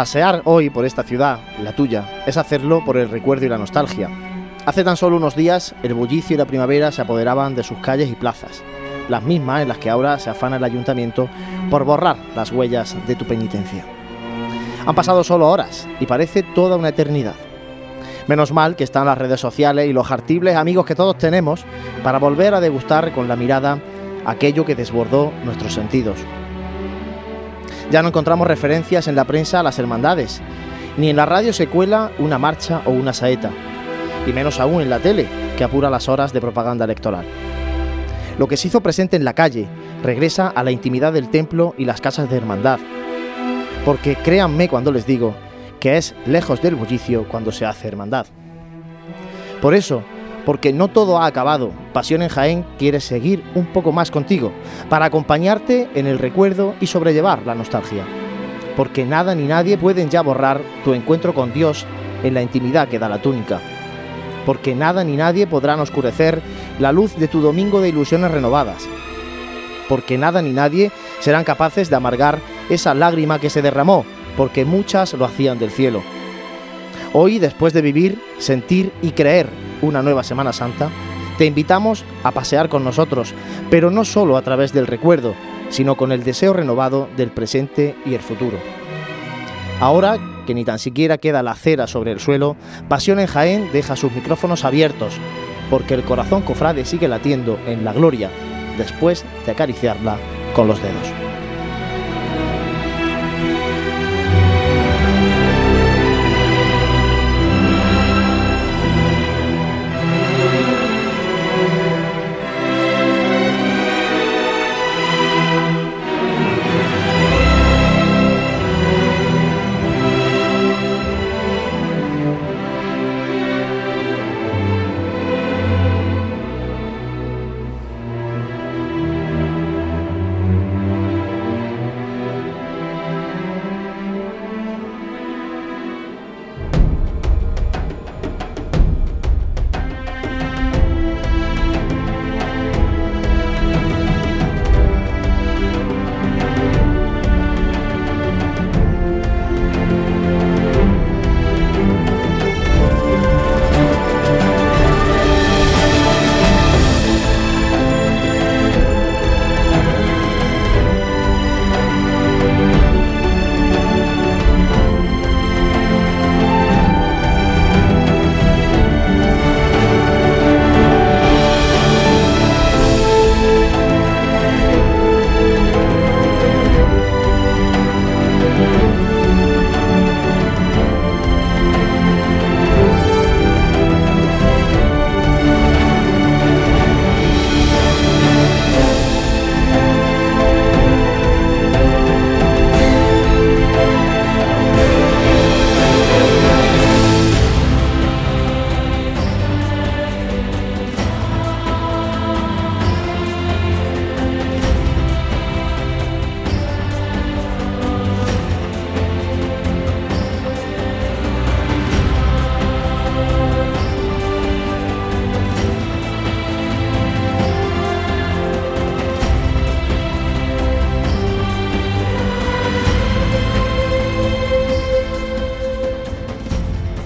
Pasear hoy por esta ciudad, la tuya, es hacerlo por el recuerdo y la nostalgia. Hace tan solo unos días, el bullicio y la primavera se apoderaban de sus calles y plazas, las mismas en las que ahora se afana el ayuntamiento por borrar las huellas de tu penitencia. Han pasado solo horas y parece toda una eternidad. Menos mal que están las redes sociales y los artibles amigos que todos tenemos para volver a degustar con la mirada aquello que desbordó nuestros sentidos. Ya no encontramos referencias en la prensa a las hermandades, ni en la radio se cuela una marcha o una saeta, y menos aún en la tele, que apura las horas de propaganda electoral. Lo que se hizo presente en la calle regresa a la intimidad del templo y las casas de hermandad, porque créanme cuando les digo que es lejos del bullicio cuando se hace hermandad. Por eso, porque no todo ha acabado, Pasión en Jaén quiere seguir un poco más contigo, para acompañarte en el recuerdo y sobrellevar la nostalgia. Porque nada ni nadie pueden ya borrar tu encuentro con Dios en la intimidad que da la túnica. Porque nada ni nadie podrán oscurecer la luz de tu domingo de ilusiones renovadas. Porque nada ni nadie serán capaces de amargar esa lágrima que se derramó porque muchas lo hacían del cielo. Hoy, después de vivir, sentir y creer una nueva Semana Santa, te invitamos a pasear con nosotros, pero no solo a través del recuerdo, sino con el deseo renovado del presente y el futuro. Ahora que ni tan siquiera queda la cera sobre el suelo, Pasión en Jaén deja sus micrófonos abiertos, porque el corazón cofrade sigue latiendo en la gloria después de acariciarla con los dedos.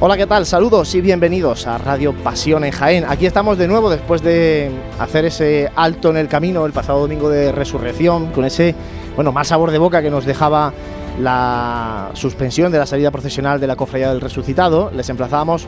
Hola, ¿qué tal? Saludos y bienvenidos a Radio Pasión en Jaén. Aquí estamos de nuevo después de hacer ese alto en el camino el pasado domingo de resurrección, con ese bueno, mal sabor de boca que nos dejaba la suspensión de la salida profesional de la Cofradía del Resucitado. Les emplazábamos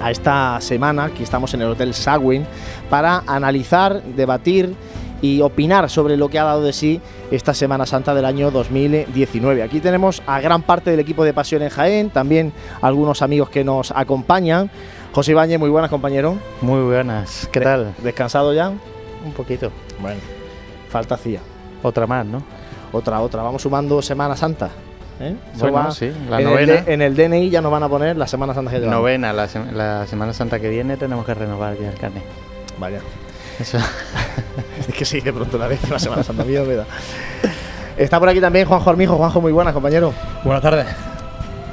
a esta semana, aquí estamos en el Hotel Sagwin, para analizar, debatir y opinar sobre lo que ha dado de sí esta Semana Santa del año 2019. Aquí tenemos a gran parte del equipo de Pasión en Jaén, también algunos amigos que nos acompañan. José Ibañez, muy buenas, compañero. Muy buenas, ¿qué tal? ¿Descansado ya? Un poquito. Bueno, falta hacía. Otra más, ¿no? Otra, otra. Vamos sumando Semana Santa. ¿eh? Bueno, sí, la en novena. El, en el DNI ya nos van a poner la Semana Santa que llevamos. Novena, la, la Semana Santa que viene tenemos que renovar ya el carnet. Vaya. Eso. es que sí, de pronto la vez la Semana Santa mía me da. Está por aquí también Juanjo Armijo. Juanjo, muy buenas, compañero. Buenas tardes.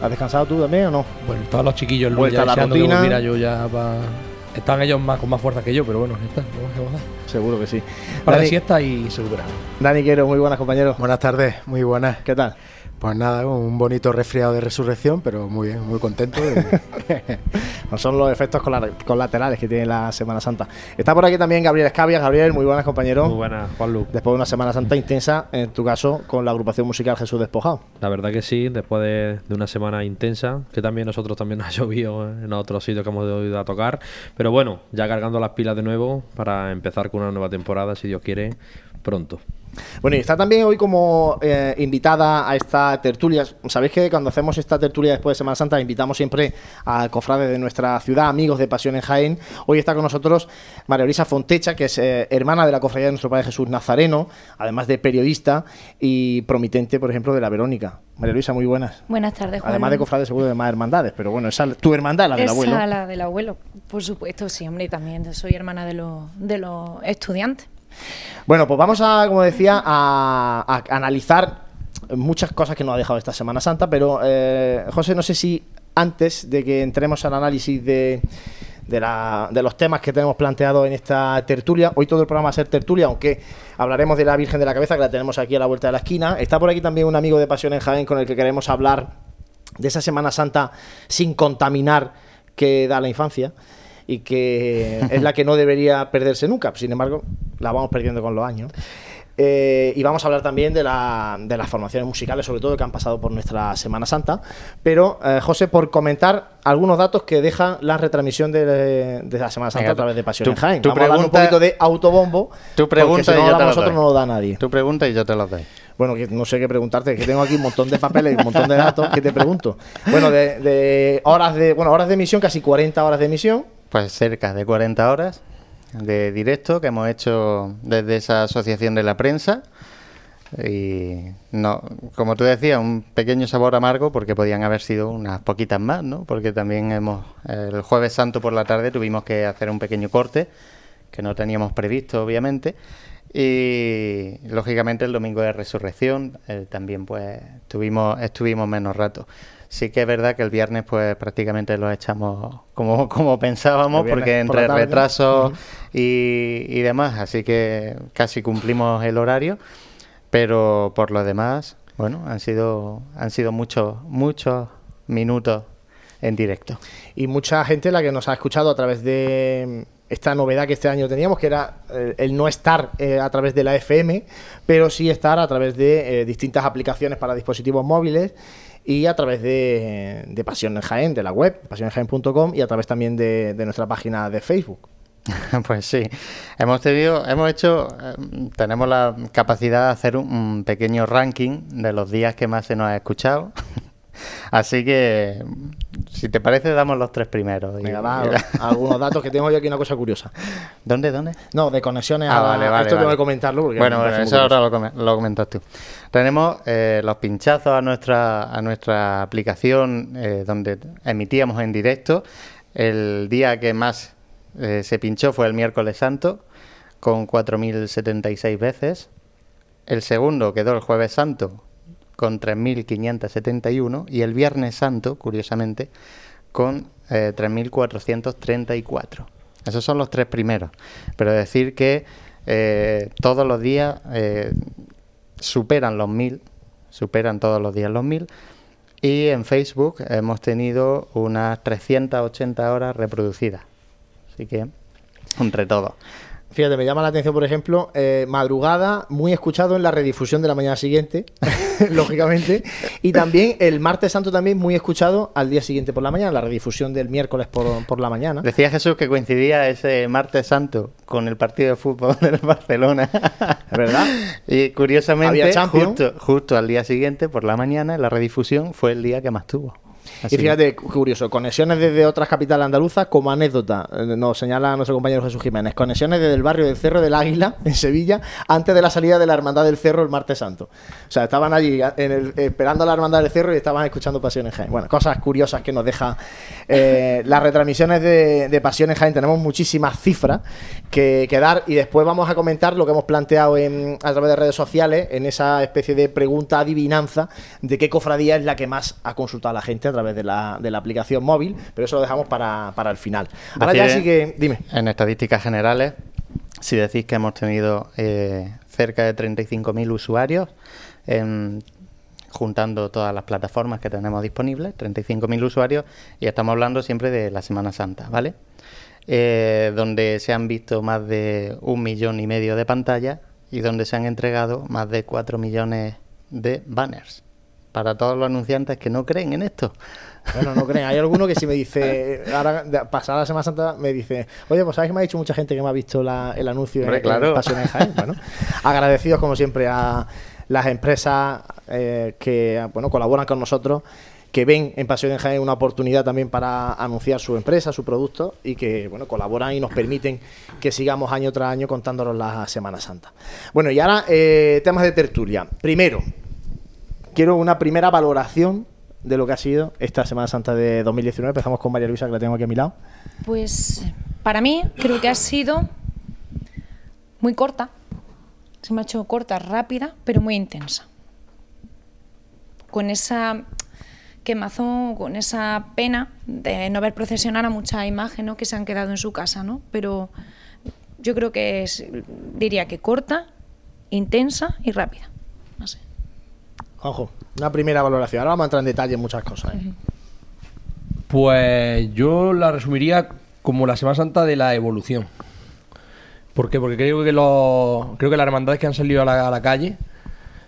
¿Has descansado tú también o no? Bueno, todos los chiquillos el a la ya rutina. volviera yo ya pa- Están ellos más, con más fuerza que yo, pero bueno, ya está. vamos a gozar. Seguro que sí. Para de Dani, siesta y se supera. Dani Quero, muy buenas, compañero. Buenas tardes, muy buenas. ¿Qué tal? Pues nada, un bonito resfriado de resurrección, pero muy bien, muy contento. no son los efectos colaterales que tiene la Semana Santa. Está por aquí también Gabriel Escabia. Gabriel, muy buenas compañeros. Muy buenas, Juanlu. Después de una Semana Santa intensa, en tu caso, con la agrupación musical Jesús Despojado. La verdad que sí, después de, una semana intensa, que también nosotros también nos ha llovido en otros sitios que hemos ido a tocar. Pero bueno, ya cargando las pilas de nuevo para empezar con una nueva temporada, si Dios quiere, pronto. Bueno, y está también hoy como eh, invitada a esta tertulia. Sabéis que cuando hacemos esta tertulia después de Semana Santa invitamos siempre a cofrades de nuestra ciudad, amigos de Pasión en Jaén. Hoy está con nosotros María Luisa Fontecha, que es eh, hermana de la cofradía de nuestro Padre Jesús Nazareno, además de periodista y promitente, por ejemplo, de la Verónica. María Luisa, muy buenas. Buenas tardes, Juan. Además de cofrades, seguro de más hermandades, pero bueno, esa tu hermandad, la del abuelo. Esa, la del abuelo, por supuesto, sí, hombre, y también soy hermana de los, de los estudiantes. Bueno, pues vamos a, como decía, a, analizar muchas cosas que nos ha dejado esta Semana Santa, pero eh, José, no sé si antes de que entremos al análisis de, de, los temas que tenemos planteados en esta tertulia, hoy todo el programa va a ser tertulia, aunque hablaremos de la Virgen de la Cabeza, que la tenemos aquí a la vuelta de la esquina. Está por aquí también un amigo de Pasión en Jaén con el que queremos hablar de esa Semana Santa sin contaminar que da la infancia y que es la que no debería perderse nunca. Sin embargo, la vamos perdiendo con los años. Eh, y vamos a hablar también de, la, de, las formaciones musicales, sobre todo que han pasado por nuestra Semana Santa. Pero, eh, José, por comentar algunos datos que deja la retransmisión de, la Semana Santa a través de Pasión en Jaén. vamos a un poquito de autobombo. Tu pregunta si no y yo te nosotros no lo da nadie. Tu pregunta y yo te lo doy. Bueno, que no sé qué preguntarte, que tengo aquí un montón de papeles y un montón de datos que te pregunto. Bueno, de, de horas de bueno horas de emisión, casi 40 horas de emisión. Pues cerca de 40 horas de directo que hemos hecho desde esa asociación de la prensa. Y no, como tú decías, un pequeño sabor amargo porque podían haber sido unas poquitas más, ¿no? Porque también hemos el jueves santo por la tarde tuvimos que hacer un pequeño corte que no teníamos previsto, obviamente. Y lógicamente el domingo de resurrección eh, también pues tuvimos, estuvimos menos rato sí que es verdad que el viernes pues prácticamente lo echamos como, como pensábamos, porque entre retrasos y, demás, así que casi cumplimos el horario, pero por lo demás, bueno, han sido, han sido muchos, muchos minutos en directo. Y mucha gente la que nos ha escuchado a través de esta novedad que este año teníamos, que era eh, el no estar eh, a través de la FM, pero sí estar a través de eh, distintas aplicaciones para dispositivos móviles y a través de, de Pasión en Jaén, de la web, pasionenjaén.com y a través también de, nuestra página de Facebook. Pues sí, hemos tenido, hemos hecho, eh, tenemos la capacidad de hacer un, pequeño ranking de los días que más se nos ha escuchado. Así que, si te parece, damos los tres primeros. Venga, algunos datos que tengo yo aquí, una cosa curiosa. ¿Dónde, dónde? No, de conexiones ah, a vale, vale, Esto tengo que comentarlo. bueno, eso ahora lo, comentas tú. Tenemos eh, los pinchazos a nuestra, a nuestra aplicación eh, donde emitíamos en directo. El día que más eh, se pinchó fue el miércoles santo, con 4.076 veces. El segundo quedó el jueves santo, con 3.571 y el Viernes Santo, curiosamente, con 3.434. Eh, Esos son los tres primeros. Pero decir que todos los días superan los 1.000, superan todos los días los 1.000. Y en Facebook hemos tenido unas 380 horas reproducidas. Así que, entre todos. Fíjate, me llama la atención, por ejemplo, eh, madrugada, muy escuchado en la redifusión de la mañana siguiente, lógicamente, y también el martes santo también muy escuchado al día siguiente por la mañana, la redifusión del miércoles por, la mañana. Decía Jesús que coincidía ese martes santo con el partido de fútbol del Barcelona. ¿Verdad? y curiosamente, justo, justo al día siguiente por la mañana, la redifusión fue el día que más tuvo y fíjate, curioso, conexiones desde otras capitales andaluzas, como anécdota, eh, nos señala nuestro compañero Jesús Jiménez, conexiones desde el barrio del Cerro del Águila, en Sevilla, antes de la salida de la Hermandad del Cerro el martes santo. O sea, estaban allí esperando a la Hermandad del Cerro y estaban escuchando Pasiones Jaén. Bueno, cosas curiosas que nos deja eh, las retransmisiones de, de, Pasiones Jaén. Tenemos muchísimas cifras que, que, dar y después vamos a comentar lo que hemos planteado en, a través de redes sociales, en esa especie de pregunta adivinanza de qué cofradía es la que más ha consultado a la gente a través de la, de la aplicación móvil, pero eso lo dejamos para, el final. Ahora ya sí que, dime. En estadísticas generales, si decís que hemos tenido eh, cerca de 35.000 usuarios juntando todas las plataformas que tenemos disponibles, 35.000 usuarios, y estamos hablando siempre de la Semana Santa, ¿vale? Eh, donde se han visto más de un millón y medio de pantallas y donde se han entregado más de 4 millones de banners para todos los anunciantes que no creen en esto. Bueno, no creen. Hay alguno que si me dice, ahora pasada la Semana Santa, me dice, oye, pues sabes que me ha dicho mucha gente que me ha visto la- el anuncio Hombre, en, claro. en Pasión en Jaén. Bueno, agradecidos como siempre a las empresas eh, que bueno colaboran con nosotros, que ven en Pasión en Jaén una oportunidad también para anunciar su empresa, su producto y que bueno colaboran y nos permiten que sigamos año tras año contándonos la Semana Santa. Bueno, y ahora eh, temas de tertulia. Primero, quiero una primera valoración de lo que ha sido esta Semana Santa de 2019. Empezamos con María Luisa, que la tengo aquí a mi lado. Pues para mí creo que ha sido muy corta. Se me ha hecho corta, rápida, pero muy intensa. Con esa quemazón, con esa pena de no ver procesionar a muchas imágenes ¿no? que se han quedado en su casa, ¿no? Pero yo creo que es, diría que corta, intensa y rápida. Juanjo, una primera valoración. Ahora vamos a entrar en detalle en muchas cosas. ¿eh? Pues yo la resumiría como la Semana Santa de la evolución. ¿Por qué? Porque creo que los, creo que las hermandades que han salido a la, a la calle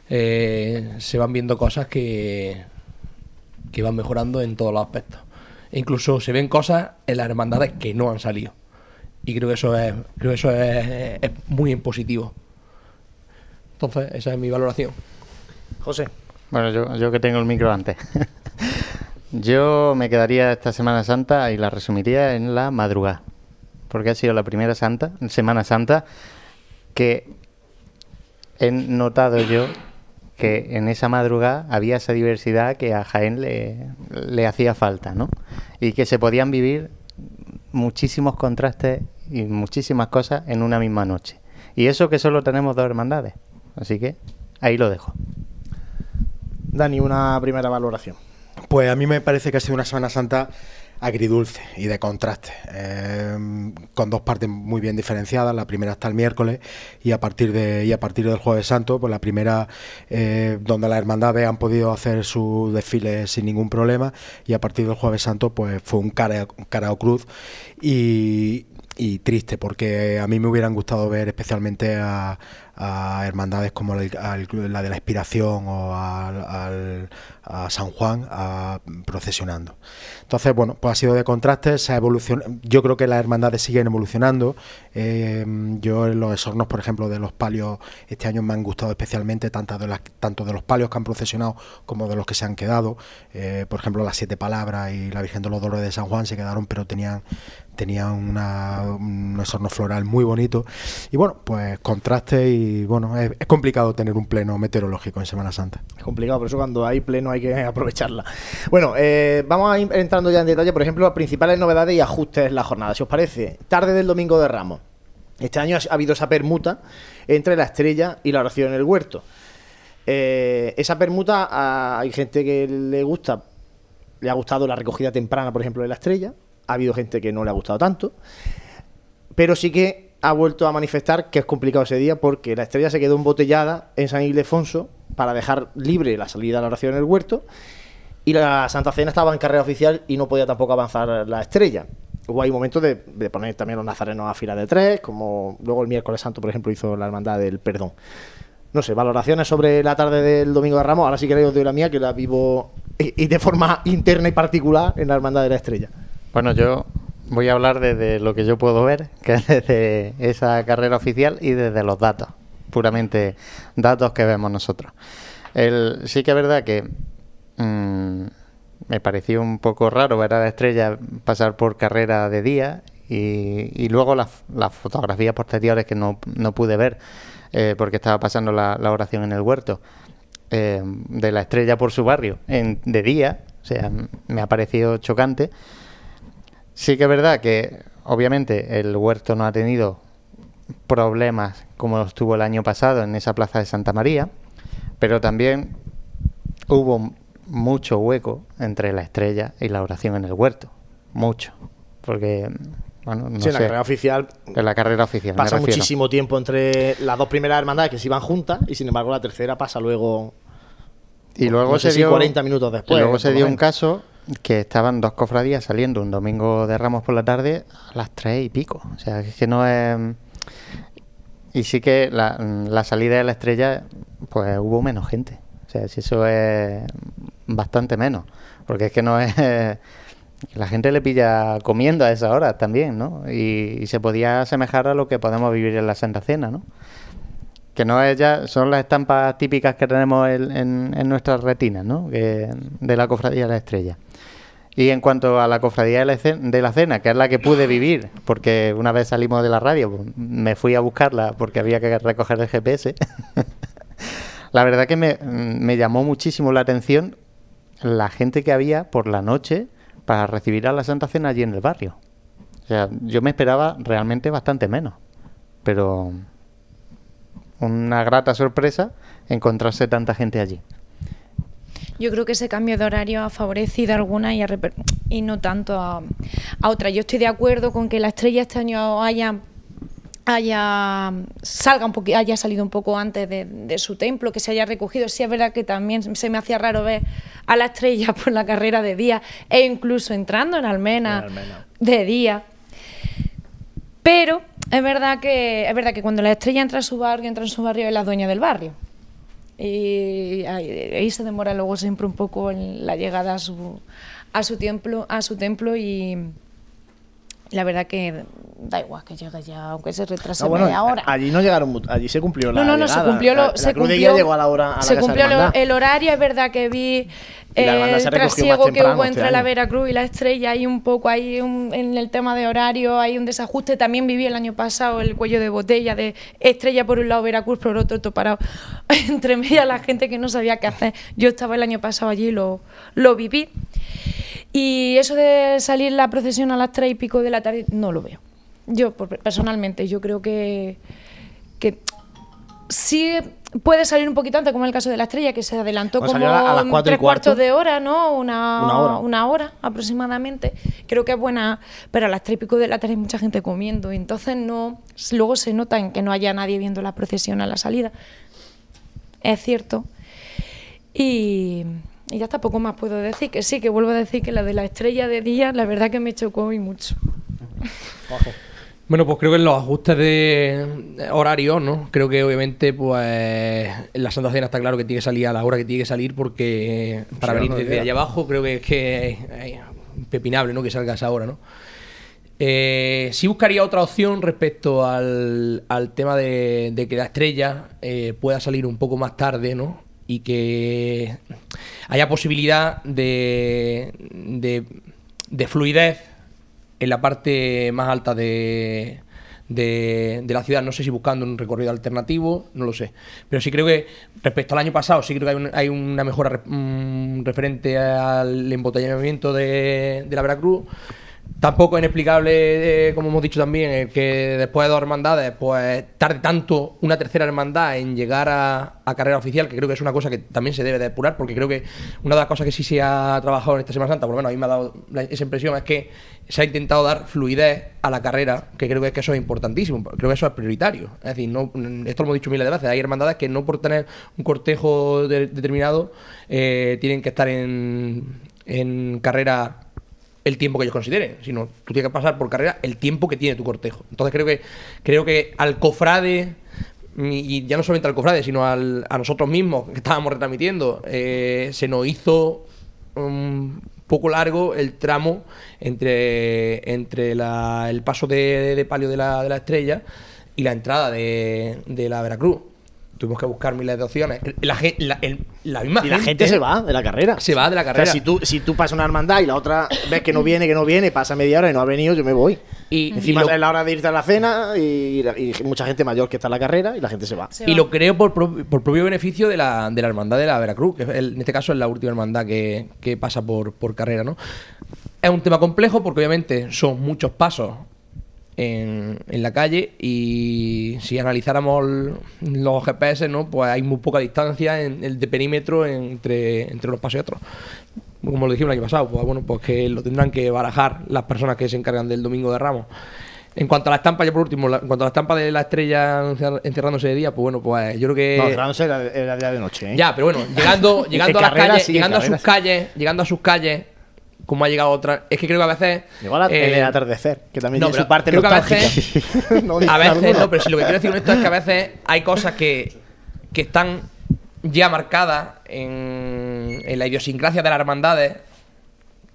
eh, se van viendo cosas que, que van mejorando en todos los aspectos. E incluso se ven cosas en las hermandades que no han salido. Y creo que eso es, creo que eso es, es muy en positivo. Entonces, esa es mi valoración. José, Bueno, yo, que tengo el micro antes. yo me quedaría esta Semana Santa y la resumiría en la madrugada. Porque ha sido la primera santa, Semana Santa que he notado yo que en esa madrugada había esa diversidad que a Jaén le, le hacía falta, ¿no? Y que se podían vivir muchísimos contrastes y muchísimas cosas en una misma noche. Y eso que solo tenemos dos hermandades. Así que ahí lo dejo. Dani, una primera valoración. Pues a mí me parece que ha sido una Semana Santa agridulce y de contraste, eh, con dos partes muy bien diferenciadas. La primera está el miércoles y a partir de y a partir del Jueves Santo, pues la primera eh, donde las hermandades han podido hacer su desfile sin ningún problema y a partir del Jueves Santo, pues fue un cara, o cruz y triste porque a mí me hubieran gustado ver especialmente a, a hermandades como la de la Inspiración o al, a San Juan procesionando. Entonces, bueno, pues ha sido de contraste, se ha evolucion- yo creo que las hermandades siguen evolucionando. Eh, yo los esornos, por ejemplo, de los palios, este año me han gustado especialmente tanto de, las, tanto de los palios que han procesionado como de los que se han quedado. Eh, por ejemplo, las siete palabras y la Virgen de los Dolores de San Juan se quedaron, pero tenían tenía una, un esorno floral muy bonito. Y bueno, pues contraste y bueno, es, es complicado tener un pleno meteorológico en Semana Santa. Es complicado, por eso cuando hay pleno hay que aprovecharla. Bueno, eh, vamos a ir entrando ya en detalle, por ejemplo, las principales novedades y ajustes en la jornada. Si os parece, tarde del domingo de Ramos. Este año ha habido esa permuta entre la estrella y la oración en el huerto. Eh, esa permuta a- hay gente que le gusta, le ha gustado la recogida temprana, por ejemplo, de la estrella. Ha habido gente que no le ha gustado tanto. Pero sí que ha vuelto a manifestar que es complicado ese día porque la estrella se quedó embotellada en San Ildefonso para dejar libre la salida a la oración en el huerto y la Santa Cena estaba en carrera oficial y no podía tampoco avanzar la estrella. Hubo ahí momentos de, poner también los nazarenos a fila de tres, como luego el miércoles santo, por ejemplo, hizo la Hermandad del Perdón. No sé, valoraciones sobre la tarde del Domingo de Ramos. Ahora sí que os doy la mía, que la vivo y, y de forma interna y particular en la Hermandad de la Estrella. Bueno, yo voy a hablar desde lo que yo puedo ver, que es desde esa carrera oficial y desde los datos, puramente datos que vemos nosotros. El, sí que es verdad que mm, me pareció un poco raro ver a la estrella pasar por carrera de día y, y luego las, fotografías posteriores que no, pude ver eh, porque estaba pasando la, la oración en el huerto eh, de la estrella por su barrio en, de día, o sea, me ha parecido chocante. Sí que es verdad que obviamente el huerto no ha tenido problemas como los tuvo el año pasado en esa plaza de Santa María, pero también hubo mucho hueco entre la estrella y la oración en el huerto, mucho, porque bueno, no sí, en la sé, carrera oficial en la carrera oficial pasa muchísimo tiempo entre las dos primeras hermandades que se iban juntas y sin embargo la tercera pasa luego Y luego no sé se si dio 40 minutos y después. luego se lo dio un caso que estaban dos cofradías saliendo un domingo de Ramos por la tarde a las tres y pico. O sea, es que no es... Y sí que la, la salida de la estrella, pues hubo menos gente. O sea, si eso es bastante menos. Porque es que no es... La gente le pilla comiendo a esa hora también, ¿no? Y, se podía asemejar a lo que podemos vivir en la Santa Cena, ¿no? que no es ya, son las estampas típicas que tenemos en, en, en nuestras retinas, ¿no? Que, de la cofradía de la estrella. Y en cuanto a la cofradía de la, cena, que es la que pude vivir, porque una vez salimos de la radio, pues, me fui a buscarla porque había que recoger el GPS. la verdad que me, me llamó muchísimo la atención la gente que había por la noche para recibir a la Santa Cena allí en el barrio. O sea, yo me esperaba realmente bastante menos. Pero una grata sorpresa encontrarse tanta gente allí. Yo creo que ese cambio de horario ha favorecido a algunas y, a reper- y no tanto a, a otras. Yo estoy de acuerdo con que la estrella este año haya haya salga un poqui- haya salido un poco antes de, de su templo, que se haya recogido. Sí es verdad que también se me hacía raro ver a la estrella por la carrera de día e incluso entrando en Almena, En Almena. de día. Pero es verdad que es verdad que cuando la estrella entra a su barrio, entra en su barrio es la dueña del barrio. Y ahí, se demora luego siempre un poco en la llegada a su a su templo, a su templo y la verdad que da igual que llegue ya, aunque se retrase No, bueno, media hora. allí no llegaron, allí se cumplió la No, no, no, se cumplió, lo, la se cumplió, Guía llegó a la hora a la se Casa cumplió lo- Hermandad. el horario, es verdad que vi el más trasiego que hubo este entre la. Veracruz y la Estrella, hay un poco, un, en el tema de horario, hay un desajuste. También viví el año pasado el cuello de botella de Estrella por un lado, Veracruz por otro, todo parado entre media la gente que no sabía qué hacer. Yo estaba el año pasado allí y lo, lo viví. Y eso de salir la procesión a las tres y pico de la tarde, no lo veo. Yo, personalmente, yo creo que, que sí puede salir un poquito antes, como en el caso de la estrella, que se adelantó Bueno, como a- a las cuatro y tres cuartos cuarto. de hora, ¿no? Una, Una hora. una hora aproximadamente. Creo que es buena, pero a las tres y pico de la tarde hay mucha gente comiendo. Y entonces no, luego se nota en que no haya nadie viendo la procesión a la salida. Es cierto. Y, y ya está, poco más puedo decir. Que sí, que vuelvo a decir que la de la estrella de día, la verdad que me chocó y mucho. Bueno, pues creo que en los ajustes de horarios, ¿no? Creo que obviamente, pues, en la Santa Cena está claro que tiene que salir a la hora que tiene que salir porque eh, para Sí, venir no, desde allá abajo creo que es que es, es impepinable, ¿no? Que salga a esa hora, ¿no? Eh, sí buscaría otra opción respecto al, al tema de, de que la estrella eh, pueda salir un poco más tarde, ¿no? Y que haya posibilidad de, de, de fluidez en la parte más alta de, de, la ciudad. No sé si buscando un recorrido alternativo, no lo sé. Pero sí creo que respecto al año pasado, sí creo que hay, un- hay una mejora mm, referente al embotellamiento de, de la Veracruz. Tampoco es inexplicable, eh, como hemos dicho también, el que después de dos hermandades, pues tarde tanto una tercera hermandad en llegar a, a carrera oficial, que creo que es una cosa que también se debe de depurar, porque creo que una de las cosas que sí se ha trabajado en esta Semana Santa, por lo menos a mí me ha dado esa impresión, es que se ha intentado dar fluidez a la carrera, que creo que, es que eso es importantísimo, creo que eso es prioritario. Es decir, no, esto lo hemos dicho miles de veces, hay hermandades que no por tener un cortejo de- determinado eh, tienen que estar en, en carrera el tiempo que ellos consideren, sino tú tienes que pasar por carrera el tiempo que tiene tu cortejo. Entonces creo que creo que al cofrade y y ya no solamente al cofrade, sino al- a nosotros mismos que estábamos retransmitiendo, eh, se nos hizo un poco largo el tramo entre, entre la- el paso de, de palio de la, de la estrella y la entrada de, de la Veracruz. Tuvimos que buscar miles de opciones. La, la- el- la misma Y la gente se va de la carrera. Se va de la O sea, carrera. si tú, si tú pasas una hermandad y la otra ves que no viene, que no viene, pasa media hora y no ha venido, yo me voy. Y- Encima y lo- es la hora de irte a la cena y, y mucha gente mayor que está en la carrera y la gente se va. Se Y va. lo creo por, por propio beneficio de la, de la hermandad de la Veracruz, que en este caso es la última hermandad que, que pasa por, por carrera, ¿no? Es un tema complejo porque obviamente son muchos pasos en, en la calle y si analizáramos los GPS, ¿no? Pues hay muy poca distancia en el de perímetro entre, entre unos pasos y otros. Como lo dijimos el año pasado, pues bueno, pues que lo tendrán que barajar las personas que se encargan del Domingo de Ramos. En cuanto a la estampa, ya por último, la- en cuanto a la estampa de la estrella encer- encerrándose de día, pues bueno, pues yo creo que. No, Granollers era, era día de noche, ¿eh? Ya, pero bueno, llegando, llegando a las carrera calles, sí, llegando a sus calles, llegando a sus calles, como ha llegado otra. Es que creo que a veces. Llegó la- eh, el atardecer, que también no, tiene su parte creo que a nostálgica. No A veces no, pero si lo que quiero decir con esto es que a veces hay cosas que, que están ya marcadas en, en la idiosincrasia de las hermandades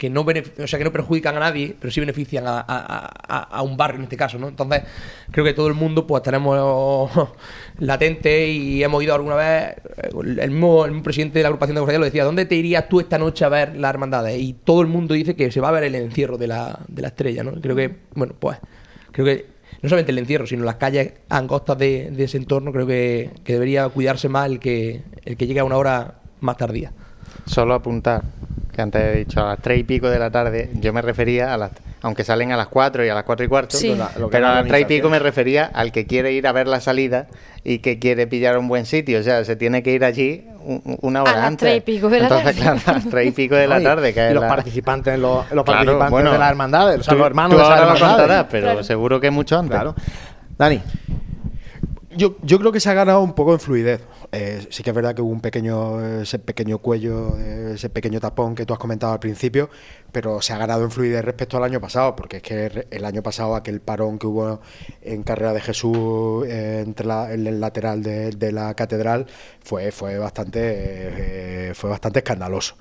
que no o sea que no perjudican a nadie, pero sí benefician a, a- a- a un barrio en este caso, ¿no? Entonces, creo que todo el mundo pues tenemos latente y hemos ido alguna vez, eh, el mismo, el mismo presidente de la agrupación de cofradías lo decía, ¿dónde te irías tú esta noche a ver las hermandades? Y todo el mundo dice que se va a ver el encierro de la, de la estrella, ¿no? Creo que, bueno, pues, creo que no solamente el encierro, sino las calles angostas de, de ese entorno, creo que, que debería cuidarse más el que, el que llegue a una hora más tardía. Solo apuntar, que antes he dicho a las tres y pico de la tarde, yo me refería a las... Aunque salen a las 4 y a las cuatro y cuarto, Sí. Pero a la las tres y pico me refería al que quiere ir a ver la salida y que quiere pillar un buen sitio. O sea, se tiene que ir allí un- una hora las antes. tres y pico de la Entonces, tarde. claro, a las tres y pico de la tarde. Que y es los la- participantes, los, los Claro, participantes bueno, de las hermandades, o sea, tú- los hermanos tú de ahora lo hermandades. contarás, pero Claro. seguro que mucho antes. Claro. Dani, Yo, yo creo que se ha ganado un poco en fluidez. Eh, sí que es verdad que hubo un pequeño, ese pequeño cuello, ese pequeño tapón que tú has comentado al principio, pero se ha ganado en fluidez respecto al año pasado, porque es que el año pasado aquel parón que hubo en Carrera de Jesús eh, entre la- en el lateral de, la catedral fue, fue bastante eh, fue bastante escandaloso.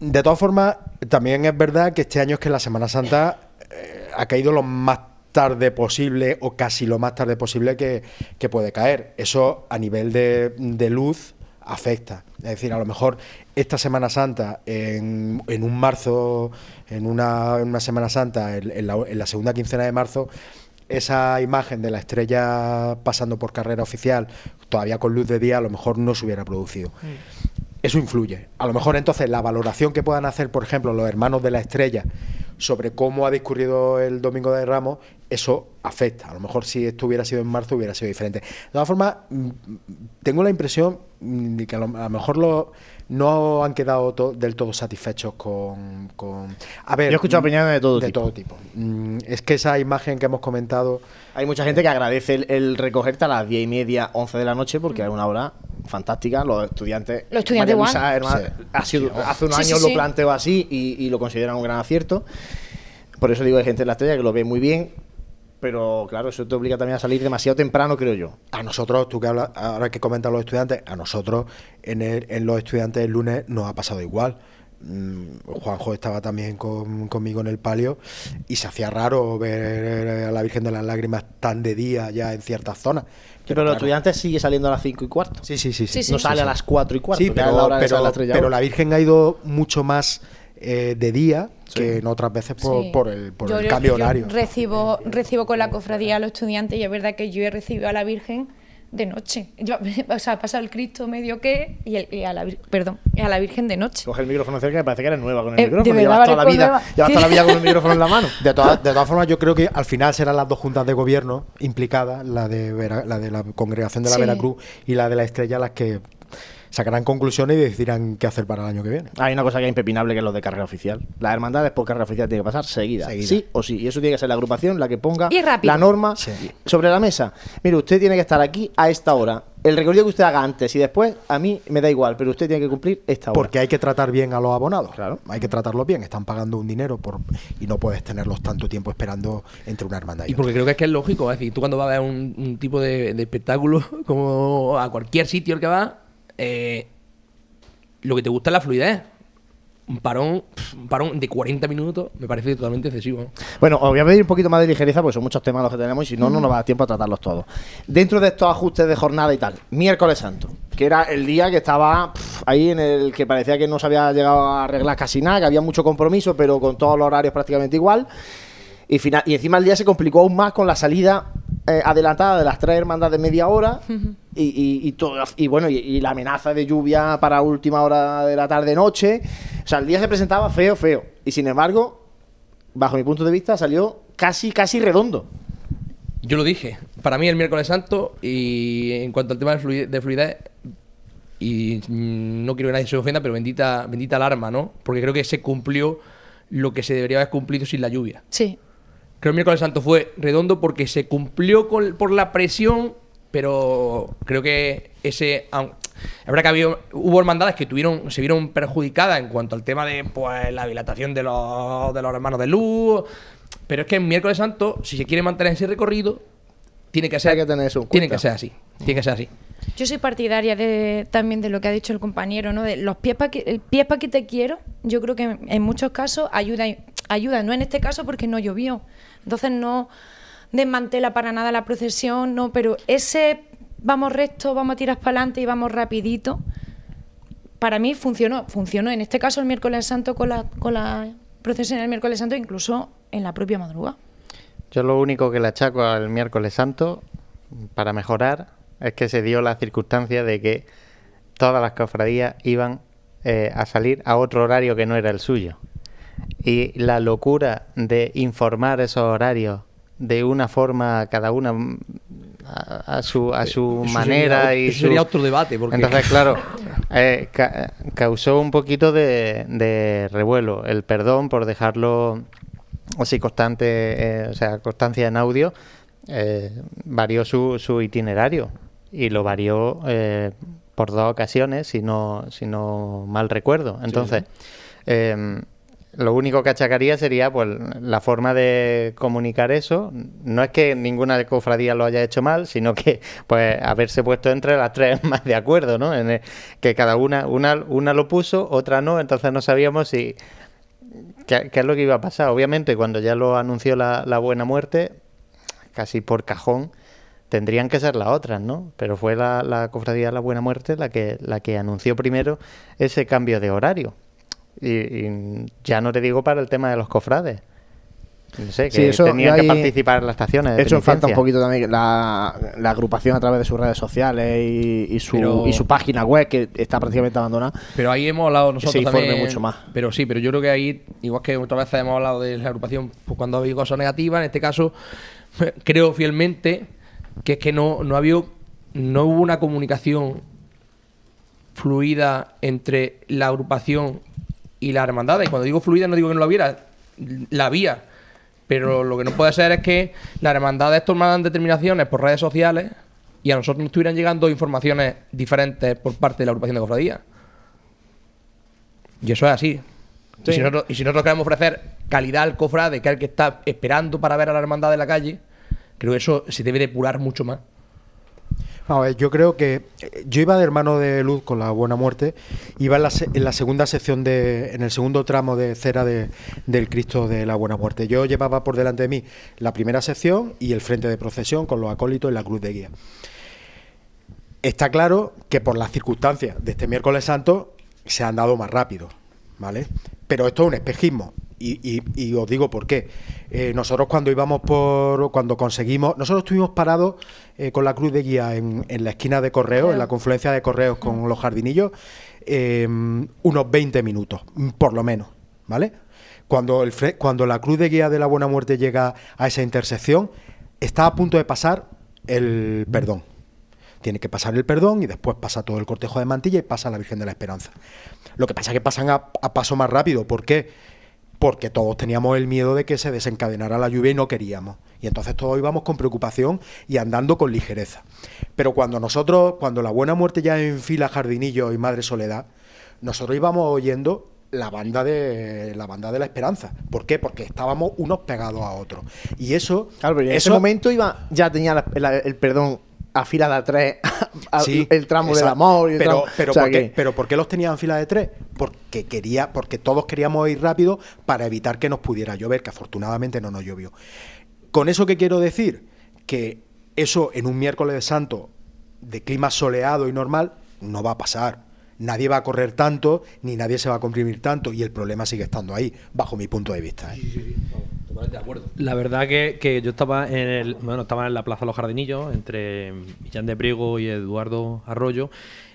De todas formas, también es verdad que este año es que la Semana Santa eh, ha caído lo más tarde posible o casi lo más tarde posible que, que puede caer. Eso a nivel de, de luz afecta. Es decir, a lo mejor esta Semana Santa, en, en un marzo, en una, en una Semana Santa, en, la, en la segunda quincena de marzo, esa imagen de la estrella pasando por carrera oficial, todavía con luz de día, a lo mejor no se hubiera producido. Eso influye. A lo mejor entonces la valoración que puedan hacer, por ejemplo, los hermanos de la estrella sobre cómo ha discurrido el Domingo de Ramos, eso afecta. A lo mejor si esto hubiera sido en marzo hubiera sido diferente. De todas formas, mm, tengo la impresión mm, de que a lo, mejor lo- no han quedado to- del todo satisfechos con, con- A ver, Yo he escuchado mm, opiniones de todo de tipo. todo tipo. Mm, Es que esa imagen que hemos comentado hay mucha gente que agradece el, el recogerte a las 10 y media, 11 de la noche, porque es una hora fantástica. Los estudiantes. Los estudiantes Luisa, ha sido- hace unos Sí, años sí. lo planteó así y, y lo consideran un gran acierto. Por eso digo, hay gente en la estrella que lo ve muy bien. Pero claro, eso te obliga también a salir demasiado temprano, creo yo. A nosotros, tú que hablas, ahora que comentan los estudiantes, a nosotros en, el- en los estudiantes el lunes nos ha pasado igual. Mm, Juanjo estaba también con- conmigo en el palio y se hacía raro ver a la Virgen de las Lágrimas tan de día ya en ciertas zonas. Pero, los claro, estudiantes sigue saliendo a las 5 y cuarto. Sí, sí, sí. sí. Sí, sí. no sale a las 4 y cuarto. Sí, pero, la pero- pero la Virgen ha ido mucho más eh, de día que en otras veces por, Sí. por el, por Yo- el yo- cambio yo horario. Recibo, recibo con la cofradía a los estudiantes y es verdad que yo he recibido a la Virgen de noche. Yo, o sea, ha pasado el Cristo medio que y, el- y a la, perdón, y a la Virgen de noche. Coge el micrófono cerca y parece que eres nueva con el Eh, micrófono. Llevas toda la parezco vida, llevas toda la vida con el micrófono en la mano. De todas, de todas formas, yo creo que al final serán las dos juntas de gobierno implicadas, la de, Vera- la de la congregación de la Sí. Veracruz y la de la Estrella, las que sacarán conclusiones y decidirán qué hacer para el año que viene. Hay una cosa que es impepinable que es lo de carrera oficial. Las hermandades por carrera oficial tienen que pasar. Seguida. Sí o sí. Y eso tiene que ser la agrupación la que ponga la norma Sí. sobre la mesa. Mire, usted tiene que estar aquí a esta hora. El recorrido que usted haga antes y después, a mí me da igual, pero usted tiene que cumplir esta hora. Porque hay que tratar bien a los abonados. Claro. Hay que tratarlos bien. Están pagando un dinero por y no puedes tenerlos tanto tiempo esperando entre una hermandad y, Y porque creo que es que es lógico, es decir, tú cuando vas a ver un, un tipo de, de espectáculo, como a cualquier sitio al que vas, eh, lo que te gusta es la fluidez. Un parón, un parón de 40 minutos me parece totalmente excesivo. ¿no? Bueno, os voy a pedir un poquito más de ligereza porque son muchos temas los que tenemos y si no, no nos va a dar tiempo a tratarlos todos. Dentro de estos ajustes de jornada y tal, miércoles santo, que era el día que estaba ahí en el que parecía que no se había llegado a arreglar casi nada, que había mucho compromiso, pero con todos los horarios prácticamente igual. Y, final, y encima el día se complicó aún más con la salida eh, adelantada de las tres hermandades de media hora y, y, y todo, y bueno, y, y la amenaza de lluvia para última hora de la tarde-noche. O sea, el día se presentaba feo, feo. Y sin embargo, bajo mi punto de vista, salió casi, casi redondo. Yo lo dije, para mí el miércoles santo y en cuanto al tema de fluidez, de fluidez, y mm, no quiero que nadie se ofenda, pero bendita, bendita alarma, ¿no? Porque creo que se cumplió lo que se debería haber cumplido sin la lluvia. Sí. Que el miércoles santo fue redondo porque se cumplió con- por la presión, pero creo que ese. Es verdad que había, hubo hermandades que tuvieron, se vieron perjudicadas en cuanto al tema de pues, la dilatación de los, de los hermanos de luz. Pero es que en miércoles santo, si se quiere mantener ese recorrido, tiene que ser, Hay que tener eso en tiene que ser así. Tiene que ser así. Yo soy partidaria de, también de lo que ha dicho el compañero, ¿no? De los pies para que, el pies pa' que te quiero, yo creo que en muchos casos ayuda, ayuda, no en este caso porque no llovió. Entonces no desmantela para nada la procesión, no, pero ese vamos recto, vamos a tirar para adelante y vamos rapidito, para mí funcionó, funcionó en este caso el miércoles santo con la, con la procesión del miércoles santo, incluso en la propia madrugada. Yo lo único que le achaco al miércoles santo para mejorar es que se dio la circunstancia de que todas las cofradías iban eh, a salir a otro horario que no era el suyo. Y la locura de informar esos horarios de una forma cada una mm, a, a su, a su Eso manera sería- y eso su- sería otro debate, porque- entonces claro eh, ca- causó un poquito de, de revuelo. El perdón por dejarlo así constante eh, o sea constancia en audio eh, varió su, su itinerario y lo varió eh, por dos ocasiones si no si no mal recuerdo. Entonces eh, lo único que achacaría sería pues la forma de comunicar eso. No es que ninguna cofradía lo haya hecho mal, sino que pues haberse puesto entre las tres más de acuerdo, ¿no? En que cada una, una, una lo puso, otra no, entonces no sabíamos si qué, es lo que iba a pasar. Obviamente, cuando ya lo anunció la, la buena muerte, casi por cajón tendrían que ser las otras, ¿no? Pero fue la, la cofradía de la buena muerte la que, la que anunció primero ese cambio de horario. Y, y ya no te digo para el tema de los cofrades. No sé, que Sí, eso, tenían que participar en las estaciones. de Eso falta un poquito también la, la agrupación a través de sus redes sociales y, y su, Pero- y su página web que está prácticamente abandonada. Pero ahí hemos hablado nosotros se informe también. mucho más. Pero sí, pero yo creo que ahí, igual que otras veces hemos hablado de la agrupación pues, cuando ha habido cosas negativas, en este caso creo fielmente que es que no, no ha habido, no hubo una comunicación fluida entre la agrupación y la hermandad. Y cuando digo fluida no digo que no la hubiera, la había. Pero lo que no puede ser es que las hermandades tomaran determinaciones por redes sociales y a nosotros nos estuvieran llegando informaciones diferentes por parte de la agrupación de cofradía. Y eso es así. Y, si nosotros, y si nosotros queremos ofrecer calidad al cofrade, que es el que está esperando para ver a la hermandad de la calle, creo que eso se debe depurar mucho más. Ver, yo creo que eh, yo iba de hermano de luz con la buena muerte, iba en la, en la segunda sección de, en el segundo tramo de cera de- del Cristo de la buena muerte. Yo llevaba por delante de mí la primera sección y el frente de procesión con los acólitos y la cruz de guía. Está claro que por las circunstancias de este miércoles santo se han dado más rápido, ¿vale? Pero esto es un espejismo. Y, y- y os digo por qué. Eh, nosotros cuando íbamos por, cuando conseguimos, nosotros estuvimos parados eh, con la cruz de guía en, en la esquina de Correos, en la confluencia de Correos con los jardinillos, eh, unos 20 minutos, por lo menos, ¿vale? Cuando, el, cuando la cruz de guía de la Buena Muerte llega a esa intersección, está a punto de pasar el perdón. Tiene que pasar el perdón y después pasa todo el cortejo de mantilla y pasa la Virgen de la Esperanza. Lo que pasa es que pasan a, a paso más rápido. ¿Por qué? Porque todos teníamos el miedo de que se desencadenara la lluvia y no queríamos. Y entonces todos íbamos con preocupación y andando con ligereza. Pero cuando nosotros, cuando la Buena Muerte ya enfila Jardinillo y Madre Soledad, nosotros íbamos oyendo la banda de la banda de la esperanza. ¿Por qué? Porque estábamos unos pegados a otros. Y eso, Claro, pero en ese momento iba, ya tenía la- la- el perdón a fila de tres, a- Sí, el tramo del amor. Y el pero, tramo- pero, o sea ¿por qué, que- pero ¿por qué los tenían en fila de tres? Porque quería, porque todos queríamos ir rápido para evitar que nos pudiera llover, que afortunadamente no nos llovió. Con eso que quiero decir que eso en un miércoles de santo de clima soleado y normal no va a pasar. Nadie va a correr tanto, ni nadie se va a comprimir tanto, y el problema sigue estando ahí, bajo mi punto de vista. ¿eh? Totalmente de acuerdo. La verdad que, que yo estaba en el, bueno, estaba en la Plaza Los Jardinillos entre Millán de Priego y Eduardo Arroyo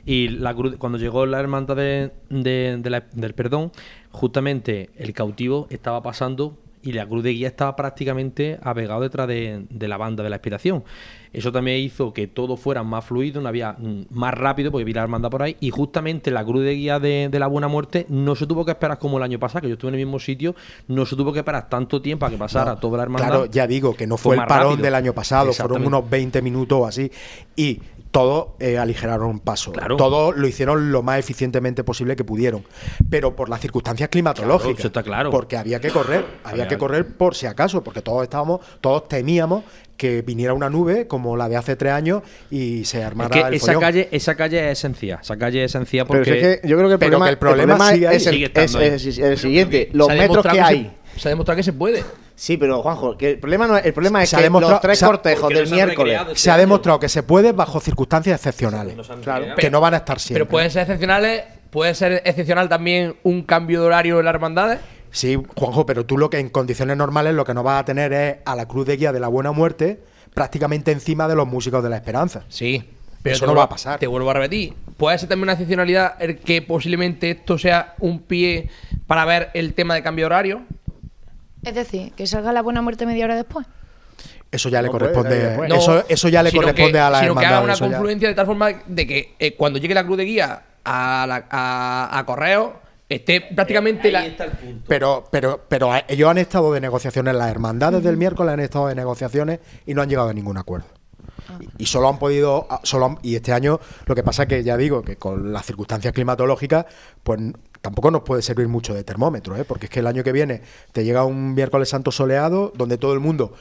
y la cruz, cuando llegó la hermandad de, de- de la- del perdón, justamente el cautivo estaba pasando y la cruz de guía estaba prácticamente apegado detrás de, de la banda de la expiración. Eso también hizo que todo fuera más fluido, no había mm, más rápido, porque vi la hermandad por ahí, y justamente la cruz de guía de, de la Buena Muerte no se tuvo que esperar como el año pasado, que yo estuve en el mismo sitio, no se tuvo que esperar tanto tiempo a que pasara No, toda la hermandad. Claro, ya digo que no Fue fue, el parón rápido. del año pasado, fueron unos 20 minutos o así. Y todos eh, aligeraron paso. Claro. Todos lo hicieron lo más eficientemente posible que pudieron. Pero por las circunstancias climatológicas. Claro, eso está claro. Porque había que correr, había que correr por si acaso, porque todos estábamos, todos temíamos que viniera una nube como la de hace tres años y se Es armara que el esa follón. calle, esa calle es esencial, esa calle es esencial Pero porque... es que yo creo que el Pero problema, que el problema sigue ahí. es, el, Sigue estando es- es- el siguiente, los Se ha metros demostrado que se- hay. se ha demostrado que se puede. Sí, pero Juanjo, que el problema no es, el problema es Se ha que demostrado- los tres se ha- cortejos del miércoles. este Se ha año. demostrado que se puede bajo circunstancias excepcionales. Claro. que no van a estar siempre. Pero pueden ser excepcionales. Puede ser excepcional también un cambio de horario en las hermandades. Sí, Juanjo, pero tú lo que en condiciones normales lo que no vas a tener es a la cruz de guía de la buena muerte prácticamente encima de los músicos de la esperanza. Sí. Eso te no vuelvo- va a pasar. Te vuelvo a repetir. Puede ser también una excepcionalidad el que posiblemente esto sea un pie para ver el tema de cambio de horario. Es decir, que salga la buena muerte media hora después. Eso ya le No corresponde. No, eso, eso ya le corresponde que- a la Sino que haga hermandad. una ya- confluencia de tal forma de que eh, cuando llegue la cruz de guía a, la- a, a correo esté prácticamente la. Pero, pero, pero ellos han estado de negociaciones, las hermandades del miércoles han estado de negociaciones y no han llegado a ningún acuerdo. Y, y solo han podido, a- solo han- y este año lo que pasa es que ya digo que con las circunstancias climatológicas, pues tampoco nos puede servir mucho de termómetro, ¿eh? porque es que el año que viene te llega un miércoles santo soleado donde todo el mundo,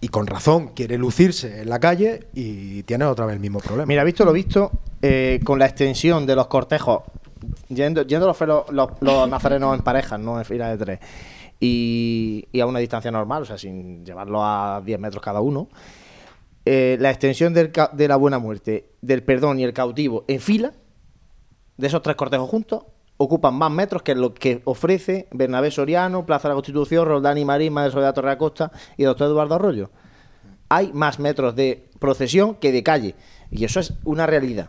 y con razón, quiere lucirse en la calle y tiene otra vez el mismo problema. Mira, visto lo visto, eh, con la extensión de los cortejos, yendo, los, los, los nazarenos en parejas, no en fila de tres, y, a una distancia normal, o sea, sin llevarlo a 10 metros cada uno, eh, la extensión del de la buena muerte, del perdón y el cautivo en fila, de esos tres cortejos juntos, ocupan más metros que lo que ofrece Bernabé Soriano, Plaza de la Constitución, Roldán y Marín, Madre Soledad Torre Acosta y Doctor Eduardo Arroyo. Hay más metros de procesión que de calle. Y eso es una realidad.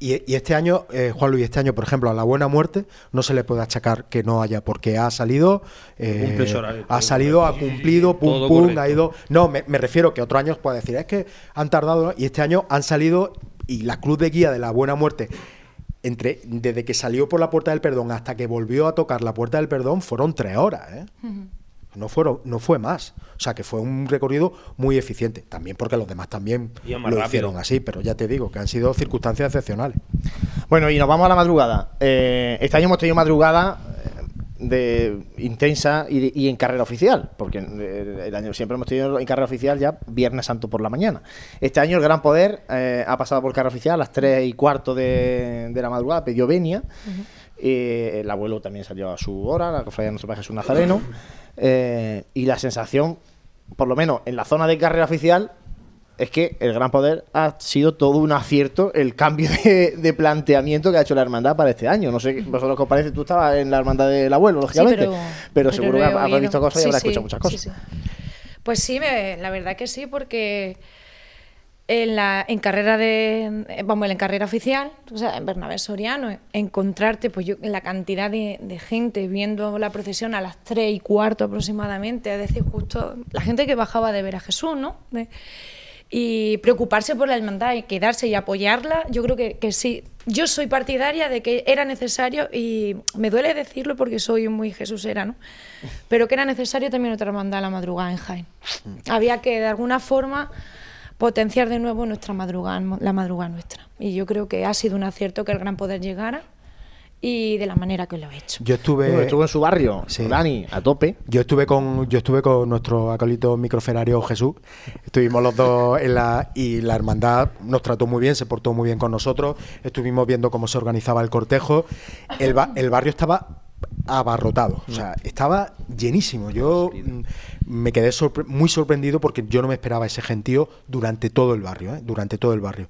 Y, y este año, eh, Juan Luis, este año, por ejemplo, a la buena muerte no se le puede achacar que no haya, porque ha salido, eh, horario, ha salido, ha cumplido, pum, Todo pum, correcto. ha ido. No, me, me refiero que otros años puede decir, es que han tardado, y este año han salido, y la cruz de guía de la buena muerte, entre, desde que salió por la puerta del perdón hasta que volvió a tocar la puerta del perdón, fueron tres horas, ¿eh? No, fueron, no fue más. O sea que fue un recorrido muy eficiente. También porque los demás también lo rápido. hicieron así, pero ya te digo que han sido circunstancias excepcionales. Bueno, y nos vamos a la madrugada. Eh, este año hemos tenido madrugada eh, de intensa y, y en carrera oficial, porque eh, el año siempre hemos tenido en carrera oficial ya Viernes Santo por la mañana. Este año el Gran Poder eh, ha pasado por carrera oficial a las 3 y cuarto de, de la madrugada, pidió venia. Eh, el abuelo también salió a su hora, la cofradía de nuestro Padre Jesús Nazareno. Eh, y la sensación, por lo menos en la zona de carrera oficial, es que el Gran Poder ha sido todo un acierto el cambio de, de planteamiento que ha hecho la hermandad para este año. No sé, vosotros qué os parece, tú estabas en la hermandad del abuelo, lógicamente, pero, seguro lo que habrás visto cosas y Sí, habrás sí, escuchado muchas cosas. sí, sí. Pues sí, me- la verdad que sí, porque en la en carrera de vamos en carrera oficial, o sea, en Bernabé Soriano, encontrarte pues yo la cantidad de, de gente viendo la procesión a las tres y cuarto aproximadamente, es decir, justo la gente que bajaba de ver a Jesús, ¿no? De- y preocuparse por la hermandad y quedarse y apoyarla, yo creo que, que sí. Yo soy partidaria de que era necesario, y me duele decirlo porque soy muy jesusera, ¿no? Pero que era necesario también otra hermandad a la madrugada en Jaén. Había que, de alguna forma, potenciar de nuevo nuestra madrugada, la madrugada nuestra. Y yo creo que ha sido un acierto que el Gran Poder llegara y de la manera que lo ha hecho. Yo estuve. Bueno, estuvo en su barrio, Sí. Dani, a tope. Yo estuve con yo estuve con nuestro acólito microferario Jesús. Estuvimos los dos en la y la hermandad nos trató muy bien, se portó muy bien con nosotros. Estuvimos viendo cómo se organizaba el cortejo. El, ba- el barrio estaba abarrotado, o sea, estaba llenísimo. Yo mm, me quedé sorpre- muy sorprendido porque yo no me esperaba ese gentío durante todo el barrio, ¿eh? durante todo el barrio.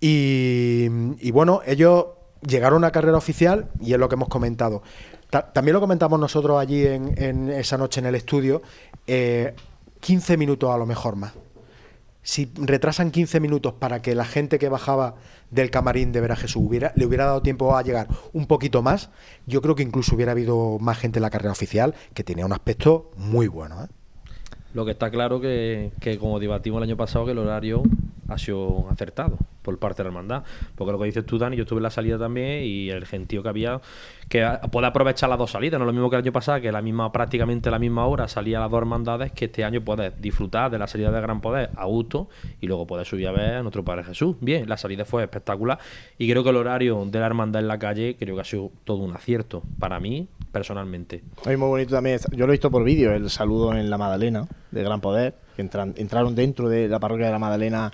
Y, y bueno, ellos llegaron a carrera oficial y es lo que hemos comentado. Ta- también lo comentamos nosotros allí en, esa noche en el estudio, eh, 15 minutos a lo mejor más. si retrasan 15 minutos para que la gente que bajaba del camarín de ver a Jesús le hubiera dado tiempo a llegar un poquito más, yo creo que incluso hubiera habido más gente en la carrera oficial que tenía un aspecto muy bueno. ¿eh? Lo que está claro que, que, como debatimos el año pasado, que el horario ha sido acertado por parte de la hermandad. Porque lo que dices tú, Dani, yo estuve en la salida también y el gentío que había, que puede aprovechar las dos salidas, no lo mismo que el año pasado, que la misma, prácticamente la misma hora salía las dos hermandades, que este año puedes disfrutar de la salida de Gran Poder a gusto y luego puedes subir a ver a nuestro Padre Jesús. Bien, la salida fue espectacular y creo que el horario de la hermandad en la calle creo que ha sido todo un acierto para mí personalmente. muy bonito también, yo lo he visto por vídeo, el saludo en la Madalena de Gran Poder, que entran, entraron dentro de la parroquia de la Madalena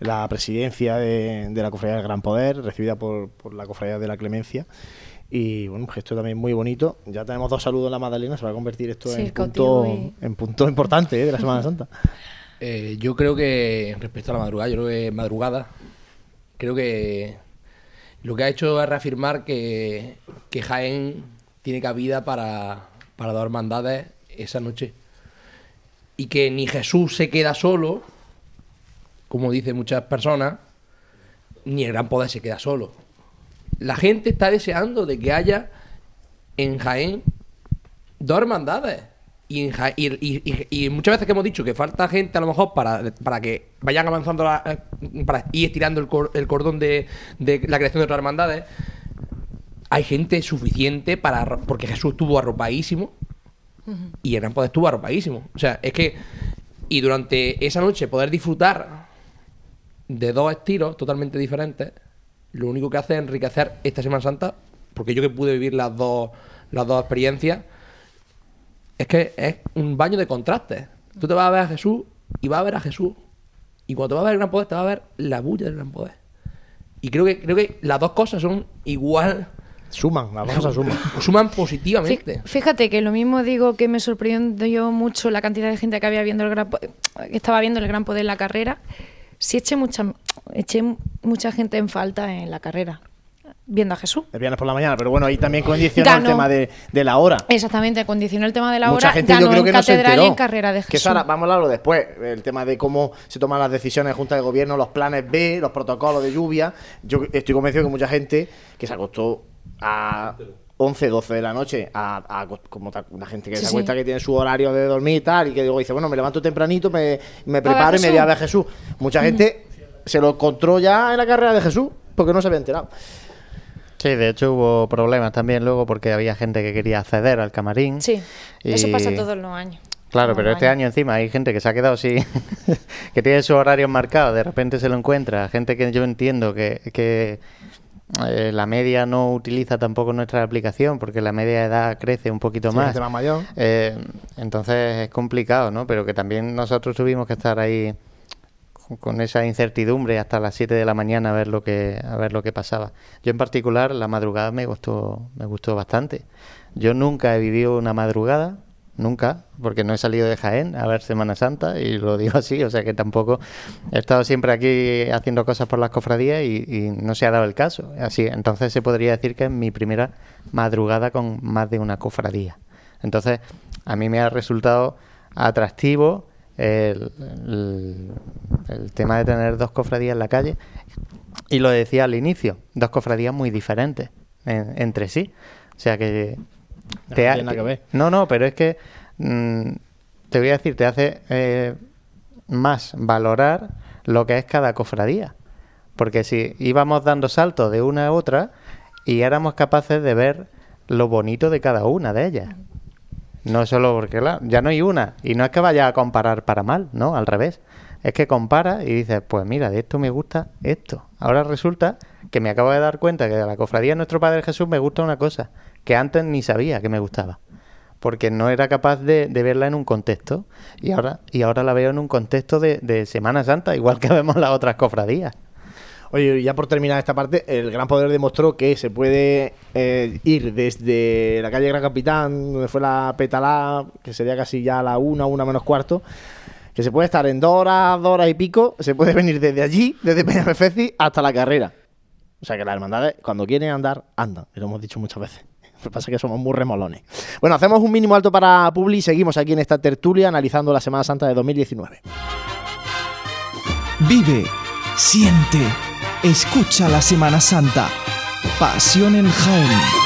la presidencia de, la Cofradía del Gran Poder, recibida por, por la Cofradía de la Clemencia. Y bueno, un gesto también muy bonito. Ya tenemos dos saludos en la Madalena, se va a convertir esto en, punto, en punto importante ¿eh? de la Semana Santa. Eh, yo creo que, respecto a la madrugada, yo creo que madrugada, creo que lo que ha hecho es reafirmar que, que Jaén tiene cabida para, para dar hermandades esa noche. Y que ni Jesús se queda solo, como dicen muchas personas, ni el gran poder se queda solo. La gente está deseando de que haya en Jaén dos hermandades. Y, y, muchas veces que hemos dicho que falta gente a lo mejor para, para que vayan avanzando, eh, para ir estirando el, cordón de, la creación de otras hermandades, hay gente suficiente para... Porque Jesús estuvo arropadísimo y el Gran Poder estuvo arropadísimo. O sea, es que... Y durante esa noche poder disfrutar de dos estilos totalmente diferentes, lo único que hace es enriquecer esta Semana Santa, porque yo que pude vivir las dos, las dos experiencias, es que es un baño de contrastes. Tú te vas a ver a Jesús y vas a ver a Jesús. Y cuando te vas a ver el Gran Poder, te vas a ver la bulla del Gran Poder. Y creo que, creo que las dos cosas son igual. Suman, las cosas suman. Suman positivamente. Fíjate que lo mismo digo que me sorprendió mucho la cantidad de gente que había viendo el gran que estaba viendo el Gran Poder en la carrera sí eché mucha, eché mucha gente en falta en la carrera viendo a Jesús. El viernes por la mañana, pero bueno, ahí también condicionó el tema de, la hora. Exactamente, condicionó el tema de la Mucha hora. Gente yo creo que no se enteró. en carrera de Jesús. Que eso ahora, vamos a hablarlo después, el tema de cómo se toman las decisiones de Junta de Gobierno, los planes B, los protocolos de lluvia. Yo estoy convencido que mucha gente que se acostó a 11, 12 de la noche a, como una gente que se acuesta que tiene su horario de dormir y tal, y que digo, dice, bueno, me levanto tempranito, me, me preparo y me voy a ver a Jesús. Mucha gente se lo encontró ya en la carrera de Jesús porque no se había enterado. Sí, de hecho hubo problemas también luego porque había gente que quería acceder al camarín. Sí, eso pasa todos los años. Claro, pero este año encima hay gente que se ha quedado así, que tiene su horario marcado, de repente se lo encuentra, gente que yo entiendo que, que eh, la media no utiliza tampoco nuestra aplicación porque la media edad crece un poquito más. mayor. Eh, entonces es complicado, ¿no? Pero que también nosotros tuvimos que estar ahí con esa incertidumbre hasta las 7 de la mañana a ver lo que a ver lo que pasaba. Yo en particular la madrugada me gustó me gustó bastante. Yo nunca he vivido una madrugada nunca, porque no he salido de Jaén a ver Semana Santa y lo digo así, o sea que tampoco he estado siempre aquí haciendo cosas por las cofradías y, no se ha dado el caso. Así, entonces se podría decir que es mi primera madrugada con más de una cofradía. Entonces, a mí me ha resultado atractivo el, tema de tener dos cofradías en la calle y lo decía al inicio, dos cofradías muy diferentes entre sí. O sea que no, no, pero es que mm, te voy a decir, te hace eh, más valorar lo que es cada cofradía. Porque si íbamos dando saltos de una a otra y éramos capaces de ver lo bonito de cada una de ellas. No solo porque ya no hay una. Y no es que vaya a comparar para mal, ¿no? Al revés. Es que compara y dices, pues mira, de esto me gusta esto. Ahora resulta que me acabo de dar cuenta que de la cofradía de nuestro Padre Jesús me gusta una cosa que antes ni sabía que me gustaba. Porque no era capaz de, verla en un contexto. Y ahora, y ahora la veo en un contexto de, Semana Santa, igual que vemos las otras cofradías. Oye, ya por terminar esta parte, el Gran Poder demostró que se puede eh, ir desde la calle Gran Capitán, donde fue la Petalá, que sería casi ya la una, una menos cuarto, que se puede estar en dos horas, dos horas y pico, se puede venir desde allí, desde Peñafefeci, hasta la carrera. O sea que las hermandades, cuando quieren andar, andan, y lo hemos dicho muchas veces. Lo que pasa es que somos muy remolones. Bueno, hacemos un mínimo alto para Publi y seguimos aquí en esta tertulia analizando la Semana Santa de 2019. Vive, siente, escucha la Semana Santa. Pasión en Jaén.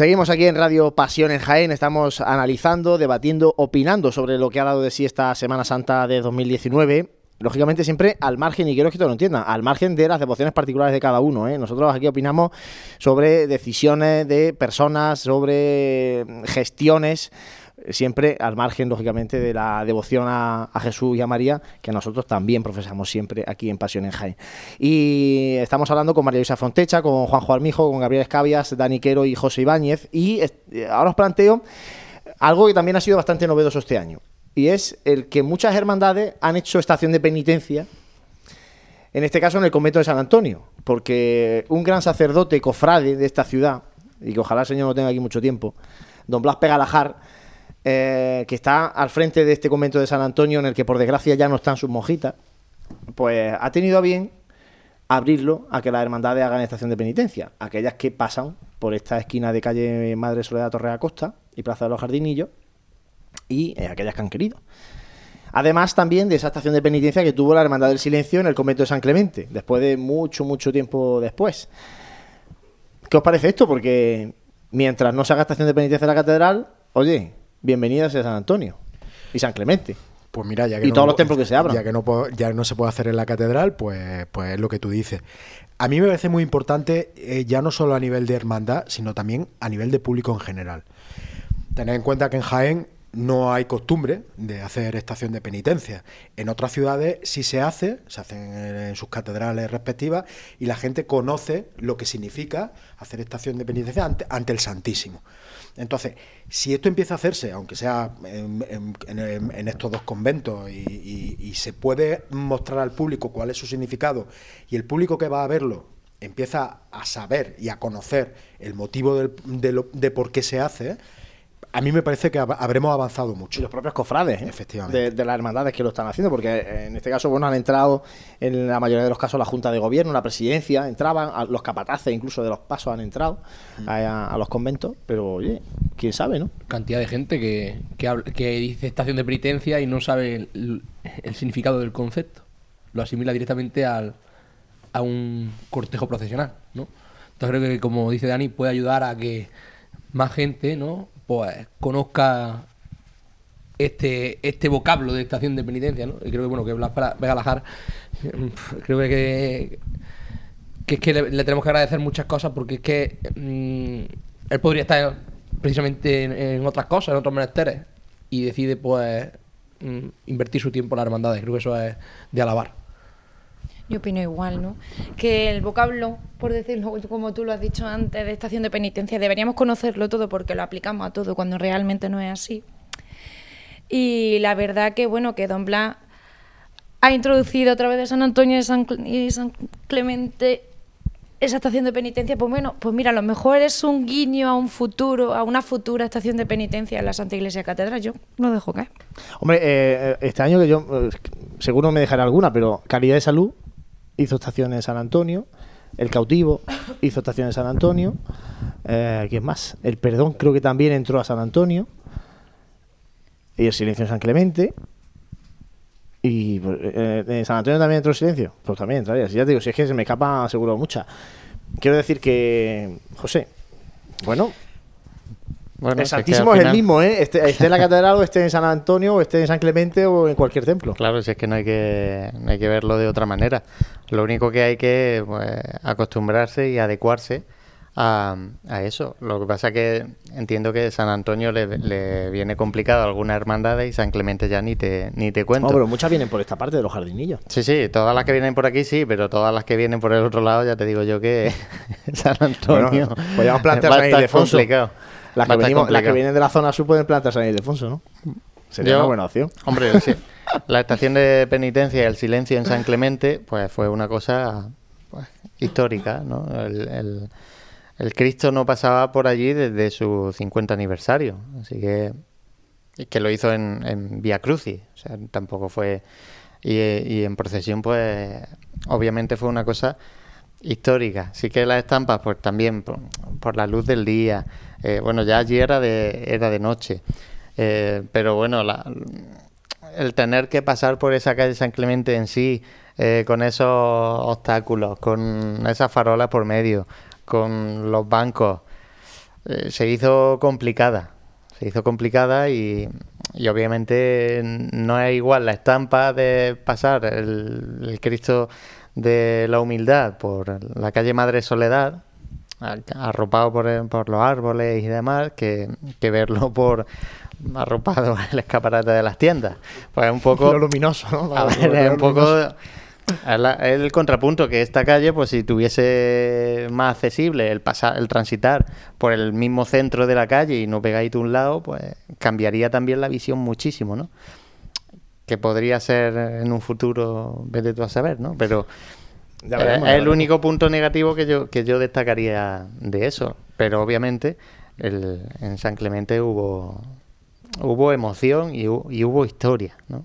Seguimos aquí en Radio Pasión en Jaén, estamos analizando, debatiendo, opinando sobre lo que ha dado de sí esta Semana Santa de 2019. Lógicamente siempre al margen, y quiero que todo lo entiendan, al margen de las devociones particulares de cada uno. ¿eh? Nosotros aquí opinamos sobre decisiones de personas, sobre gestiones siempre al margen, lógicamente, de la devoción a, Jesús y a María, que nosotros también profesamos siempre aquí en Pasión en Jaén. Y estamos hablando con María Luisa Frontecha, con Juanjo Armijo, con Gabriel Escabias, Dani Quero y José Ibáñez. Y ahora os planteo algo que también ha sido bastante novedoso este año. Y es el que muchas hermandades han hecho estación de penitencia, en este caso en el convento de San Antonio, porque un gran sacerdote, cofrade de esta ciudad, y que ojalá el Señor no tenga aquí mucho tiempo, don Blas Pegalajar, eh, que está al frente de este convento de San Antonio, en el que por desgracia ya no están sus monjitas, pues ha tenido a bien abrirlo a que las hermandades hagan estación de penitencia, aquellas que pasan por esta esquina de calle Madre Soledad Torre Acosta y Plaza de los Jardinillos, y eh, aquellas que han querido. Además también de esa estación de penitencia que tuvo la Hermandad del Silencio en el convento de San Clemente, después de mucho, mucho tiempo después. ¿Qué os parece esto? Porque mientras no se haga estación de penitencia en la catedral, oye, bienvenidas a San Antonio y San Clemente. Pues mira, ya que y no, todos los templos que se abran. Ya que no, puedo- ya no se puede hacer en la catedral, pues, pues es lo que tú dices. A mí me parece muy importante, eh, ya no solo a nivel de hermandad, sino también a nivel de público en general. Tener en cuenta que en Jaén no hay costumbre de hacer estación de penitencia. En otras ciudades sí se hace, se hacen en, en sus catedrales respectivas y la gente conoce lo que significa hacer estación de penitencia ante, ante el Santísimo. Entonces, si esto empieza a hacerse, aunque sea en, estos dos conventos, y se puede mostrar al público cuál es su significado, y el público que va a verlo empieza a saber y a conocer el motivo del- de, lo- de por qué se hace, a mí me parece que hab- habremos avanzado Y mucho. los propios cofrades, ¿eh? Efectivamente. De, de las hermandades que lo están haciendo, porque eh, en este caso, bueno, han entrado en la mayoría de los casos la Junta de Gobierno, la Presidencia, entraban, a- los capataces incluso de los pasos han entrado a, a los conventos, pero oye, quién sabe, ¿no? Cantidad de gente que, que, habla- que dice estación de penitencia y no sabe el, el significado del concepto. Lo asimila directamente al, a un cortejo procesional, ¿no? Entonces creo que, como dice Dani, puede ayudar a que más gente, ¿no? Pues conozca este, este vocablo de estación de penitencia, ¿no? Y creo que, bueno, que Blas Pera- Vega Lajar, creo que, que es que le, tenemos que agradecer muchas cosas porque es que mm, él podría estar precisamente en, en otras cosas, en otros menesteres, y decide, pues, mm, invertir su tiempo en las hermandades. Creo que eso es de alabar. Yo opino igual, ¿no? Que el vocablo, por decirlo como tú lo has dicho antes, de estación de penitencia, deberíamos conocerlo todo porque lo aplicamos a todo cuando realmente no es así. Y la verdad que, bueno, que Don Blas ha introducido a través de San Antonio y San, Clemente esa estación de penitencia, pues bueno, pues mira, a lo mejor es un guiño a un futuro, a una futura estación de penitencia en la Santa Iglesia Catedral. Yo no dejo caer. Hombre, eh, este año que yo eh, seguro me dejaré alguna, pero Calidad de Salud hizo estación en San Antonio, El Cautivo hizo estación en San Antonio, eh, ¿quién más? El Perdón creo que también entró a San Antonio y El Silencio en San Clemente. Y eh, en San Antonio también entró el silencio. Pues también entraría. Si ya te digo, si es que se me escapa seguro mucha. Quiero decir que, José, bueno, Bueno, el es que Santísimo es el mismo, ¿eh? Esté, esté en la catedral o esté en San Antonio o esté en San Clemente o en cualquier templo. Claro, si es que no hay que, no hay que verlo de otra manera. Lo único que hay que pues, acostumbrarse y adecuarse a, a eso. Lo que pasa es que entiendo que San Antonio le, le viene complicado a algunas hermandades y San Clemente ya ni te, ni te cuento. No, pero muchas vienen por esta parte de los jardinillos. Sí, sí, todas las que vienen por aquí sí, pero todas las que vienen por el otro lado ya te digo yo que San Antonio Bueno, podríamos plantear San Ildefonso. complicado. Las que, venimos- las vienen de la zona sur pueden plantar San Ildefonso, ¿no? Sería Yo- una buena opción. Hombre, sí. La estación de penitencia y el silencio en San Clemente, pues fue una cosa pues, histórica, ¿no? El, el- el Cristo no pasaba por allí desde su 50 aniversario, así que y que lo hizo en, en Via Crucis, o sea, tampoco fue y, y en procesión, pues obviamente fue una cosa histórica. Sí que las estampas, pues también por, por la luz del día. Eh, bueno, ya allí era de, era de noche. Eh, pero bueno, la- el tener que pasar por esa calle San Clemente en sí, eh, con esos obstáculos, con esas farolas por medio, con los bancos, se hizo complicada. Se hizo complicada y, y obviamente no es igual la estampa de pasar el, Cristo de la humildad por la calle Madre Soledad, arropado por, por los árboles y demás, que, que verlo por arropado en el escaparate de las tiendas. Pues es un poco... Lo luminoso, ¿no? A ver, es un poco la- el contrapunto que esta calle, pues si tuviese más accesible el pasar, el transitar por el mismo centro de la calle y no pegadito a un lado, pues cambiaría también la visión muchísimo, ¿no? Que podría ser en un futuro, vete tú a saber, ¿no? Pero Ya veremos, es el veremos. único punto negativo que yo, que yo destacaría de eso. Pero obviamente el- en San Clemente hubo hubo emoción y hubo historia, ¿no?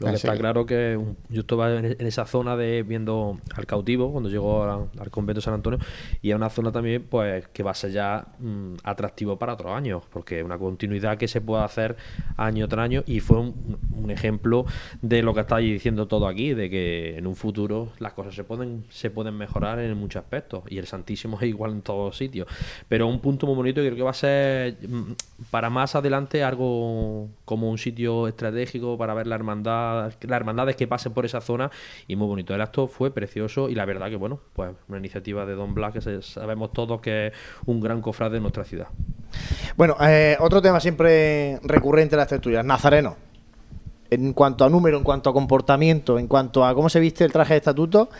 Lo que Así está que- claro que yo estaba en, en esa zona de viendo al cautivo cuando llegó a- al convento de San Antonio y es una zona también pues que va a ser ya mm, atractivo para otros años porque es una continuidad que se puede hacer año tras año y fue un, un ejemplo de lo que estáis diciendo todo aquí de que en un futuro las cosas se pueden se pueden mejorar en muchos aspectos y el Santísimo es igual en todos sitios. Pero un punto muy bonito y creo que va a ser mm, para más adelante algo como un sitio estratégico para ver la hermandad las hermandades que pasen por esa zona y muy bonito el acto fue precioso y la verdad que bueno pues una iniciativa de Don Blas que sabemos todos que es un gran cofrade de nuestra ciudad Bueno, eh, otro tema siempre recurrente en las tertulias, Nazareno. En cuanto a número, en cuanto a comportamiento, en cuanto a cómo se viste el traje de estatuto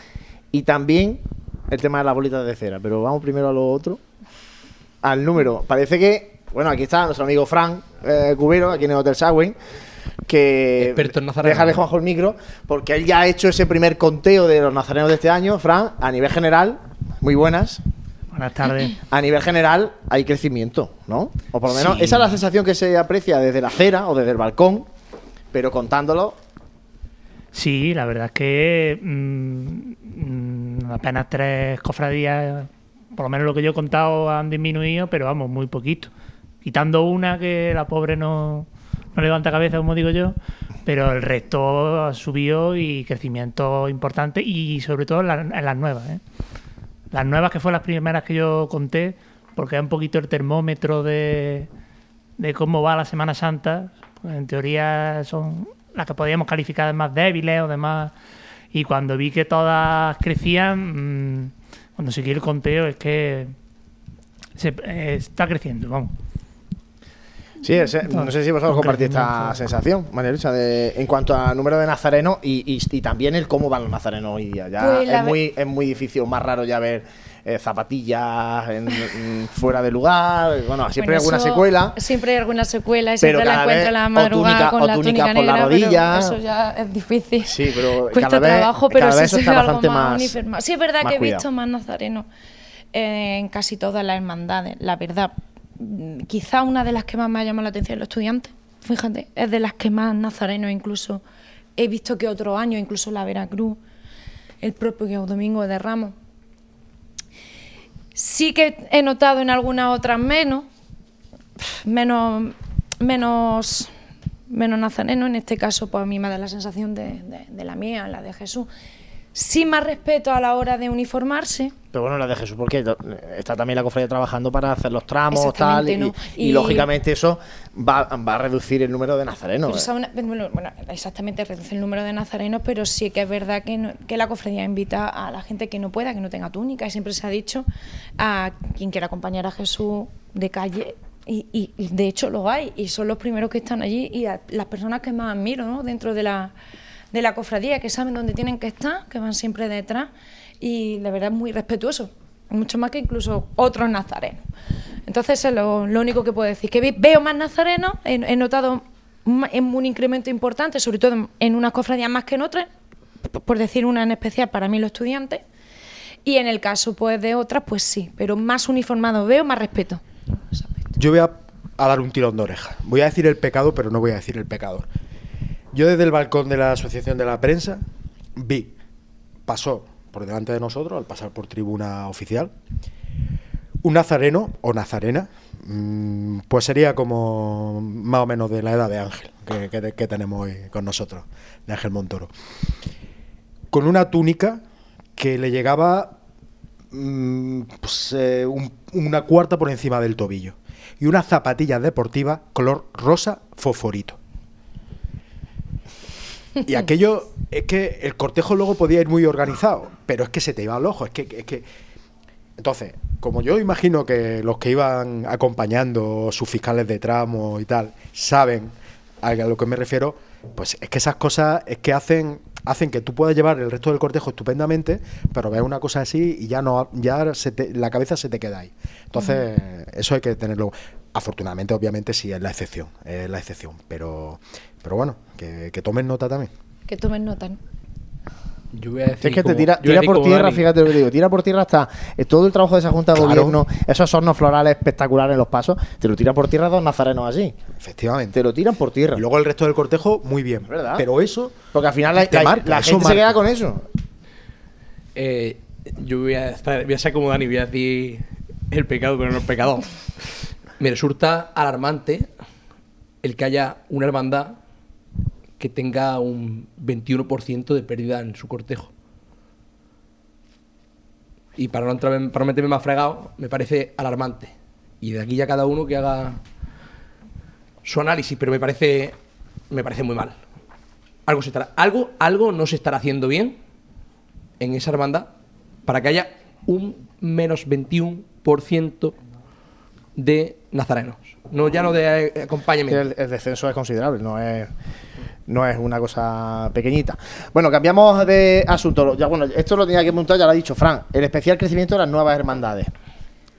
y también el tema de las bolitas de cera. Pero vamos primero a lo otro. Al número. Parece que, bueno, aquí está nuestro amigo Fran eh, Cubero, aquí en el Hotel Sagüen, que Experto en nazareno. déjale Juanjo el micro, porque él ya ha hecho ese primer conteo de los nazarenos de este año. Fran, a nivel general, muy buenas. Buenas tardes. A nivel general hay crecimiento, ¿no? O por lo menos Sí. esa es la sensación que se aprecia desde la acera o desde el balcón, pero contándolo, Sí, la verdad es que mm, mm, apenas tres cofradías, por lo menos lo que yo he contado, han disminuido, pero vamos, muy poquito. Quitando una que la pobre no, no levanta cabeza, como digo yo, pero el resto ha subido y crecimiento importante y sobre todo en, la- en las nuevas. ¿eh? Las nuevas que fueron las primeras que yo conté, porque es un poquito el termómetro de, de cómo va la Semana Santa. Pues en teoría son las que podíamos calificar de más débiles o de más... Y cuando vi que todas crecían, mm, cuando seguí el conteo, es que se- eh, está creciendo, vamos. Sí, ese- no sé si vosotros compartís esta sensación, María Luisa, de, en cuanto a número de nazarenos y, y- y también el cómo van los nazarenos hoy día. Ya Pues es, muy, es muy difícil, más raro ya ver eh, zapatillas en- en- fuera de lugar. Bueno, siempre Bueno, hay alguna eso- secuela. Siempre hay alguna secuela y Pero siempre la cada encuentro en la o madrugada túnica- con o la túnica túnica por la negra, rodilla. eso ya es difícil. Sí, pero Cuesta cada vez- trabajo, pero cada sí vez se está bastante más, más-. Sí, es verdad que he cuidado. visto más nazarenos eh, en casi todas las hermandades, la verdad. Quizá una de las que más me ha llamado la atención los estudiantes, fíjate, es de las que más nazarenos incluso he visto que otro año, incluso la Veracruz, el propio Domingo de Ramos. Sí que he notado en algunas otras menos, menos, menos, menos nazareno. En este caso, pues a mí me da la sensación de la mía, la de Jesús. Sí más respeto a la hora de uniformarse. Pero bueno, la de Jesús, porque está también la cofradía trabajando para hacer los tramos, tal, y, ¿no? y Y- lógicamente eso va, va a reducir el número de nazarenos. Pero ¿eh? una- bueno, exactamente reduce el número de nazarenos, pero sí que es verdad que, no- que la cofradía invita a la gente que no pueda, que no tenga túnica, y siempre se ha dicho a quien quiera acompañar a Jesús de calle. Y, y- y de hecho lo hay, y son los primeros que están allí, y a- las personas que más admiro ¿no? dentro de la, de la cofradía, que saben dónde tienen que estar, que van siempre detrás, y de verdad es muy respetuoso, mucho más que incluso otros nazarenos. Entonces es lo, lo único que puedo decir, que ve- veo más nazarenos, he, notado en un incremento importante, sobre todo en, unas cofradías más que en otras, por decir una en especial para mí los estudiantes, y en el caso pues de otras, pues sí, pero más uniformado veo, más respeto. Yo voy a, a dar un tirón de oreja. Voy a decir el pecado, pero no voy a decir el pecador. Yo desde el balcón de la Asociación de la Prensa vi, pasó por delante de nosotros, al pasar por tribuna oficial, un nazareno o nazarena, mm, pues sería como más o menos de la edad de Ángel, que, tenemos hoy con nosotros, de Ángel Montoro, con una túnica que le llegaba mm, pues, eh, un- una cuarta por encima del tobillo y unas zapatillas deportivas color rosa fosforito. Y aquello es que el cortejo luego podía ir muy organizado, pero es que se te iba al ojo, es que, es que... Entonces, como yo imagino que los que iban acompañando sus fiscales de tramo y tal saben a lo que me refiero, pues es que esas cosas es que hacen hacen que tú puedas llevar el resto del cortejo estupendamente, pero ves una cosa así y ya no ya se te- la cabeza se te queda ahí. Entonces, eso hay que tenerlo. Afortunadamente, obviamente, sí es la excepción, es la excepción, pero pero bueno, que, que tomen nota también. Que tomen nota. ¿no? Yo voy a decir Es que te tira, tira por tierra, Dani. fíjate lo que digo, tira por tierra hasta eh, todo el trabajo de esa Junta de Claro. Gobierno, esos hornos florales espectaculares en los pasos, te lo tiran por tierra dos nazarenos así. Efectivamente. Te lo tiran por tierra. Y luego el resto del cortejo, muy bien. ¿Verdad? Pero eso, Porque al final la, la- marca, la gente se queda con eso. Eh, yo voy a, estar, voy a ser como Dani, voy a decir el pecado, pero no el pecador. Me resulta alarmante el que haya una hermandad que tenga un 21% de pérdida en su cortejo. Y para no, meterme más fregado, me parece alarmante. Y de aquí ya cada uno que haga su análisis, pero me parece, me parece muy mal. Algo, se estará, algo, algo no se estará haciendo bien en esa hermandad para que haya un menos 21% de nazarenos. No, ya no de eh, acompañamiento. El, descenso es considerable, no es, no es una cosa pequeñita. Bueno, cambiamos de asunto. Ya, bueno, esto lo tenía que montar, ya lo ha dicho Fran. El especial crecimiento de las nuevas hermandades.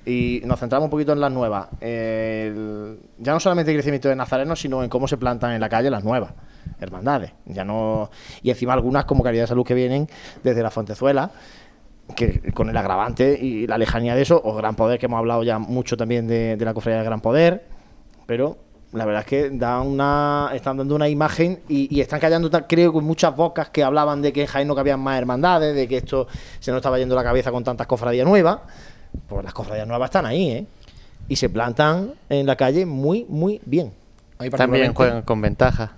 Y nos centramos un poquito en las nuevas. Ya no solamente el crecimiento de nazarenos, sino en cómo se plantan en la calle las nuevas hermandades. Ya no y encima algunas como Caridad de Salud que vienen desde la Fontezuela, que con el agravante y la lejanía de eso, o Gran Poder, que hemos hablado ya mucho también de, de la cofradía de Gran Poder, pero la verdad es que da una, están dando una imagen y, y están callando, creo que muchas bocas que hablaban de que en Jaén no cabían más hermandades, de que esto se nos estaba yendo la cabeza con tantas cofradías nuevas. Pues las cofradías nuevas están ahí, ¿eh? Y se plantan en la calle muy, muy bien. También juegan con ventaja.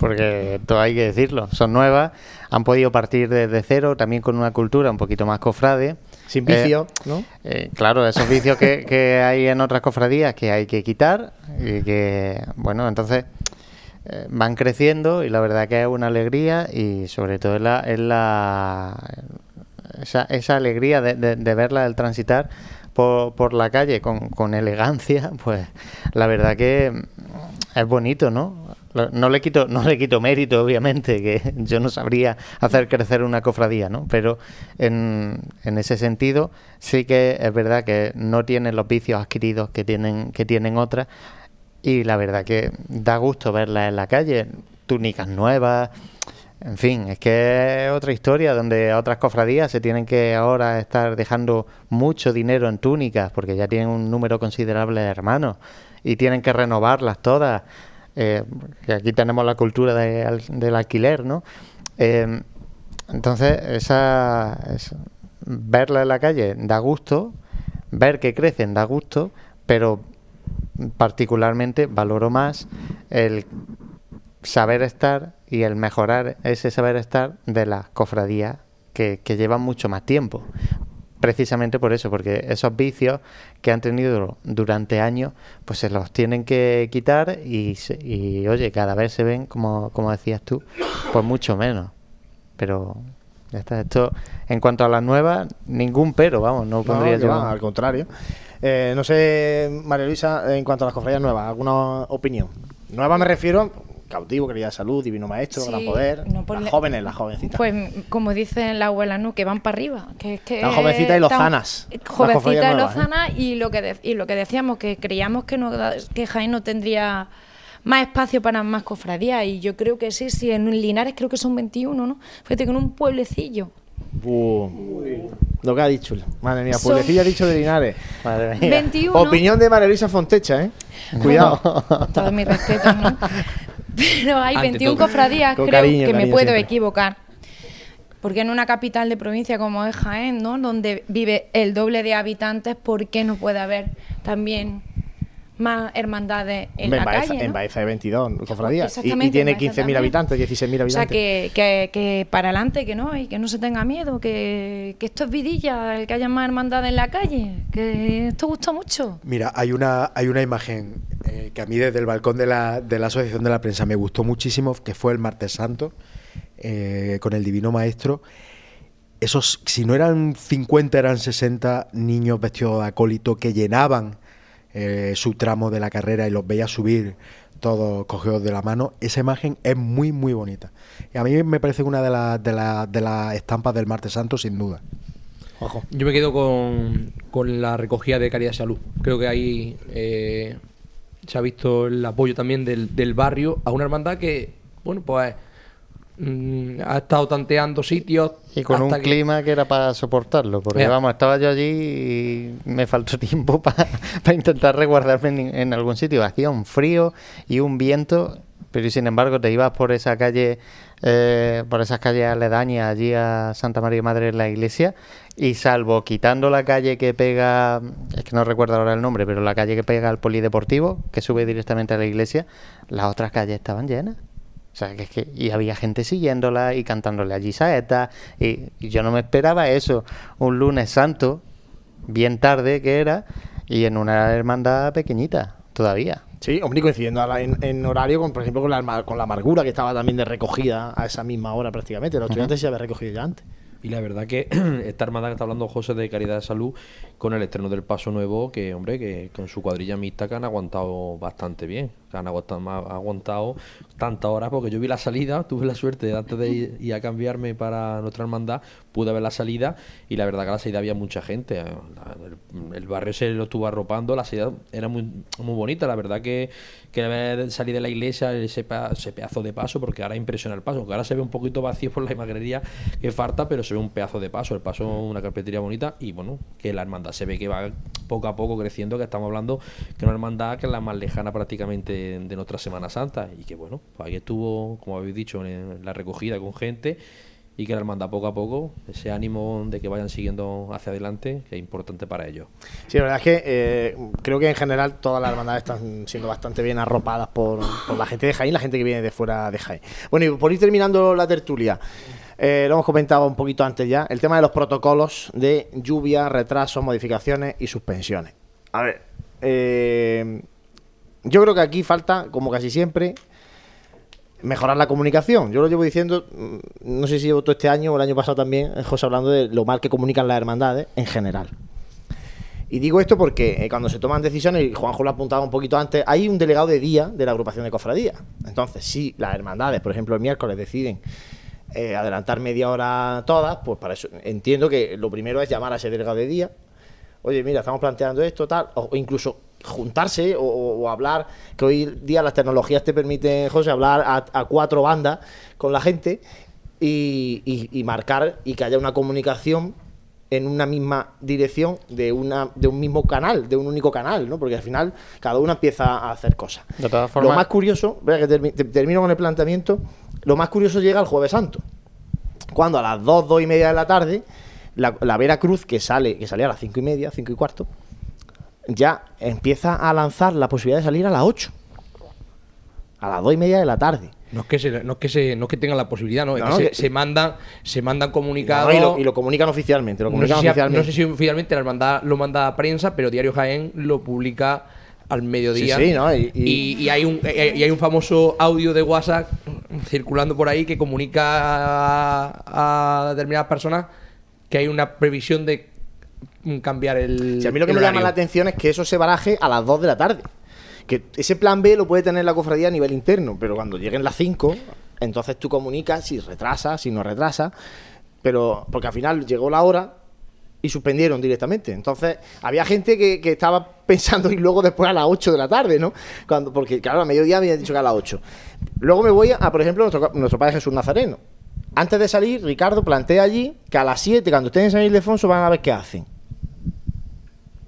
Porque esto hay que decirlo, son nuevas, han podido partir desde cero, también con una cultura un poquito más cofrade. Sin Eh, vicio, ¿no? eh, claro, esos vicios que, que hay en otras cofradías que hay que quitar y que, bueno, entonces eh, van creciendo y la verdad que es una alegría y sobre todo es la, es la esa, esa alegría de, de, de verla, el transitar por, por la calle con, con elegancia, pues la verdad que es bonito, ¿no? No le quito, no le quito mérito, obviamente, que yo no sabría hacer crecer una cofradía, ¿no? Pero en, en ese sentido, sí que es verdad que no tienen los vicios adquiridos que tienen, que tienen otras. Y la verdad que da gusto verlas en la calle, túnicas nuevas. En fin, es que es otra historia donde otras cofradías se tienen que ahora estar dejando mucho dinero en túnicas porque ya tienen un número considerable de hermanos y tienen que renovarlas todas. Eh, que aquí tenemos la cultura del alquiler, ¿no? Eh, entonces, esa, es- verla en la calle da gusto, ver que crecen da gusto, pero particularmente valoro más el saber estar y el mejorar ese saber estar de las cofradías que, que llevan mucho más tiempo. Precisamente por eso, porque esos vicios que han tenido durante años, pues se los tienen que quitar y, y oye, cada vez se ven, como, como decías tú, pues mucho menos. Pero ya está, esto, en cuanto a las nuevas, ningún pero, vamos, no No, pondría que yo. va, al contrario. Eh, no sé, María Luisa, en cuanto a las cofradías nuevas, ¿alguna opinión? Nueva me refiero, cautivo, querida de salud, divino maestro, Sí, gran poder. no, las jóvenes, las jovencitas. Pues como dicen la abuela, ¿no? Que van para arriba. Que, es que Las jovencitas y lozanas, las Jovencitas y nuevas, ¿eh? lozanas y lo que de- y lo que decíamos, que creíamos que no que Jaén no tendría más espacio para más cofradías. Y yo creo que sí, sí, en Linares creo que son 21, ¿no? Fíjate que en un pueblecillo. Bu- Lo que ha dicho. Madre mía, pueblecilla ha dicho de Linares. Madre mía. 21. Opinión de María Luisa Fontecha, ¿eh? Cuidado. Todo mi respeto, ¿no? Pero hay Ante 21 todo. cofradías, Con creo cariño, que me puedo siempre. equivocar. Porque en una capital de provincia como es Jaén, ¿no? Donde vive el doble de habitantes, ¿por qué no puede haber también más hermandades en Hombre, la Baeza, calle? en. Baeza hay 22 cofradías. Y, y tiene en Baeza 15.000 también. habitantes, 16.000 habitantes. O sea, que, que, que para adelante, que no, y que no se tenga miedo, que, que esto es vidilla, el que haya más hermandades en la calle, que esto gusta mucho. Mira, hay una, hay una imagen eh, que a mí desde el balcón de la, de la Asociación de la Prensa me gustó muchísimo, que fue el martes santo, eh, con el Divino Maestro. Esos, si no eran 50, eran 60 niños vestidos de acólito que llenaban eh, su tramo de la carrera y los veía subir todos cogidos de la mano. Esa imagen es muy, muy bonita. Y a mí me parece una de las de las- de las estampas del martes santo, sin duda. Ojo. Yo me quedo con, con la recogida de Caridad Salud. Creo que ahí eh, se ha visto el apoyo también del, del barrio a una hermandad que, bueno, pues mm, ha estado tanteando sitios. Y con un que- clima que era para soportarlo, porque vamos, estaba yo allí y me faltó tiempo para intentar resguardarme en, en algún sitio. Hacía un frío y un viento, pero sin embargo te ibas por esa calle, eh, por esas calles aledañas allí a Santa María Madre en la iglesia, y salvo quitando la calle que pega, es que no recuerdo ahora el nombre, pero la calle que pega al polideportivo, que sube directamente a la iglesia, las otras calles estaban llenas. O sea, que es que y había gente siguiéndola y cantándole allí saetas. Y, y yo no me esperaba eso. Un lunes santo, bien tarde que era, y en una hermandad pequeñita todavía. Sí, hombre, y coincidiendo en, en horario, con, por ejemplo, con la, con la amargura que estaba también de recogida a esa misma hora prácticamente. Los estudiantes se habían recogido ya antes. Y la verdad que esta hermandad que está hablando José de Caridad de Salud, con el estreno del Paso Nuevo, que hombre, que con su cuadrilla mixta que han aguantado bastante bien, que han aguantado, tantas horas, porque yo vi la salida, tuve la suerte de antes de ir, ir a cambiarme para nuestra hermandad, pude ver la salida y la verdad que a la salida había mucha gente, eh, el, el barrio se lo estuvo arropando, la salida era muy, muy bonita, la verdad que, que salir de la iglesia ese, pedazo de paso, porque ahora impresiona el paso, aunque ahora se ve un poquito vacío por la imaginería que falta, pero se ve un pedazo de paso, el paso una carpintería bonita y bueno, que la hermandad se ve que va poco a poco creciendo, que estamos hablando que una hermandad que es la más lejana prácticamente de nuestra Semana Santa y que bueno, pues ahí estuvo, como habéis dicho, en la recogida con gente y que la hermandad poco a poco, ese ánimo de que vayan siguiendo hacia adelante, que es importante para ellos. Sí, la verdad es que eh, creo que en general todas las hermandades están siendo bastante bien arropadas por, por la gente de Jaén, la gente que viene de fuera de Jaén. Bueno, y por ir terminando la tertulia, eh, lo hemos comentado un poquito antes ya, el tema de los protocolos de lluvia, retrasos, modificaciones y suspensiones. A ver, eh, yo creo que aquí falta, como casi siempre, mejorar la comunicación. Yo lo llevo diciendo, mm, no sé si llevo todo este año o el año pasado también, eh, José, hablando de lo mal que comunican las hermandades en general. Y digo esto porque eh, cuando se toman decisiones, y Juanjo lo ha apuntado un poquito antes, hay un delegado de día de la agrupación de cofradías. Entonces, si las hermandades, por ejemplo, el miércoles deciden eh, adelantar media hora todas, pues para eso entiendo que lo primero es llamar a ese delegado de día. Oye, mira, estamos planteando esto, tal, o incluso juntarse o, hablar, que hoy día las tecnologías te permiten, José, hablar a, a cuatro bandas con la gente y, y- y marcar y que haya una comunicación en una misma dirección de una de un mismo canal, de un único canal, ¿no? Porque al final cada uno empieza a hacer cosas. De todas formas- Lo más curioso, que termi- te- termino con el planteamiento, lo más curioso llega el Jueves Santo, cuando a las 2, 2 y media de la tarde, la, la Vera Cruz, que sale, que salía a las 5 y media, 5 y cuarto, ya empieza a lanzar la posibilidad de salir a las 8. A las 2 y media de la tarde. No es que se, no es que se, no es que tengan la posibilidad, no, es que, se, que- se mandan, se mandan comunicados. Y, lo, y lo comunican oficialmente. Lo no, sé si, oficialmente. no sé si oficialmente la hermandad lo manda a prensa, pero Diario Jaén lo publica al mediodía. Sí, sí, ¿no? Y- y- Y, y hay un, eh, y hay un famoso audio de WhatsApp circulando por ahí que comunica a, a determinadas personas que hay una previsión de cambiar el. Si a mí lo que me llama la atención es que eso se baraje a las 2 de la tarde. Que ese plan B lo puede tener la cofradía a nivel interno, pero cuando lleguen las 5, entonces tú comunicas si retrasa, si no retrasa. Pero, porque al final llegó la hora y suspendieron directamente. Entonces, había gente que, que estaba pensando y luego después a las 8 de la tarde, ¿no? Cuando, porque, claro, a mediodía había dicho que a las 8. Luego me voy a, por ejemplo, nuestro, nuestro padre Jesús Nazareno. Antes de salir, Ricardo plantea allí que a las 7, cuando estén en San Ildefonso, van a ver qué hacen.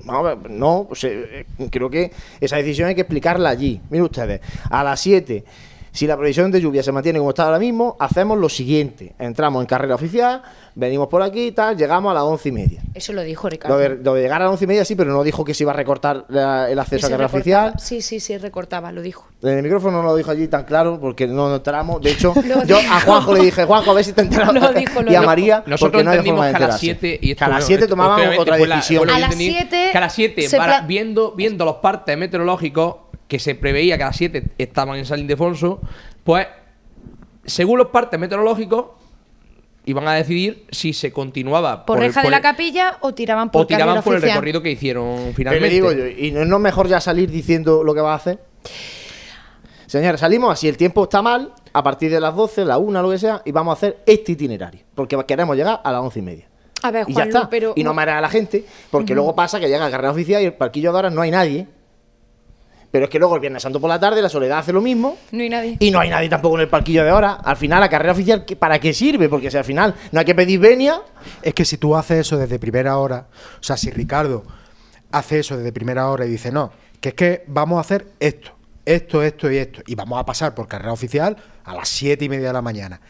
No, pues, eh, eh, creo que esa decisión hay que explicarla allí. Miren ustedes, a las 7, si la previsión de lluvia se mantiene como está ahora mismo, hacemos lo siguiente. Entramos en carrera oficial, venimos por aquí y tal, llegamos a las once y media. Eso lo dijo Ricardo. Lo de, lo de llegar a las once y media sí, pero no dijo que se iba a recortar la- el acceso a carrera recortaba. oficial. Sí, sí, sí, recortaba, lo dijo. En el micrófono no lo dijo allí tan claro porque no nos enteramos. De hecho, yo a. Juanjo le dije, Juanjo, a ver si te enteras. Lo dijo, lo y a dijo. María, Nosotros porque no hay forma de que a las enterarse. 7 y esto a las no, 7 esto tomaban obviamente otra la- decisión. lo A las entendí, 7 que a las 7 se para- pla- viendo viendo los partes meteorológicos que se preveía que a las 7 estaban en San Ildefonso, pues según los partes meteorológicos iban a decidir si se continuaba por, el- reja de por la el- capilla o tiraban por o tiraban por el recorrido que hicieron finalmente. le digo yo, ¿y no es mejor ya salir diciendo lo que va a hacer? Señores, salimos así, el tiempo está mal, a partir de las 12, la 1, lo que sea, y vamos a hacer este itinerario, porque queremos llegar a las 11 y media. A ver, Y ya está. pero... y no marear a la gente, porque luego pasa que llega a carrera oficial y el parquillo de horas no hay nadie. Pero es que luego el Viernes Santo por la tarde, la Soledad hace lo mismo. No hay nadie. Y no hay nadie tampoco en el parquillo de horas. Al final, la carrera oficial, ¿qué- ¿para qué sirve? Porque si al final no hay que pedir venia, Es que si tú haces eso desde primera hora, o sea, si Ricardo hace eso desde primera hora y dice, no, que es que vamos a hacer esto, esto, esto y esto, y vamos a pasar por carrera oficial a las siete y media de la mañana,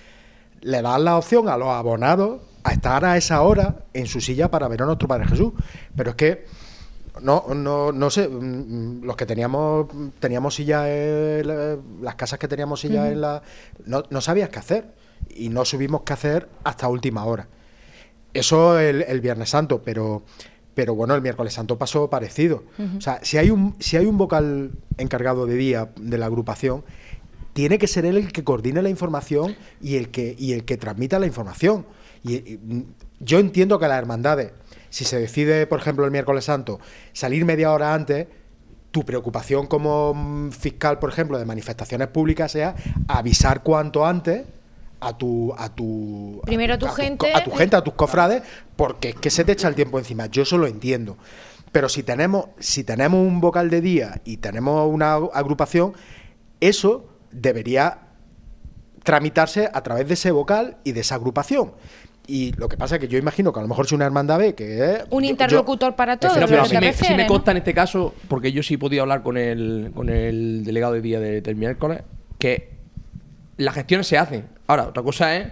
le dan la opción a los abonados a estar a esa hora en su silla para ver a nuestro Padre Jesús. Pero es que no, no, no sé, mm, los que teníamos teníamos sillas las casas que teníamos sillas en la no, no sabías qué hacer y no subimos qué hacer hasta última hora. Eso el, el Viernes Santo, pero pero bueno, el miércoles santo pasó parecido. O sea, si hay un si hay un vocal encargado de día de la agrupación, tiene que ser él el que coordine la información y el que y el que transmita la información. Y, y, mm, yo entiendo que las hermandades, si se decide, por ejemplo, el miércoles santo, salir media hora antes, tu preocupación como fiscal, por ejemplo, de manifestaciones públicas sea avisar cuanto antes a tu a tu Primero a tu gente. co- a tu gente, a tus cofrades, porque es que se te echa el tiempo encima. Yo eso lo entiendo. Pero si tenemos si tenemos un vocal de día y tenemos una agrupación, eso debería tramitarse a través de ese vocal y de esa agrupación. Y lo que pasa es que yo imagino que a lo mejor si una hermandad ve que es Un yo- yo- interlocutor para todo, Pero, es pero sí me, sí me ¿no? consta en este caso, porque yo sí he podido hablar con el, con el delegado de día de- del miércoles, que las gestiones se hacen. Ahora, otra cosa es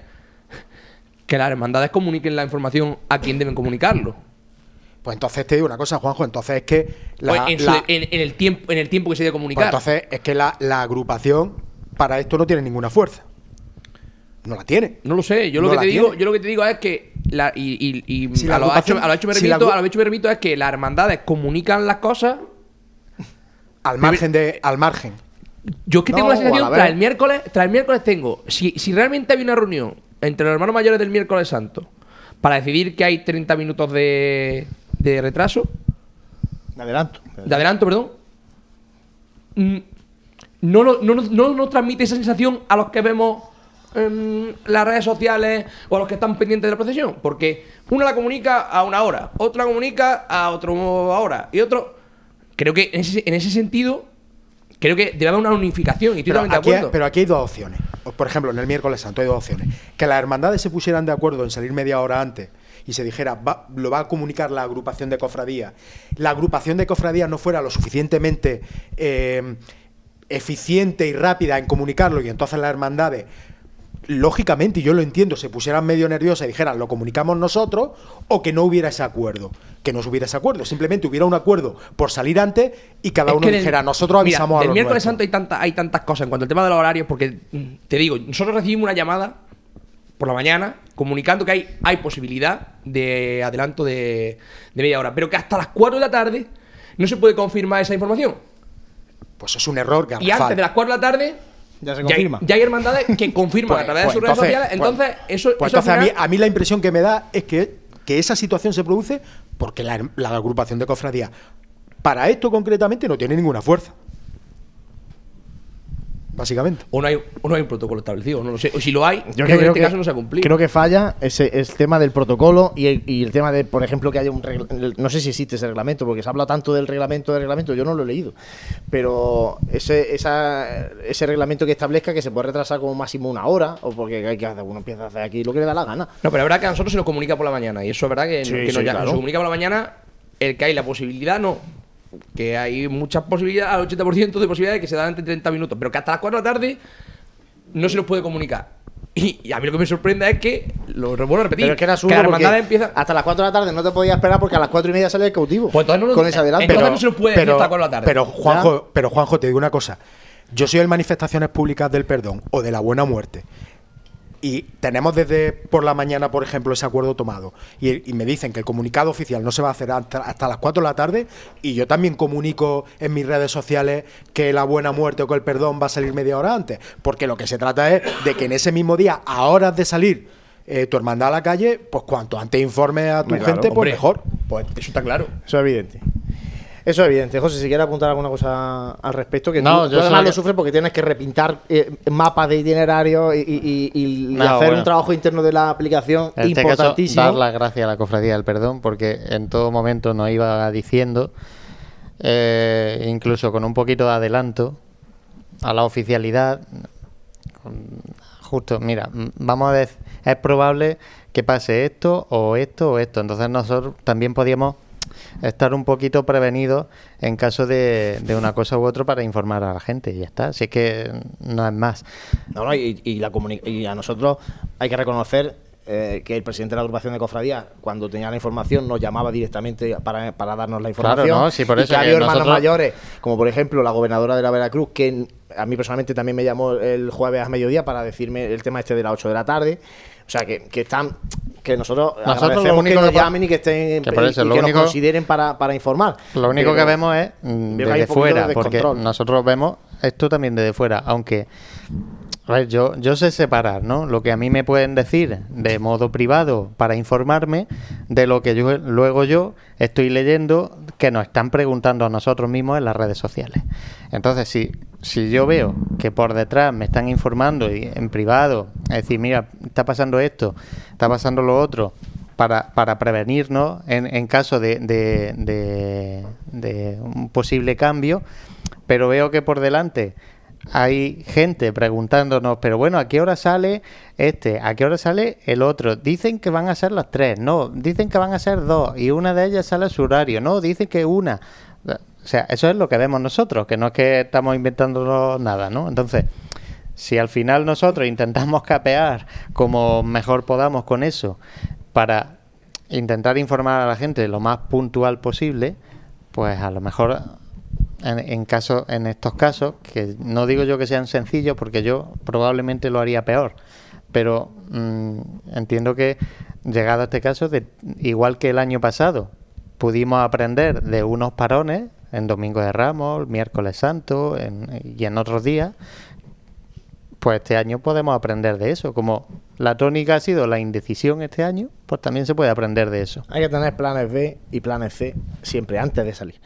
que las hermandades comuniquen la información a quien deben comunicarlo. Pues entonces te digo una cosa, Juanjo, entonces es que la, Pues en, su- la- en- en el tiempo, en el tiempo que se debe pues comunicar. entonces es que la, la agrupación para esto no tiene ninguna fuerza. No la tiene. No lo sé, yo lo que te digo, yo lo que te digo es que la, y, y- y Si la a, lo hecho, a lo hecho me si la remito, agru- a lo hecho me remito es que las hermandades comunican las cosas. Al margen de al margen. Yo es que No, tengo la sensación, tras el miércoles, tras el miércoles tengo, si, si realmente había una reunión entre los hermanos mayores del miércoles santo para decidir que hay 30 minutos de, de retraso, De adelanto. de adelanto, perdón, mm, no, no, no, no, no transmite esa sensación a los que vemos las redes sociales o a los que están pendientes de la procesión. Porque una la comunica a una hora, otra la comunica a otra hora y otro. Creo que en ese, en ese sentido, creo que debe haber una unificación y estoy Pero totalmente aquí, de hay, acuerdo. pero aquí hay dos opciones. Por ejemplo, en el miércoles santo hay dos opciones. Que las hermandades se pusieran de acuerdo en salir media hora antes y se dijera, va- lo va a comunicar la agrupación de cofradías. La agrupación de cofradías no fuera lo suficientemente eh, eficiente y rápida en comunicarlo y entonces las hermandades lógicamente, y yo lo entiendo, se pusieran medio nerviosas y dijeran, lo comunicamos nosotros, o que no hubiera ese acuerdo. Que no hubiera ese acuerdo, simplemente hubiera un acuerdo por salir antes y cada Es uno dijera, nosotros mira, avisamos a los miércoles nuestros". santo hay, tanta, hay tantas cosas en cuanto al tema de los horarios, porque mm, te digo, nosotros recibimos una llamada por la mañana comunicando que hay, hay posibilidad de adelanto de, de media hora, pero que hasta las 4 de la tarde no se puede confirmar esa información. Pues es un error Y garrafal. antes de las 4 de la tarde Ya se ya, hay, confirma. ya hay hermandades que confirman Pues- a través pues de sus redes sociales. pues- Entonces, eso, Pues eso entonces a mí, a mí la impresión que me da es que, que esa situación se produce porque la, la agrupación de cofradías para esto concretamente no tiene ninguna fuerza. Básicamente. o, no hay, o no hay un protocolo establecido, no lo sé. O si lo hay, Yo creo que en este que- caso no se ha cumplido. Creo que falla ese, el tema del protocolo y el, y el tema de, por ejemplo, que haya un no sé si existe ese reglamento, porque se habla tanto del reglamento, del reglamento, yo no lo he leído, pero ese, esa, ese reglamento que establezca que se puede retrasar como máximo una hora, o porque hay que hacer, uno empieza a hacer aquí lo que le da la gana. No, pero es verdad que a nosotros se nos comunica por la mañana. Y eso es verdad que, Sí, que nos, sí, llama- claro. nos comunica por la mañana el que hay la posibilidad, no. Que hay muchas posibilidades, al 80% de posibilidades de que se dan entre 30 minutos. Pero que hasta las 4 de la tarde no se nos puede comunicar. Y, y a mí lo que me sorprende es que, lo vuelvo a repetir, Pero es que era la absurdo porque hermandad empieza... hasta las 4 de la tarde no te podías esperar porque a las 4 y media sale el cautivo. Pues entonces no lo- con adelanto. entonces no se nos puede pero, hasta cuatro de la tarde. pero Juanjo, pero Juanjo, te digo una cosa. Yo soy el manifestaciones públicas del perdón o de la buena muerte. Y tenemos desde por la mañana, por ejemplo, ese acuerdo tomado. Y, y me dicen que el comunicado oficial no se va a hacer hasta, hasta las 4 de la tarde. Y yo también comunico en mis redes sociales que la buena muerte o que el perdón va a salir media hora antes. Porque lo que se trata es de que en ese mismo día, a horas de salir eh, tu hermandad a la calle, pues cuanto antes informe a tu claro, gente, pues mejor. Pues eso está claro. Eso es evidente. Eso es evidente. José, si quieres apuntar alguna cosa al respecto, que No, tú, yo además solo lo que- sufres porque tienes que repintar eh, mapas de itinerario y, y- y- y No, hacer bueno. un trabajo interno de la aplicación En este caso, importantísimo. dar las gracias a la Cofradía del Perdón, porque en todo momento nos iba diciendo, eh, incluso con un poquito de adelanto, a la oficialidad, justo, mira, vamos a decir, es probable que pase esto o esto o esto. Entonces nosotros también podíamos estar un poquito prevenidos en caso de, de una cosa u otra para informar a la gente y ya está. Así que no es más. No, no, y, y la y a nosotros hay que reconocer eh, que el presidente de la agrupación de cofradías, cuando tenía la información, nos llamaba directamente para, para darnos la Claro, información. ¿no? Sí, por y eso que ha que habido hermanos nosotros- mayores, como por ejemplo la gobernadora de la Veracruz, que a mí personalmente también me llamó el jueves a mediodía para decirme el tema este de las 8 de la tarde. O sea, que, que están que nosotros, Nosotros lo único que nos llamen y que estén que por eso, y lo que único- nos consideren para, para informar. Lo único Pero que vemos es mm, desde fuera, de porque nosotros vemos esto también desde fuera, aunque a ver, yo, yo sé separar, ¿no? Lo que a mí me pueden decir de modo privado para informarme de lo que yo luego yo estoy leyendo que nos están preguntando a nosotros mismos en las redes sociales. Entonces, si, si yo veo que por detrás me están informando y en privado, es decir, mira, está pasando esto, está pasando lo otro, para, para prevenirnos en, en caso de, de- de- de un posible cambio, pero veo que por delante hay gente preguntándonos, pero bueno, ¿a qué hora sale este? ¿A qué hora sale el otro? Dicen que van a ser las tres, no, dicen que van a ser dos y una de ellas sale a su horario, no, dicen que una. O sea, eso es lo que vemos nosotros, que no es que estamos inventando nada, ¿no? Entonces, si al final nosotros intentamos capear como mejor podamos con eso para intentar informar a la gente lo más puntual posible, pues a lo mejor en, caso, en estos casos, que no digo yo que sean sencillos, porque yo probablemente lo haría peor, pero mm, entiendo que llegado a este caso, de, igual que el año pasado, pudimos aprender de unos parones en Domingo de Ramos, miércoles Santo y en otros días, pues este año podemos aprender de eso. Como la tónica ha sido la indecisión este año, pues también se puede aprender de eso. Hay que tener planes B y planes C siempre antes de salir.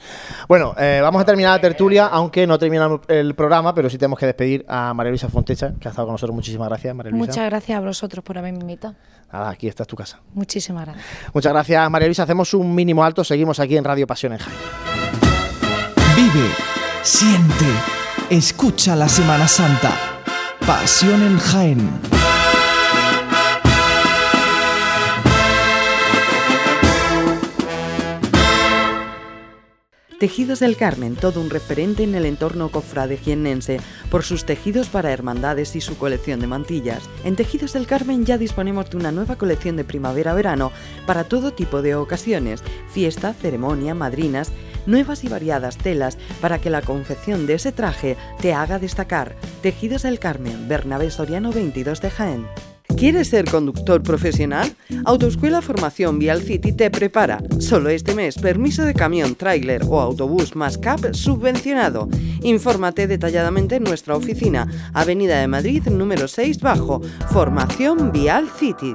Bueno, eh, vamos a terminar la tertulia, aunque no terminamos el programa, pero sí tenemos que despedir a María Luisa Fontecha, que ha estado con nosotros. Muchísimas gracias, María Luisa. Muchas gracias a vosotros por haberme invitado. Nada, aquí está tu casa. Muchísimas gracias. Muchas gracias, María Luisa. Hacemos un mínimo alto. Seguimos aquí en Radio Pasión en Jaén. Vive, siente, escucha la Semana Santa. Pasión en Jaén. Tejidos del Carmen, todo un referente en el entorno cofrade jiennense por sus tejidos para hermandades y su colección de mantillas. En Tejidos del Carmen ya disponemos de una nueva colección de primavera-verano para todo tipo de ocasiones, fiesta, ceremonia, madrinas, nuevas y variadas telas para que la confección de ese traje te haga destacar. Tejidos del Carmen, Bernabé Soriano 22 de Jaén. ¿Quieres ser conductor profesional? Autoescuela Formación Vial City te prepara. Solo este mes, permiso de camión, tráiler o autobús más CAP subvencionado. Infórmate detalladamente en nuestra oficina, Avenida de Madrid número 6 bajo, Formación Vial City.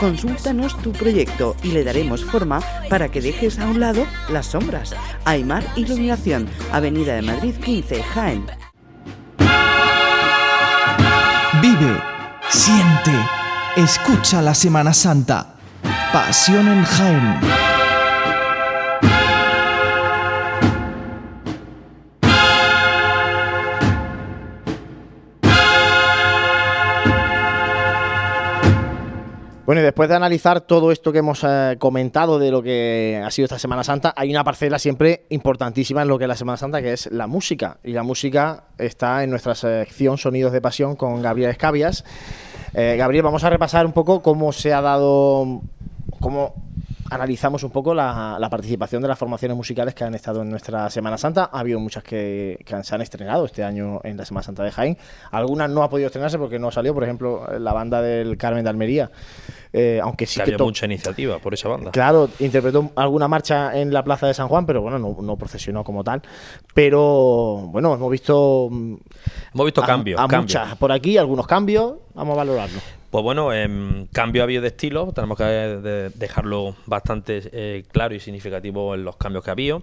consúltanos tu proyecto y le daremos forma para que dejes a un lado las sombras. Aymar Iluminación, Avenida de Madrid 15, Jaén. Vive, siente, escucha la Semana Santa. Pasión en Jaén. Bueno, y después de analizar todo esto que hemos eh, comentado de lo que ha sido esta Semana Santa, hay una parcela siempre importantísima en lo que es la Semana Santa, que es la música. Y la música está en nuestra sección Sonidos de Pasión con Gabriel Escabias. Eh, Gabriel, vamos a repasar un poco cómo se ha dado, cómo analizamos un poco la, la participación de las formaciones musicales que han estado en nuestra Semana Santa. Ha habido muchas que, que han- se han estrenado este año en la Semana Santa de Jaén. Algunas no ha podido estrenarse porque no salió, por ejemplo, la banda del Carmen de Almería. Eh, aunque sí que que había to- mucha iniciativa por esa banda. Claro, interpretó alguna marcha en la plaza de San Juan, pero bueno, no, no procesionó como tal. Pero bueno, hemos visto. mm, Hemos visto a- cambios, a muchas por aquí, algunos cambios. Vamos a valorarlos. Pues bueno, em, cambio ha habido de estilo, tenemos que de- dejarlo bastante eh, claro y significativo en los cambios que ha habido.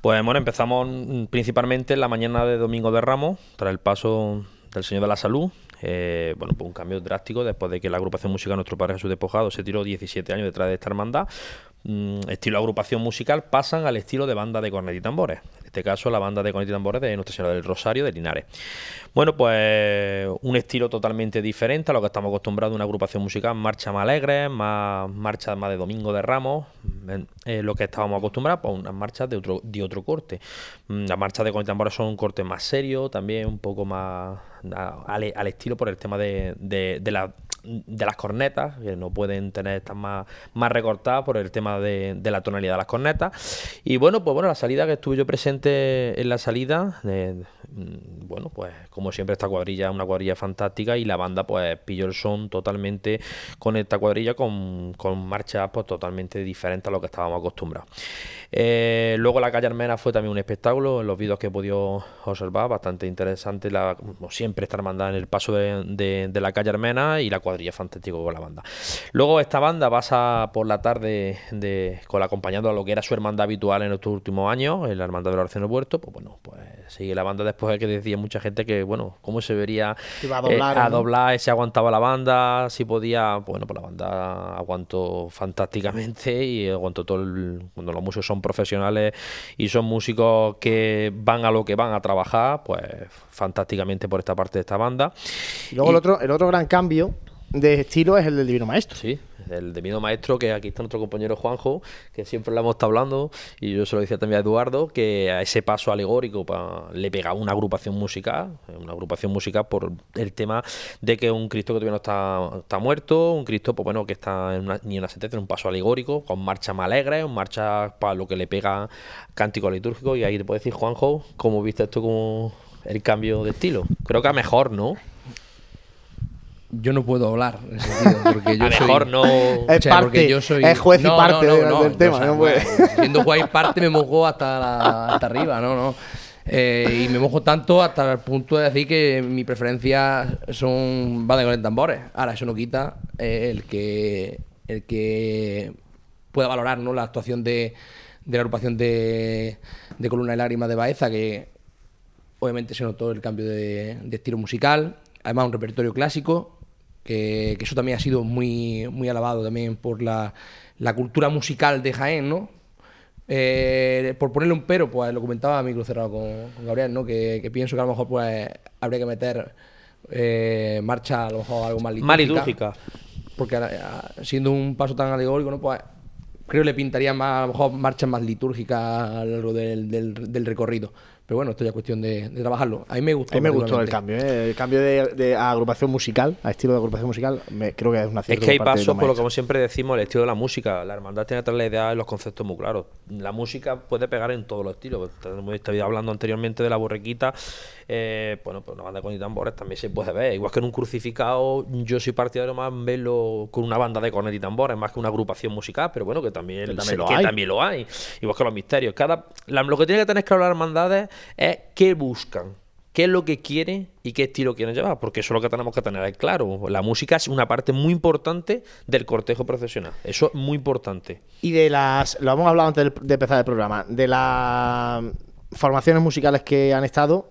Pues bueno, empezamos mm, principalmente en la mañana de Domingo de Ramos, tras el paso del Señor de la Salud. Eh, bueno, pues un cambio drástico después de que la agrupación musical Nuestro Padre Jesús Despojado se tiró 17 años detrás de esta hermandad. Mm, estilo agrupación musical pasan al estilo de banda de cornet y tambores. Este caso, la banda de cornet y tambores de Nuestra Señora del Rosario de Linares. Bueno, pues un estilo totalmente diferente a lo que estamos acostumbrados una agrupación musical, marcha más alegre, más marchas más de Domingo de Ramos, lo que estábamos acostumbrados, pues unas marchas de otro, corte. Mm, Las marchas de cornet y tambores son un corte más serio, también un poco más al, estilo por el tema de la- de las cornetas, que no pueden tener estas más, más recortadas por el tema de, de la tonalidad de las cornetas. Y bueno, pues bueno, la salida que estuve yo presente en la salida, mm, bueno, pues como siempre esta cuadrilla es una cuadrilla fantástica y la banda pues pilló el son totalmente con esta cuadrilla con, con marchas pues totalmente diferentes a lo que estábamos acostumbrados. Eh, luego la calle Armena fue también un espectáculo, en los vídeos que he podido observar, bastante interesante, la, como siempre esta hermandad en el paso de, de- de la calle Armena y la cuadrilla fantástico con la banda. Luego esta banda pasa por la tarde de, con acompañando a lo que era su hermandad habitual en estos últimos años, la hermandad de la oración del puerto, pues bueno, pues sigue la banda después de que decía mucha gente que, bueno, cómo se vería iba a eh, doblar, a ¿no? doblar, si aguantaba la banda, si podía, bueno, pues la banda aguantó fantásticamente y aguantó todo el, cuando los músicos son profesionales y son músicos que van a lo que van a trabajar, pues fantásticamente por esta parte de esta banda. Y luego el otro, el otro gran cambio de estilo es el del Divino Maestro. Sí, el de Mino Maestro, que aquí está nuestro compañero Juanjo, que siempre lo hemos estado hablando, y yo se lo decía también a Eduardo, que a ese paso alegórico pa- le pega una agrupación musical, una agrupación musical por el tema de que un Cristo que todavía no está, está muerto, un Cristo pues bueno que está en una, ni en una sentencia, en un paso alegórico, con marcha más alegre, un marcha para lo que le pega cántico litúrgico, y ahí te puedo decir, Juanjo, ¿cómo viste esto como el cambio de estilo? Creo que a mejor, ¿no? Yo no puedo hablar en ese sentido, porque yo A soy- mejor no- Es O sea, porque parte, yo soy- es juez y parte del- del tema, o sea, no puede. bueno, Siendo juez y parte me mojo hasta, la- hasta arriba, no, no. Eh, y me mojo tanto hasta el punto de decir que mi preferencia son bandas con tambores. Ahora, eso no quita eh, el que el que pueda valorar ¿no? la actuación de, de la agrupación de, de Columna y Lágrimas de Baeza, que obviamente se notó el cambio de, de estilo musical, además un repertorio clásico, que, que eso también ha sido muy, muy alabado también por la, la cultura musical de Jaén, ¿no? Eh, por ponerle un pero, pues lo comentaba a micro cerrado con, con Gabriel, ¿no? Que, que pienso que a lo mejor pues habría que meter eh, marcha a lo mejor algo más litúrgica. Más litúrgica. Porque a- a- siendo un paso tan alegórico, ¿no? Pues creo que le pintaría más, a lo mejor marchas más litúrgicas a lo largo del, del- del recorrido. Pero bueno, esto ya es cuestión de, de trabajarlo. A mí me gustó. A mí me gustó el cambio, ¿eh? el cambio de, de agrupación musical, a estilo de agrupación musical, me, creo que es una Es acierto que hay pasos, por lo que como siempre decimos, el estilo de la música. La hermandad tiene que tener la idea y los conceptos muy claros. La música puede pegar en todos los estilos. Hemos estado hablando anteriormente de la borrequita. Eh, bueno, pues una banda con tambores también se puede ver. Igual que en un crucificado, yo soy partidario más verlo con una banda de cornet y tambores, más que una agrupación musical, pero bueno, que también, Que también se- lo que hay. también lo hay. Igual que los misterios. Cada, la- lo que tiene que tener claro las hermandades es qué buscan qué es lo que quieren y qué estilo quieren llevar, porque eso es lo que tenemos que tener claro. La música es una parte muy importante del cortejo profesional. Eso es muy importante. Y de las, lo hemos hablado antes de empezar el programa, de las formaciones musicales que han estado,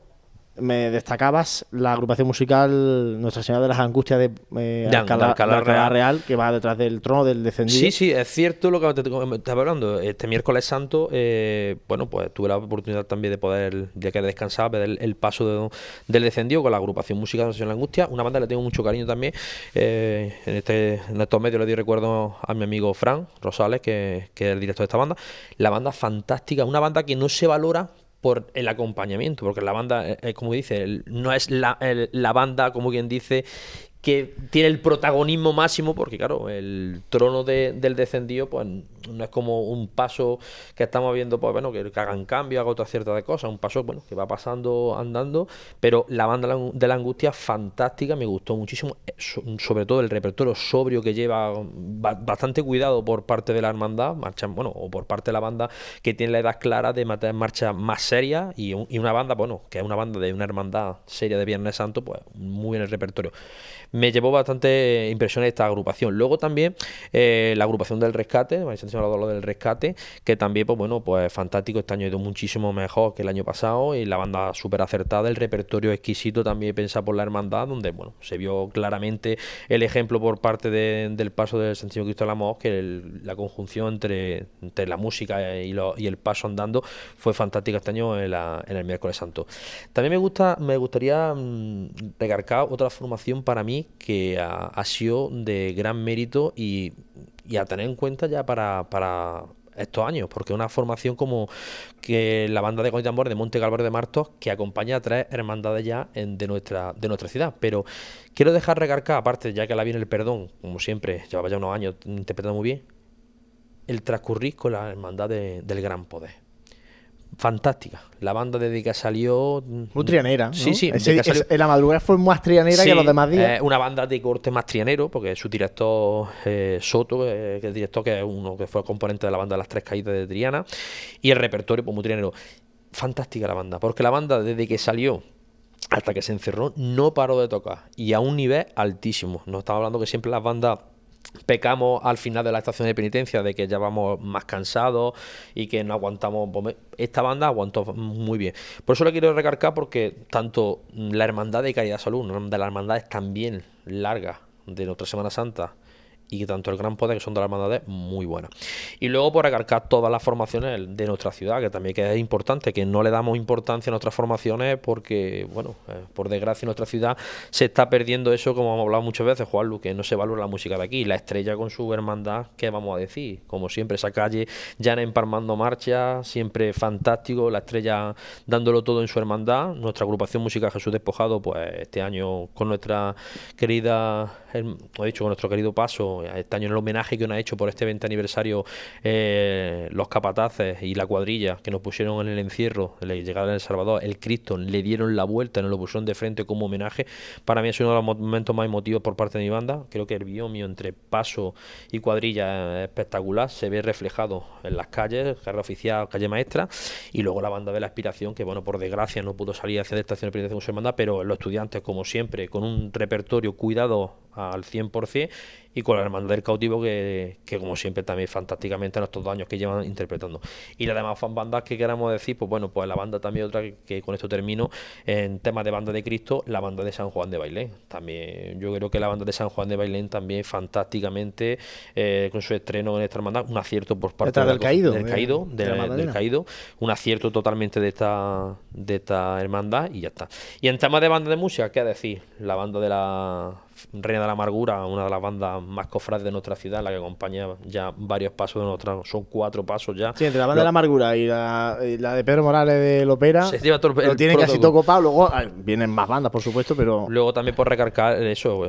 me destacabas la agrupación musical Nuestra Señora de las Angustias de, eh, De Alcalá, de Alcalá de Alcalá Real. Real, que va detrás del trono del descendido. Sí, sí, es cierto lo que te te estaba hablando. Este miércoles santo, eh, bueno, pues tuve la oportunidad también de poder, ya que descansaba, ver el, el paso de- del descendido con la agrupación musical de Señor la Angustia. Una banda que le tengo mucho cariño también. Eh, en, este, en estos medios le di recuerdo a mi amigo Fran Rosales, que, que es el director de esta banda. La banda fantástica, una banda que no se valora por el acompañamiento, porque la banda, eh, eh, como dice, no es la, el- la banda, como quien dice, que tiene el protagonismo máximo, porque claro, el trono de- del descendido, pues no es como un paso que estamos viendo, pues bueno, que, hagan cambio, haga otra cierta de cosas, un paso, bueno, que va pasando, andando, pero la banda de la- angustia, fantástica, me gustó muchísimo, eh, so- sobre todo el repertorio sobrio que lleva, ba- bastante cuidado por parte de la hermandad, marcha, bueno, o por parte de la banda que tiene la edad clara de en marcha más seria y, un- y una banda, bueno, que es una banda de una hermandad seria de Viernes Santo, pues muy en el repertorio. Me llevó bastante impresión esta agrupación. Luego también eh, la agrupación del rescate, mencionado lo del rescate, que también, pues bueno, pues fantástico, este año ha ido muchísimo mejor que el año pasado y la banda súper acertada, el repertorio exquisito también pensado por la hermandad, donde, bueno, se vio claramente el ejemplo por parte de- del paso del Santísimo Cristo de la Moz, que la conjunción entre, entre la música y, lo- y el paso andando fue fantástica este año en, la- en el miércoles santo. También me gusta, me gustaría mm, recargar otra formación para mí que ha, ha sido de gran mérito y, a tener en cuenta ya para, estos años, porque una formación como que la banda de Tambor de Monte Calvario de Martos, que acompaña a tres hermandades ya de, nuestra, de nuestra ciudad. Pero quiero dejar recargar, aparte, ya que la viene el perdón, como siempre, llevaba ya unos años interpretando muy bien, el transcurrir con la hermandad de- del gran poder. Fantástica. La banda desde que salió. Muy trianera. ¿no? Sí, sí. Ese- que salió- en la madrugada fue más trianera que los demás días. eh, una banda de corte más trianero, porque su director eh, Soto, eh, que es el director que es uno que fue componente de la banda de las tres caídas de Triana, y el repertorio, pues muy trianero. Fantástica la banda, porque la banda desde que salió hasta que se encerró, no paró de tocar. Y a un nivel altísimo. No estamos hablando que siempre las bandas pecamos al final de la estación de penitencia de que ya vamos más cansados y que no aguantamos. Esta banda aguantó muy bien. Por eso le quiero recargar porque tanto la Hermandad de Caridad Salud, una de las hermandades también largas de nuestra Semana Santa, y tanto el Gran Poder, que son de las hermandades, muy buenas. Y luego por acarcar todas las formaciones de nuestra ciudad, que también que es importante, que no le damos importancia a nuestras formaciones porque, bueno, eh, por desgracia en nuestra ciudad se está perdiendo eso, como hemos hablado muchas veces, Juan que no se valora la música de aquí. La estrella con su hermandad, ¿qué vamos a decir? Como siempre, esa calle ya empalmando marcha, siempre fantástico, la estrella dándolo todo en su hermandad. Nuestra agrupación Música Jesús Despojado, pues este año con nuestra querida, he dicho, con nuestro querido paso, este año en el homenaje que nos ha hecho por este 20 aniversario eh, los capataces y la cuadrilla que nos pusieron en el encierro, la llegada en El Salvador, el Cristo, le dieron la vuelta, nos lo pusieron de frente como homenaje. Para mí es uno de los momentos más emotivos por parte de mi banda. Creo que el biomio entre paso y cuadrilla es espectacular, se ve reflejado en las calles, carrera oficial, calle maestra, y luego la banda de la aspiración, que bueno, por desgracia no pudo salir hacia la estación de penitencia con su hermandad, pero los estudiantes, como siempre, con un repertorio cuidado al 100% y con la hermandad del cautivo que, como siempre también fantásticamente en estos dos años que llevan interpretando. Y las demás fan bandas que queramos decir pues bueno pues la banda también otra que, con esto termino en temas de banda de Cristo la banda de San Juan de Bailén. También yo creo que la banda de San Juan de Bailén también fantásticamente eh, con su estreno en esta hermandad un acierto por parte del caído del caído del caído un acierto totalmente de esta de esta hermandad y ya está. Y en temas de banda de música qué decir la banda de la Reina de la Amargura, una de las bandas más cofrades de nuestra ciudad, la que acompaña ya varios pasos de nuestra, son cuatro pasos ya. Sí, entre la banda de la Amargura y la, de Pedro Morales de Lopera, se lo tiene casi todo copado. Luego vienen más bandas, por supuesto, pero. Luego también por recargar eso,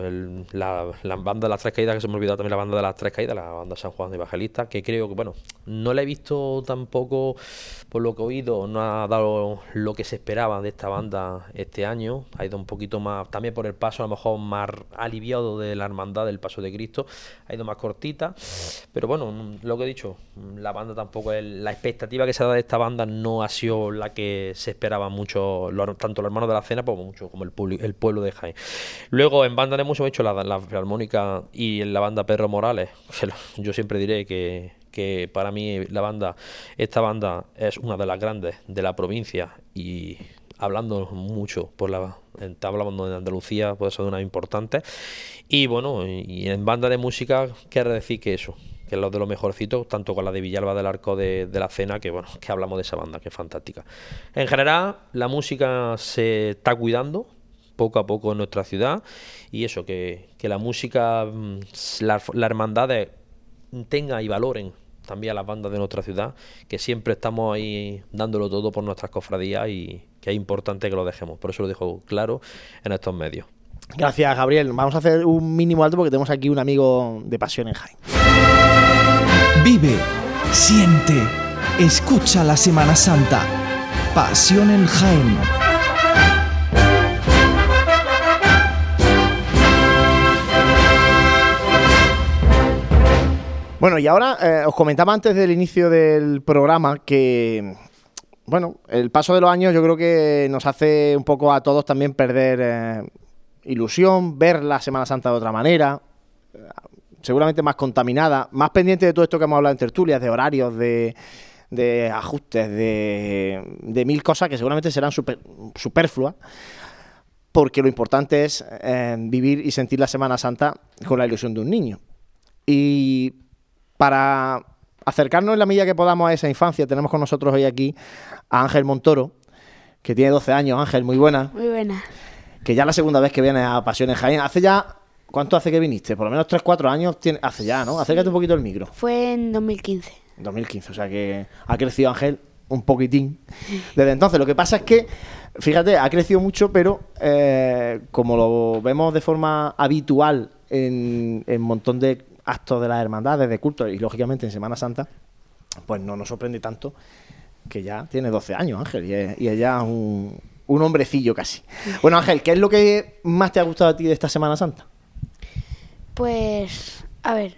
la, banda de las Tres Caídas, que se me ha olvidado también la banda de las Tres Caídas, la banda San Juan de Evangelista, que creo que, bueno, no la he visto tampoco, por lo que he oído, no ha dado lo que se esperaba de esta banda este año. Ha ido un poquito más, también por el paso, a lo mejor más aliviado de la hermandad del paso de Cristo, ha ido más cortita, pero bueno, lo que he dicho, la banda tampoco es, la expectativa que se da de esta banda no ha sido la que se esperaba mucho, tanto los hermanos de la cena como mucho como el, el pueblo de Jaén. Luego en banda de hemos hecho la, la Filarmónica y en la banda Pedro Morales, yo siempre diré que que para mí la banda, esta banda es una de las grandes de la provincia y hablando mucho por la hablando de Andalucía puede ser una importante. Y bueno y en banda de música quiere decir que eso que es lo de lo mejorcito tanto con la de Villalba del Arco de, la Cena que bueno que hablamos de esa banda que es fantástica. En general la música se está cuidando poco a poco en nuestra ciudad y eso que, la música mm, las la hermandades tenga y valoren también a las bandas de nuestra ciudad, que siempre estamos ahí dándolo todo por nuestras cofradías y que es importante que lo dejemos. Por eso lo dejo claro en estos medios. Gracias, Gabriel. Vamos a hacer un mínimo alto porque tenemos aquí un amigo de Pasión en Jaime. Vive, siente, escucha la Semana Santa. Pasión en Jaime. Bueno, y ahora eh, os comentaba antes del inicio del programa que, bueno, el paso de los años yo creo que nos hace un poco a todos también perder eh, ilusión, ver la Semana Santa de otra manera, seguramente más contaminada, más pendiente de todo esto que hemos hablado en tertulias, de horarios, de, ajustes, de, mil cosas que seguramente serán superfluas, porque lo importante es eh, vivir y sentir la Semana Santa con la ilusión de un niño. Y para acercarnos en la medida que podamos a esa infancia, tenemos con nosotros hoy aquí a Ángel Montoro, que tiene 12 años. Ángel, muy buena. Muy buena. Que ya la segunda vez que viene a Pasiones Jaén. Hace ya. ¿Cuánto hace que viniste? Por lo menos 3, 4 años tiene, hace ya, ¿no? Acércate un poquito el micro. Fue en 2015. 2015, o sea que ha crecido Ángel un poquitín desde entonces. Lo que pasa es que, fíjate, ha crecido mucho, pero eh, como lo vemos de forma habitual en un montón de actos de las hermandades, de culto y lógicamente en Semana Santa, pues no nos sorprende tanto que ya tiene 12 años Ángel y es, y ya un, un hombrecillo casi. Bueno Ángel, ¿qué es lo que más te ha gustado a ti de esta Semana Santa? Pues, a ver,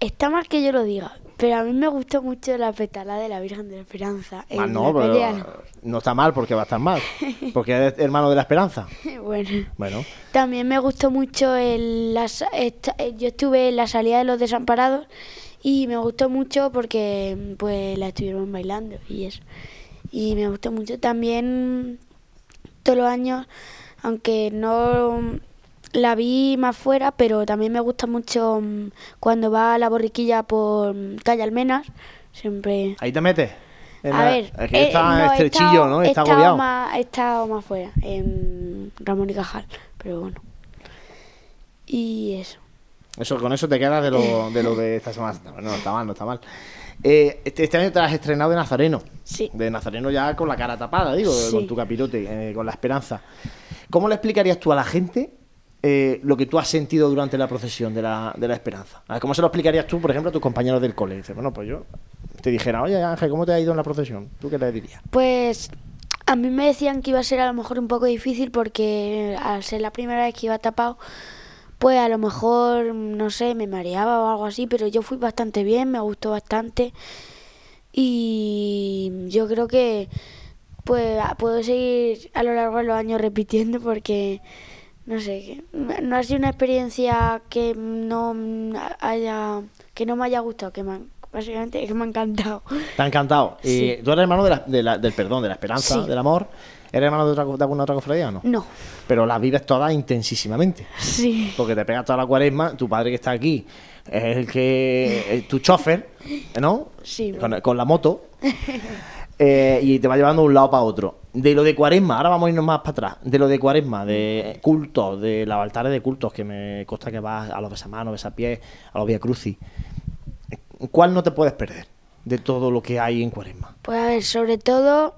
está mal que yo lo diga, Pero a mí me gustó mucho la petala de la Virgen de la Esperanza. Ah, no, pero no está mal porque va a estar mal. Porque eres hermano de la esperanza. no. Bueno. Bueno, También me gustó mucho el, la sa- esta- eh, yo estuve en la salida de los desamparados y me gustó mucho porque pues la estuvieron bailando y eso. Y me gustó mucho también todos los años, aunque no la vi más fuera, pero también me gusta mucho mm, cuando va la borriquilla por mm, calle Almenas, siempre... ahí te metes. En A la- ver, que eh, está no, estrechillo, estado- ¿no? Está agobiado. Más, he estado más fuera, en Ramón y Cajal, pero bueno. Y eso. Eso, con eso te quedas de lo de, lo de esta semana. No, no está mal, no está mal. Eh, este, este año te has estrenado de Nazareno. Sí. De Nazareno ya con la cara tapada, digo, Sí. con tu capirote, eh, con la esperanza. ¿Cómo le explicarías tú a la gente eh, lo que tú has sentido durante la procesión de la, de la esperanza? A ver, ¿Cómo se lo explicarías tú, por ejemplo, a tus compañeros del cole? Dices, bueno, pues yo te dijera, oye Ángel, ¿cómo te ha ido en la procesión? ¿Tú qué le dirías? Pues a mí me decían que iba a ser a lo mejor un poco difícil porque al ser la primera vez que iba tapado, pues a lo mejor, no sé, me mareaba o algo así, pero yo fui bastante bien, me gustó bastante y yo creo que pues puedo seguir a lo largo de los años repitiendo porque no sé, no ha sido una experiencia que no haya que no me haya gustado, que me han- básicamente que me ha encantado. ¿Te ha encantado? Y Sí. tú eres hermano de la- de la- del perdón, de la esperanza, Sí. del amor. ¿Eres hermano de, otra, de alguna otra cofradía o no? No. Pero las vives todas intensísimamente. Sí. Porque te pegas toda la cuaresma, tu padre que está aquí es el que. es tu chofer, ¿no? Sí. Con, con la moto. eh, y te va llevando de un lado para otro. De lo de cuaresma, ahora vamos a irnos más para atrás. De lo de cuaresma, de cultos, de los altares de cultos, que me consta que vas a los besamanos, besapiés, a los via crucis. ¿Cuál no te puedes perder de todo lo que hay en cuaresma? Pues a ver, sobre todo,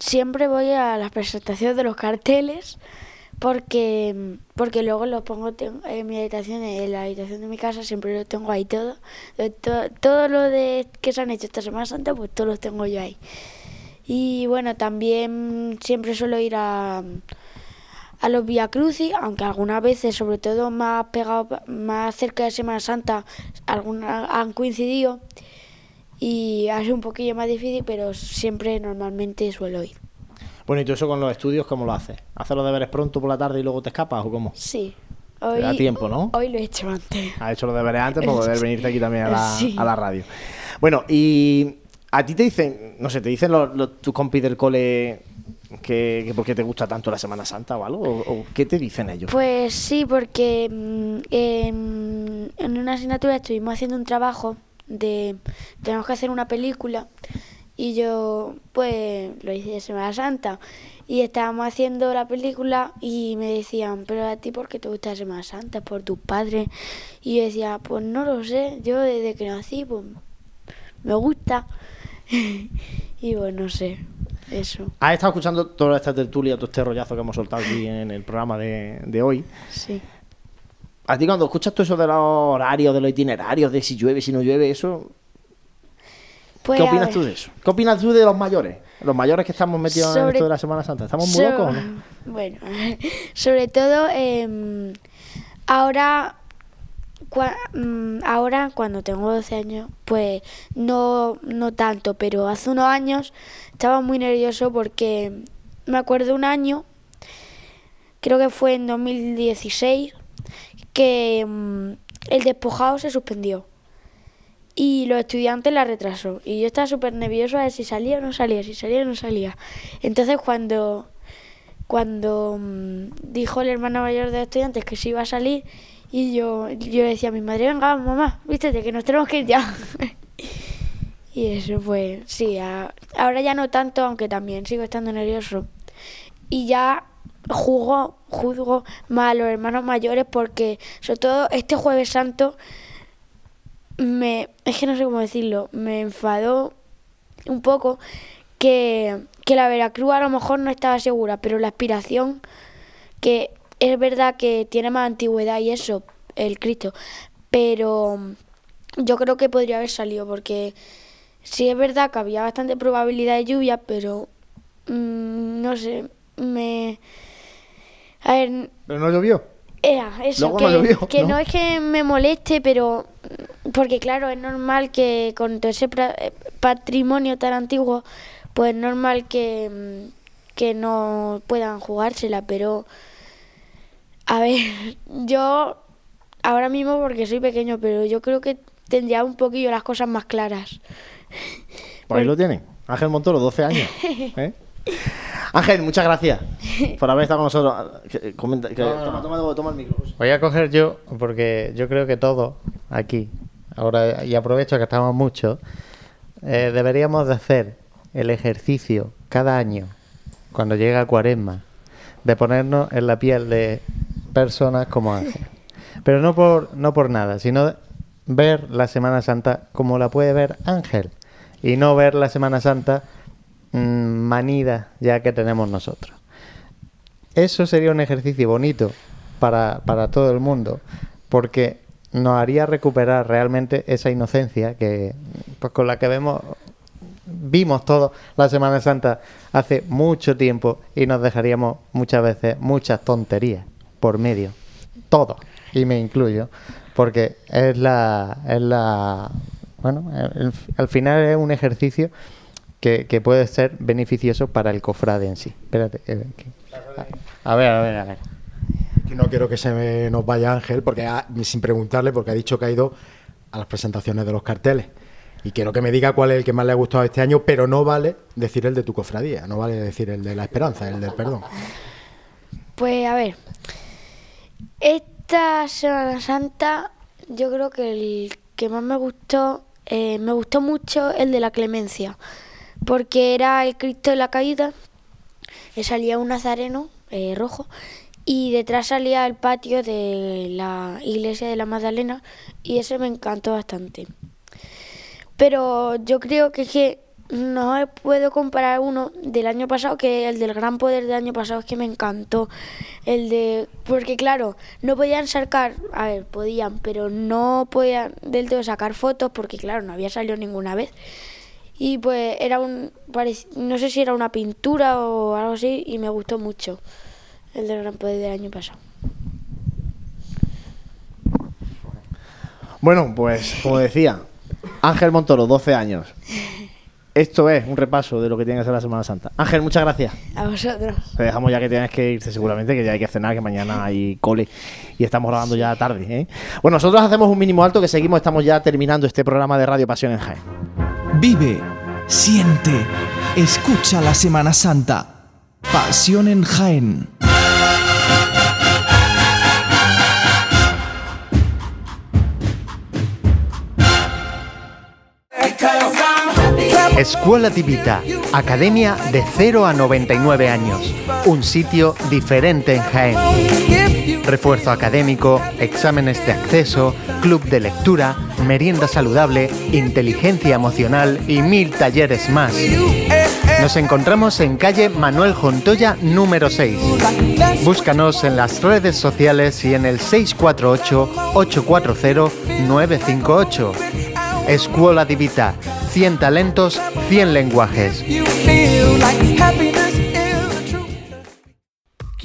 siempre voy a las presentaciones de los carteles porque porque luego los pongo en mi habitación, en la habitación de mi casa, siempre lo tengo ahí todo. De to- todo lo de que se han hecho esta Semana Santa, pues todos los tengo yo ahí. Y bueno, también siempre suelo ir a, a los Via Crucis, aunque algunas veces, sobre todo más pegado, más cerca de Semana Santa, algunas han coincidido y ha sido un poquillo más difícil, pero siempre normalmente suelo ir. Bueno, y tú eso con los estudios, ¿cómo lo haces? ¿Haces los deberes pronto por la tarde y luego te escapas o cómo? Sí. Te da tiempo, ¿no? Hoy lo he hecho antes. Has hecho los deberes antes para poder venirte aquí también a la, Sí. a la radio. Bueno, y a ti te dicen, no sé, te dicen los, los- tus compis del cole que, que por qué te gusta tanto la Semana Santa o algo, o, o qué te dicen ellos. Pues sí, porque mm, en, en una asignatura estuvimos haciendo un trabajo de tenemos que hacer una película y yo pues lo hice de Semana Santa. Y estábamos haciendo la película y me decían, pero a ti por qué te gusta Semana Santa, por tus padres y yo decía, pues no lo sé, yo desde que nací pues me gusta y bueno, no sé, eso, Has estado escuchando toda esta tertulia, todo este rollazo que hemos soltado aquí en el programa de, de hoy. sí. A ti cuando escuchas todo eso de los horarios, de los itinerarios, de si llueve, si no llueve, eso, Pues, ¿qué opinas tú de eso? ¿Qué opinas tú de los mayores? Los mayores que estamos metidos en Sobre- esto de la Semana Santa. ¿Estamos muy So- locos o no? Bueno, sobre todo em, ahora, cua- mm, ahora cuando tengo 12 años, pues no, no tanto, pero hace unos años estaba muy nervioso porque me acuerdo un año, creo que fue en 2016, que mm, el despojado se suspendió y los estudiantes la retrasó. Y yo estaba súper nervioso a ver si salía o no salía, si salía o no salía. Entonces cuando, cuando mm, dijo el hermano mayor de los estudiantes que se iba a salir, y yo, yo decía a mi madre, venga, mamá, vístete, que nos tenemos que ir ya. y eso fue, sí, ahora ya no tanto, aunque también sigo estando nervioso. Y ya juzgo, juzgo más a los hermanos mayores porque, sobre todo este jueves santo, me, es que no sé cómo decirlo, me enfadó un poco que, que la Veracruz a lo mejor no estaba segura, pero la aspiración, que es verdad que tiene más antigüedad y eso, el Cristo, pero yo creo que podría haber salido porque sí es verdad que había bastante probabilidad de lluvia, pero mm, no sé, me... A ver, Pero no llovió. Ea, eso, Luego que, no llovió, que ¿no? ¿no? es que me moleste, pero porque claro, es normal que con todo ese eh, patrimonio tan antiguo, pues es normal que, mm, que no puedan jugársela, pero a ver, yo ahora mismo porque soy pequeño, pero yo creo que tendría un poquillo las cosas más claras. Pues ahí lo tienen. Ángel Montoro, 12 años. ¿eh? Ángel, muchas gracias por haber estado con nosotros. Que- comenta- que- toma, toma- toma el micro. Voy a coger yo, porque yo creo que todos aquí, ahora y aprovecho que estamos muchos, eh, deberíamos de hacer el ejercicio cada año, cuando llega cuaresma, de ponernos en la piel de personas como Ángel. Pero no por, no por nada, sino ver la Semana Santa como la puede ver Ángel. Y no ver la Semana Santa manida ya que tenemos nosotros. Eso sería un ejercicio bonito para, para todo el mundo, porque nos haría recuperar realmente esa inocencia que pues, con la que vemos vimos todo la Semana Santa hace mucho tiempo y nos dejaríamos muchas veces muchas tonterías por medio. Todo. Y me incluyo. Porque es la. Es la bueno, al final es un ejercicio que, que puede ser beneficioso para el cofrade en sí. Espérate. eh, que- a ver, a ver, a ver. Que no quiero que se me- nos vaya Ángel, porque ha- sin preguntarle, porque ha dicho que ha ido a las presentaciones de los carteles. Y quiero que me diga cuál es el que más le ha gustado este año, pero no vale decir el de tu cofradía, no vale decir el de la esperanza, el del perdón. Pues a ver, esta Semana Santa yo creo que el que más me gustó, eh, me gustó mucho el de la clemencia, porque era el Cristo de la Caída, que salía un nazareno eh, rojo y detrás salía el patio de la iglesia de la Magdalena y ese me encantó bastante. Pero yo creo que que no puedo comparar uno del año pasado que el del gran poder del año pasado es que me encantó. El de porque claro no podían sacar a ver podían pero no podían del todo sacar fotos porque claro no había salido ninguna vez y pues era un no sé si era una pintura o algo así y me gustó mucho el del gran poder del año pasado Bueno, pues como decía, Ángel Montoro, 12 años. Esto es un repaso de lo que tiene que ser la Semana Santa. Ángel, muchas gracias. a vosotros Te dejamos ya que tienes que irte seguramente, que ya hay que cenar, que mañana hay cole y estamos grabando ya tarde. ¿eh? Bueno, nosotros hacemos un mínimo alto que seguimos, estamos ya terminando este programa de Radio Pasión en Jaén. Vive, siente, escucha la Semana Santa. Pasión en Jaén. Escuela Divita, Academia de 0 a 99 años. Un sitio diferente en Jaén. Refuerzo académico, exámenes de acceso, club de lectura, merienda saludable, inteligencia emocional y mil talleres más. Nos encontramos en calle Manuel Jontoya número 6. Búscanos en las redes sociales y en el 648-840-958. Escuela Divita, 100 talentos, 100 lenguajes.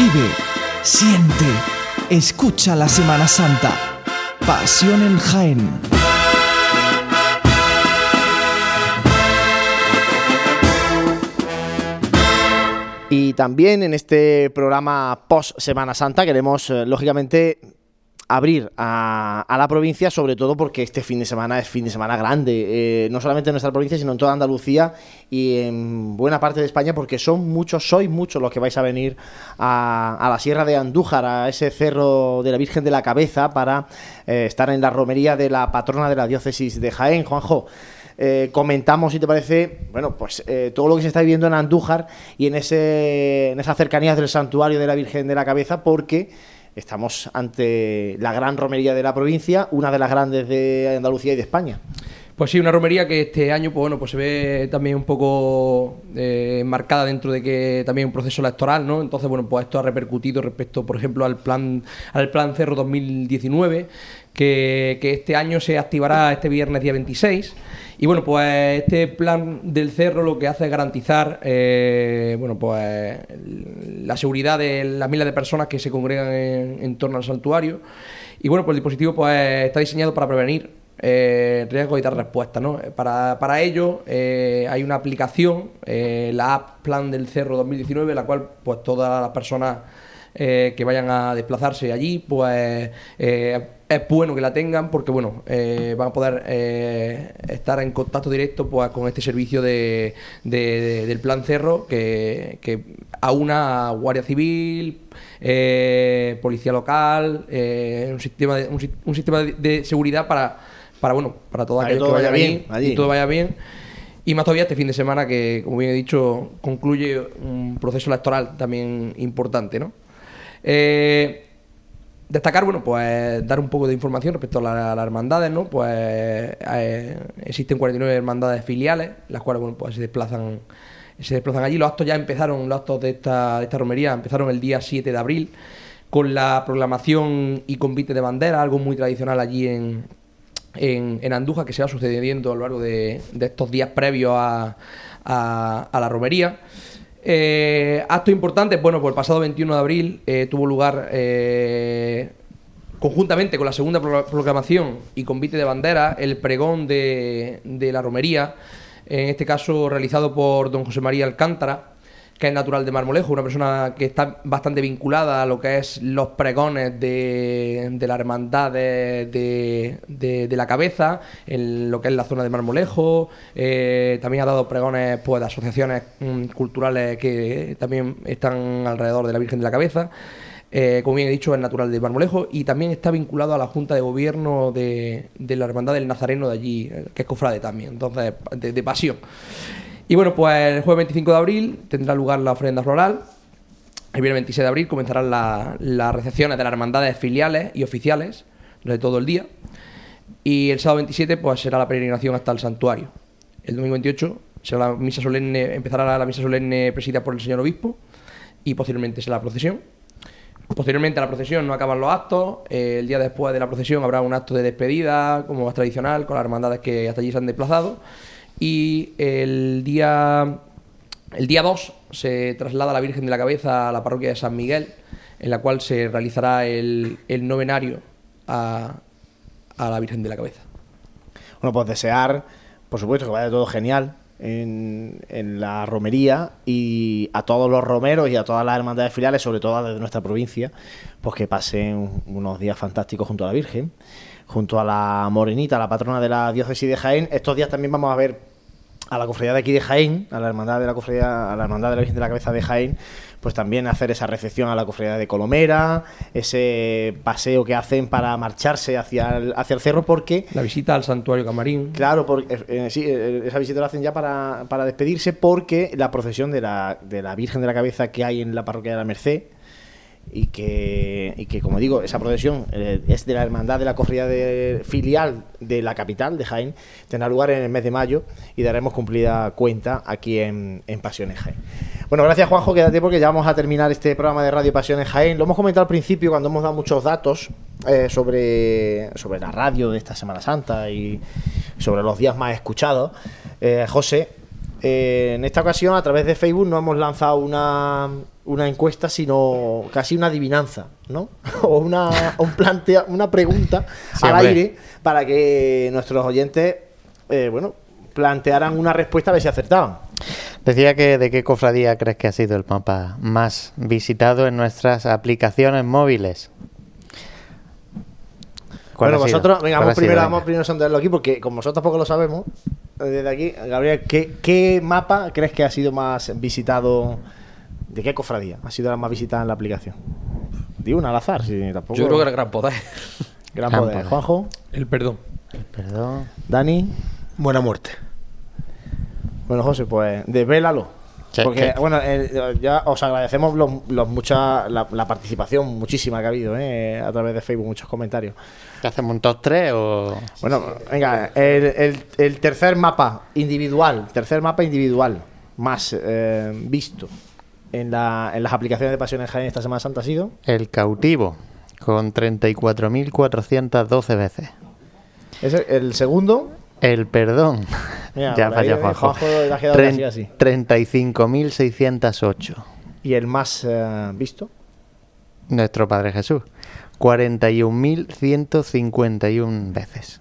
Vive, siente, escucha la Semana Santa. Pasión en Jaén. Y también en este programa post Semana Santa queremos, eh, lógicamente, abrir a, a la provincia, sobre todo porque este fin de semana es fin de semana grande, eh, no solamente en nuestra provincia, sino en toda Andalucía y en buena parte de España, porque son muchos, sois muchos los que vais a venir a, a la Sierra de Andújar, a ese cerro de la Virgen de la Cabeza, para eh, estar en la romería de la patrona de la diócesis de Jaén, Juanjo. Eh, comentamos, si te parece, bueno, pues todo lo que se está viviendo en Andújar y en, ese, en esas cercanías del santuario de la Virgen de la Cabeza, porque estamos ante la gran romería de la provincia, una de las grandes de Andalucía y de España. Pues sí, una romería que este año, pues bueno, pues se ve también un poco eh, marcada dentro de que también un proceso electoral, ¿no? Entonces, bueno, pues esto ha repercutido respecto, por ejemplo, al plan, al plan Cerro 2019, que, que este año se activará este viernes día 26. Y bueno, pues este plan del cerro lo que hace es garantizar eh, bueno, pues la seguridad de las miles de personas que se congregan en, en torno al santuario. Y bueno, pues el dispositivo pues, está diseñado para prevenir eh, riesgos y dar respuesta. ¿no? Para, para ello eh, hay una aplicación, eh, la app Plan del Cerro 2019, la cual pues todas las personas que vayan a desplazarse allí, pues es bueno que la tengan porque bueno, eh, van a poder eh, estar en contacto directo pues, con este servicio de, de- de- del Plan Cerro que, que aúna a Guardia Civil, eh, Policía Local, eh, un sistema de, un, si- un sistema de, seguridad para, para bueno, para todo Para que todo que vaya vaya bien, bien allí. y todo vaya bien. Y más todavía este fin de semana que, como bien he dicho, concluye un proceso electoral también importante, ¿no? Eh, destacar, bueno, pues dar un poco de información respecto a, la- las hermandades, ¿no? Pues eh, existen 49 hermandades filiales, las cuales, bueno, pues se desplazan se desplazan allí. Los actos ya empezaron, los actos de esta, esta romería empezaron el día 7 de abril con la proclamación y convite de bandera, algo muy tradicional allí en, en, en Andújar que se va sucediendo a lo largo de, de estos días previos a, a- a la romería. Eh, actos importantes, bueno, pues el pasado 21 de abril eh, tuvo lugar eh, conjuntamente con la segunda pro- proclamación y convite de bandera el pregón de, de la romería, en este caso realizado por don José María Alcántara, que es natural de Marmolejo, una persona que está bastante vinculada a lo que es los pregones de, de la hermandad de, de- la cabeza, en lo que es la zona de Marmolejo, eh, también ha dado pregones pues, de asociaciones mm, culturales que también están alrededor de la Virgen de la Cabeza. Eh, como bien he dicho, es natural de Marmolejo y también está vinculado a la Junta de Gobierno de, de la Hermandad del Nazareno de allí, eh, que es cofrade también, entonces, de pasión. Y bueno, pues el jueves 25 de abril tendrá lugar la ofrenda floral. El viernes 26 de abril comenzarán la- las recepciones de las hermandades filiales y oficiales durante todo el día. Y el sábado 27 pues será la peregrinación hasta el santuario. El domingo 28 será la misa solemne, empezará la misa solemne presidida por el señor obispo y posteriormente será la procesión. Posteriormente a la procesión no acaban los actos. el día después de la procesión habrá un acto de despedida, como más tradicional, con las hermandades que hasta allí se han desplazado. Y el día, el día 2 se traslada la Virgen de la Cabeza a la parroquia de San Miguel, en la cual se realizará el, el novenario a, a la Virgen de la Cabeza. Bueno, pues desear, por supuesto, que vaya todo genial en, en la romería y a todos los romeros y a todas las hermandades filiales, sobre todo desde nuestra provincia, pues que pasen unos días fantásticos junto a la Virgen, junto a la Morenita, la patrona de la diócesis de Jaén. Estos días también vamos a ver a la cofradía de aquí de Jaén, a la hermandad de la cofradía, a la hermandad de la Virgen de la Cabeza de Jaén, pues también hacer esa recepción a la cofradía de Colomera, ese paseo que hacen para marcharse hacia el, hacia el cerro, porque La visita al santuario Camarín. Claro, porque eh, eh, sí, eh, esa visita la hacen ya para, para despedirse porque la procesión de la, de la Virgen de la Cabeza que hay en la parroquia de la Merced y que, y que como digo, esa procesión eh, es de la hermandad de la corrida de, filial de la capital de Jaén, tendrá lugar en el mes de mayo y daremos cumplida cuenta aquí en, en Pasiones Jaén. Bueno, gracias Juanjo, quédate porque ya vamos a terminar este programa de Radio Pasiones Jaén. Lo hemos comentado al principio cuando hemos dado muchos datos eh, sobre, sobre la radio de esta Semana Santa y sobre los días más escuchados. Eh, José, en esta ocasión a través de Facebook no hemos lanzado una, una encuesta, sino casi una adivinanza, ¿no? o una, un plantea, una pregunta Sí, al aire para que nuestros oyentes, eh, bueno, plantearan una respuesta a ver si acertaban. Decía que de qué cofradía crees que ha sido el mapa más visitado en nuestras aplicaciones móviles. ¿Cuál Bueno, vosotros, venga, ¿Cuál vamos primero, vamos primero a sondearlo aquí, porque como nosotros tampoco lo sabemos, eh, desde aquí, Gabriel, ¿qué, qué mapa crees que ha sido más visitado? ¿De qué cofradía ha sido la más visitada en la aplicación? Di una al azar, si tampoco. Yo creo que era Gran Poder. Gran Gran poder. Poder. Juanjo, El perdón. Perdón. Dani. Buena muerte. Bueno, José, pues desvélalo. ¿Qué- Porque, bueno, eh, ya os agradecemos los, los mucha, la, la participación muchísima que ha habido eh, a través de Facebook, muchos comentarios. ¿Qué hacemos un top 3 o...? Bueno, venga, el, el- el tercer mapa individual, tercer mapa individual más eh, visto en, la, en las aplicaciones de Pasión en Jaén esta Semana Santa ha sido El cautivo, con 34.412 veces. es el, el segundo. El perdón. Mira, ya falló eh, Juanjo. Juanjo le ha quedado Tren- casi así. 35.608. Y el más eh, visto. Nuestro Padre Jesús. 41.151 veces.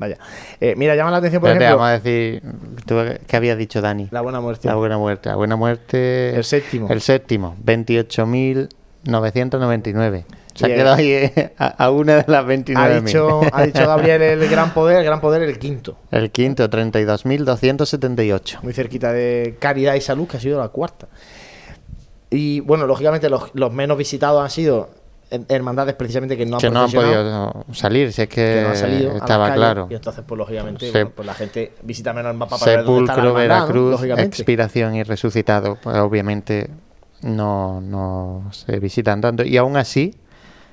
Vaya. Eh, mira, llama la atención, por Espérate, ejemplo, vamos a decir... ¿tú ¿Qué había dicho Dani? la buena muerte. La buena muerte. La buena muerte... El séptimo. El séptimo. 28.999. Se Y ha quedado ahí eh, a, a una de las 29.000. ha, dicho, ha dicho Gabriel el gran poder, el gran poder el quinto. El quinto, 32.278. Muy cerquita de Caridad y Salud, que ha sido la cuarta. Y bueno, lógicamente los, los menos visitados han sido hermandades precisamente que no han que no han podido salir, si es que, que no han salido estaba calles, claro. Y entonces, pues lógicamente, Se- bueno, pues la gente visita menos el mapa para ver dónde está la Sepulcro, ¿no? Veracruz, lógicamente. expiración y resucitado, pues obviamente no, no se visitan tanto. Y aún así,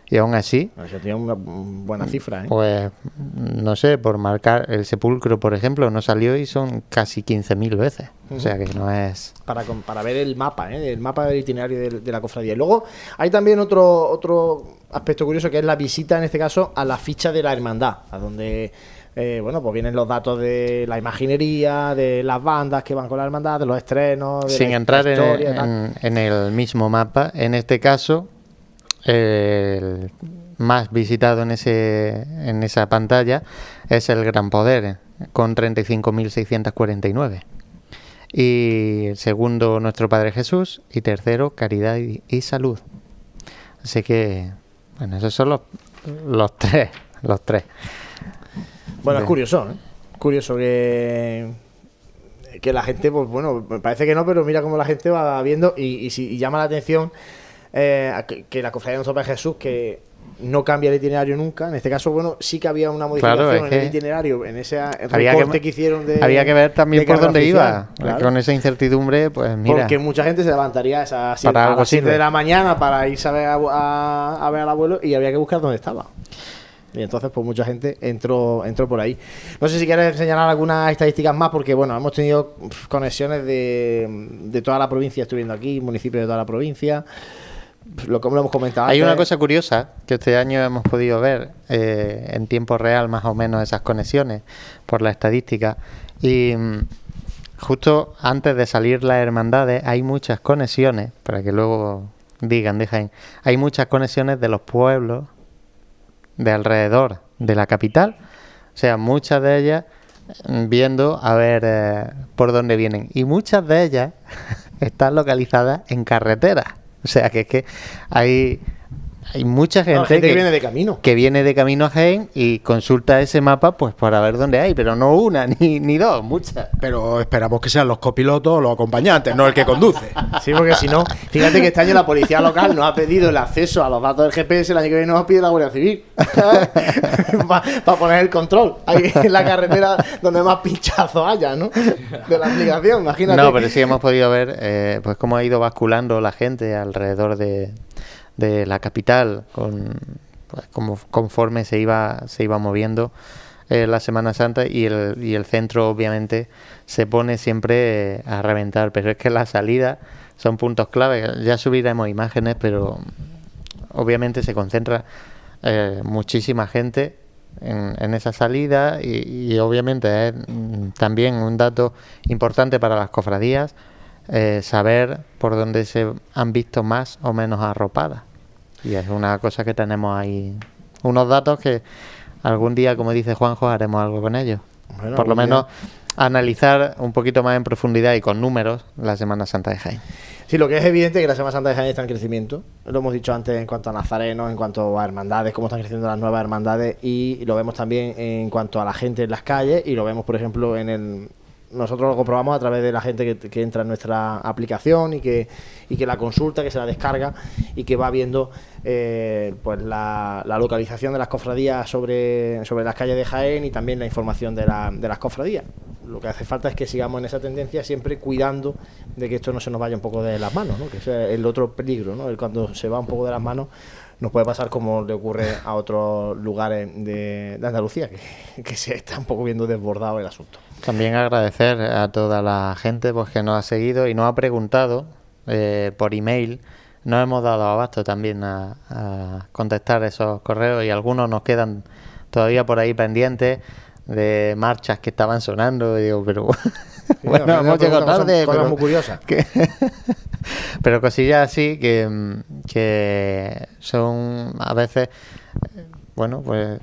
y aún así, Eso tiene una buena cifra, ¿eh? pues no sé, por marcar el sepulcro, por ejemplo, no salió y son casi 15.000 veces. O sea que no es... para, para ver el mapa, ¿eh? el mapa del itinerario de, de la cofradía. Y luego hay también otro, otro aspecto curioso que es la visita, en este caso, a la ficha de la hermandad, a donde eh, bueno, pues vienen los datos de la imaginería, de las bandas que van con la hermandad, de los estrenos, de sin la entrar historia, en el mismo mapa. En este caso, el más visitado en, ese, en esa pantalla es el Gran Poder, con 35.649. Y el segundo, Nuestro Padre Jesús. Y tercero, Caridad y, y Salud. Así que, bueno, esos son los, los tres. Los tres. Bueno, es curioso, ¿eh? Curioso que, que la gente, pues bueno, me parece que no, pero mira cómo la gente va viendo y, y si y llama la atención eh, que, que la cofradía de nuestro Padre Jesús, que no cambia el itinerario nunca. En este caso, bueno, sí que había una modificación Claro, en el itinerario, en ese Había recorte que, que, hicieron de. había que ver también por dónde oficial, iba. claro. Con esa incertidumbre, pues mira. Porque mucha gente se levantaría a, esas siete- Para a algo las 7 sirve. de la mañana para irse a ver, a, a- a ver al abuelo y había que buscar dónde estaba. Y entonces, pues mucha gente entró, entró por ahí. No sé si quieres señalar algunas estadísticas más, porque bueno, hemos tenido conexiones de, de toda la provincia, estoy viendo aquí, municipios de toda la provincia. Lo hemos comentado Hay antes. una cosa curiosa que este año hemos podido ver eh, en tiempo real más o menos esas conexiones por la estadística. Y mm, justo antes de salir las hermandades hay muchas conexiones para que luego digan dejen hay muchas conexiones de los pueblos de alrededor de la capital. O sea muchas de ellas mm, viendo a ver eh, por dónde vienen. Y muchas de ellas están localizadas en carreteras o sea que es que hay hay mucha gente, No, gente que viene de camino. que viene de camino a Jaén y consulta ese mapa pues para ver dónde hay, pero no una ni, ni dos, muchas. Pero esperamos que sean los copilotos o los acompañantes, no el que conduce. Sí, porque si no, fíjate que este año la policía local nos ha pedido el acceso a los datos del GPS, el año que viene nos pide la Guardia Civil para poner el control ahí en la carretera donde más pinchazos haya, ¿no? De la aplicación, imagínate. No, pero sí hemos podido ver eh, pues cómo ha ido basculando la gente alrededor de, de la capital con pues, como, conforme se iba se iba moviendo eh, la Semana Santa y el, y el centro obviamente se pone siempre eh, a reventar, pero es que la salida son puntos clave. Ya subiremos imágenes, pero obviamente se concentra eh, muchísima gente en, en esa salida y, y obviamente es mm, también un dato importante para las cofradías eh, saber por dónde se han visto más o menos arropadas. Y es una cosa que tenemos ahí, unos datos que algún día, como dice Juanjo, haremos algo con ellos. Bueno, por lo menos analizar un poquito más en profundidad y con números la Semana Santa de Jaén. Sí, lo que es evidente es que la Semana Santa de Jaén está en crecimiento. Lo hemos dicho antes en cuanto a nazarenos, en cuanto a hermandades, cómo están creciendo las nuevas hermandades y lo vemos también en cuanto a la gente en las calles y lo vemos, por ejemplo, en el... Nosotros lo comprobamos a través de la gente que, que entra en nuestra aplicación y que, y que la consulta, que se la descarga y que va viendo eh, pues la, localización de las cofradías sobre, sobre las calles de Jaén y también la información de, la- de las cofradías. Lo que hace falta es que sigamos en esa tendencia, siempre cuidando de que esto no se nos vaya un poco de las manos, ¿no? que es el otro peligro. ¿no? El cuando se va un poco de las manos, nos puede pasar como le ocurre a otros lugares de, de Andalucía, que se está un poco viendo desbordado el asunto. También agradecer a toda la gente pues, que nos ha seguido y nos ha preguntado eh, por email. No hemos dado abasto también a, a contestar esos correos y algunos nos quedan todavía por ahí pendientes de marchas que estaban sonando. Y digo, pero bueno, hemos llegado tarde. cosas pero- muy curiosas. que- pero cosillas así que, que son a veces, bueno, pues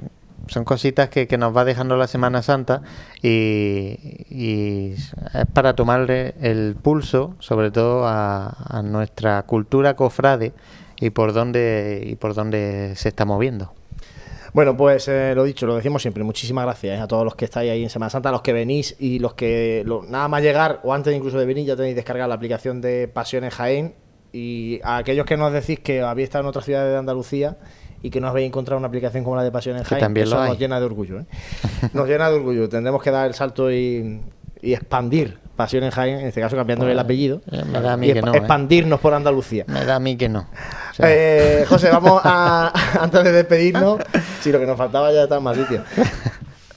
son cositas que, que nos va dejando la Semana Santa y, es para tomarle el pulso, sobre todo a, nuestra cultura cofrade y por dónde y por dónde se está moviendo. Bueno, pues eh, lo dicho, lo decimos siempre. Muchísimas gracias eh, a todos los que estáis ahí en Semana Santa, a los que venís y los que nada más llegar o antes incluso de venir ya tenéis descargada la aplicación de Pasiones Jaén y a aquellos que nos decís que habéis estado en otras ciudades de Andalucía y que no habéis encontrado una aplicación como la de Pasiones Que Jaén, también eso lo hay. nos llena de orgullo. ¿eh? Nos llena de orgullo. Tendremos que dar el salto y, y expandir Pasiones Jaén, en este caso cambiándole el apellido, Eh, me da a mí y que no, ¿eh? expandirnos por Andalucía. Me da a mí que no. O sea, Eh, José, vamos a. Antes de despedirnos. Sí, lo que nos faltaba ya está en más sitio.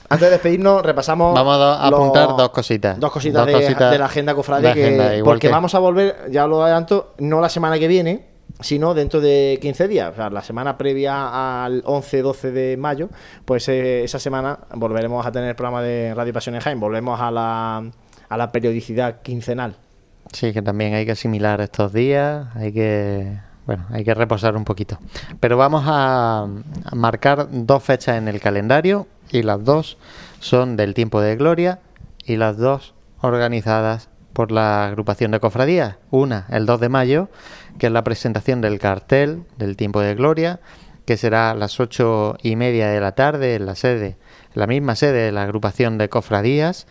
Antes de despedirnos, repasamos. Vamos a los- apuntar dos cositas. Dos cositas, Dos de, cositas de la agenda cofrade. que- agenda, porque que- vamos a volver, ya lo adelanto, no la semana que viene, sino dentro de 15 días. O sea, la semana previa al 11-12 de mayo, pues eh, esa semana volveremos a tener el programa de Radio Pasión en. Volvemos a la, a la periodicidad quincenal. Sí, que también hay que asimilar estos días, hay que, bueno, hay que reposar un poquito. Pero vamos a marcar dos fechas en el calendario y las dos son del tiempo de gloria y las dos organizadas por la agrupación de cofradías. Una, el 2 de mayo, que es la presentación del cartel del tiempo de gloria, que será a las ocho y media de la tarde en la sede, la misma sede de la agrupación de cofradías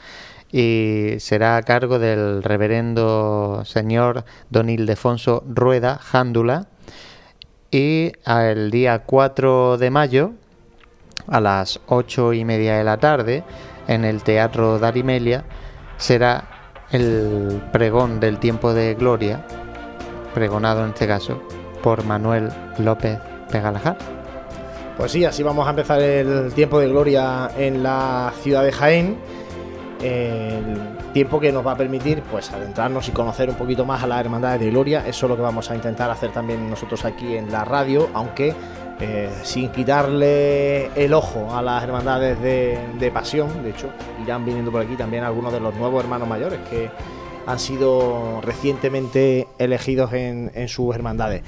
y será a cargo del reverendo señor don Ildefonso Rueda Jándula y el día 4 de mayo a las ocho y media de la tarde en el Teatro Darimelia será el pregón del tiempo de gloria pregonado en este caso por Manuel López Pegalajar. Pues sí, así vamos a empezar el tiempo de gloria en la ciudad de Jaén. El tiempo que nos va a permitir pues adentrarnos y conocer un poquito más a las hermandades de gloria. Eso es lo que vamos a intentar hacer también nosotros aquí en la radio, aunque eh, sin quitarle el ojo a las hermandades de, de pasión. De hecho, irán viniendo por aquí también algunos de los nuevos hermanos mayores que han sido recientemente elegidos en, en sus hermandades.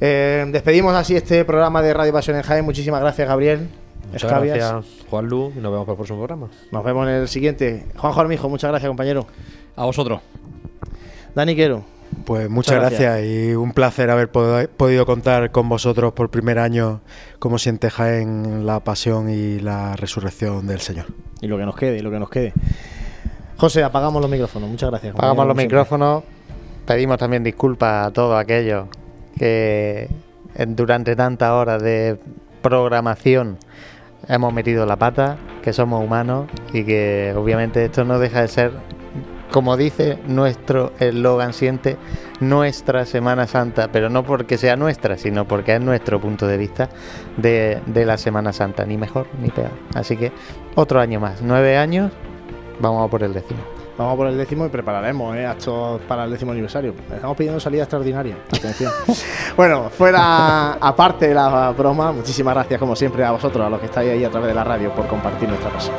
Eh, despedimos así este programa de Radio Pasión en Jaén. Muchísimas gracias, Gabriel. Muchas Escabias. gracias, Juan Lu, y nos vemos para el próximo programa. Nos vemos en el siguiente. Juanjo Armijo, muchas gracias, compañero. A vosotros. Dani Quero. Pues muchas, Muchas gracias. gracias. y un placer haber pod- podido contar con vosotros por primer año como siente Jaén la pasión y la resurrección del Señor. Y lo que nos quede, y lo que nos quede. José, apagamos los micrófonos. Muchas gracias. Apagamos los siempre. micrófonos. Pedimos también disculpas a todos aquellos que durante tantas horas de programación hemos metido la pata, que somos humanos y que obviamente esto no deja de ser, como dice nuestro eslogan siente, nuestra Semana Santa, pero no porque sea nuestra, sino porque es nuestro punto de vista de, de la Semana Santa, ni mejor ni peor. Así que otro año más, nueve años, vamos a por el décimo. Vamos a por el décimo y prepararemos eh, actos para el décimo aniversario. Estamos pidiendo salida extraordinaria. Atención. bueno, fuera aparte de la broma, muchísimas gracias como siempre a vosotros, a los que estáis ahí a través de la radio, por compartir nuestra pasión.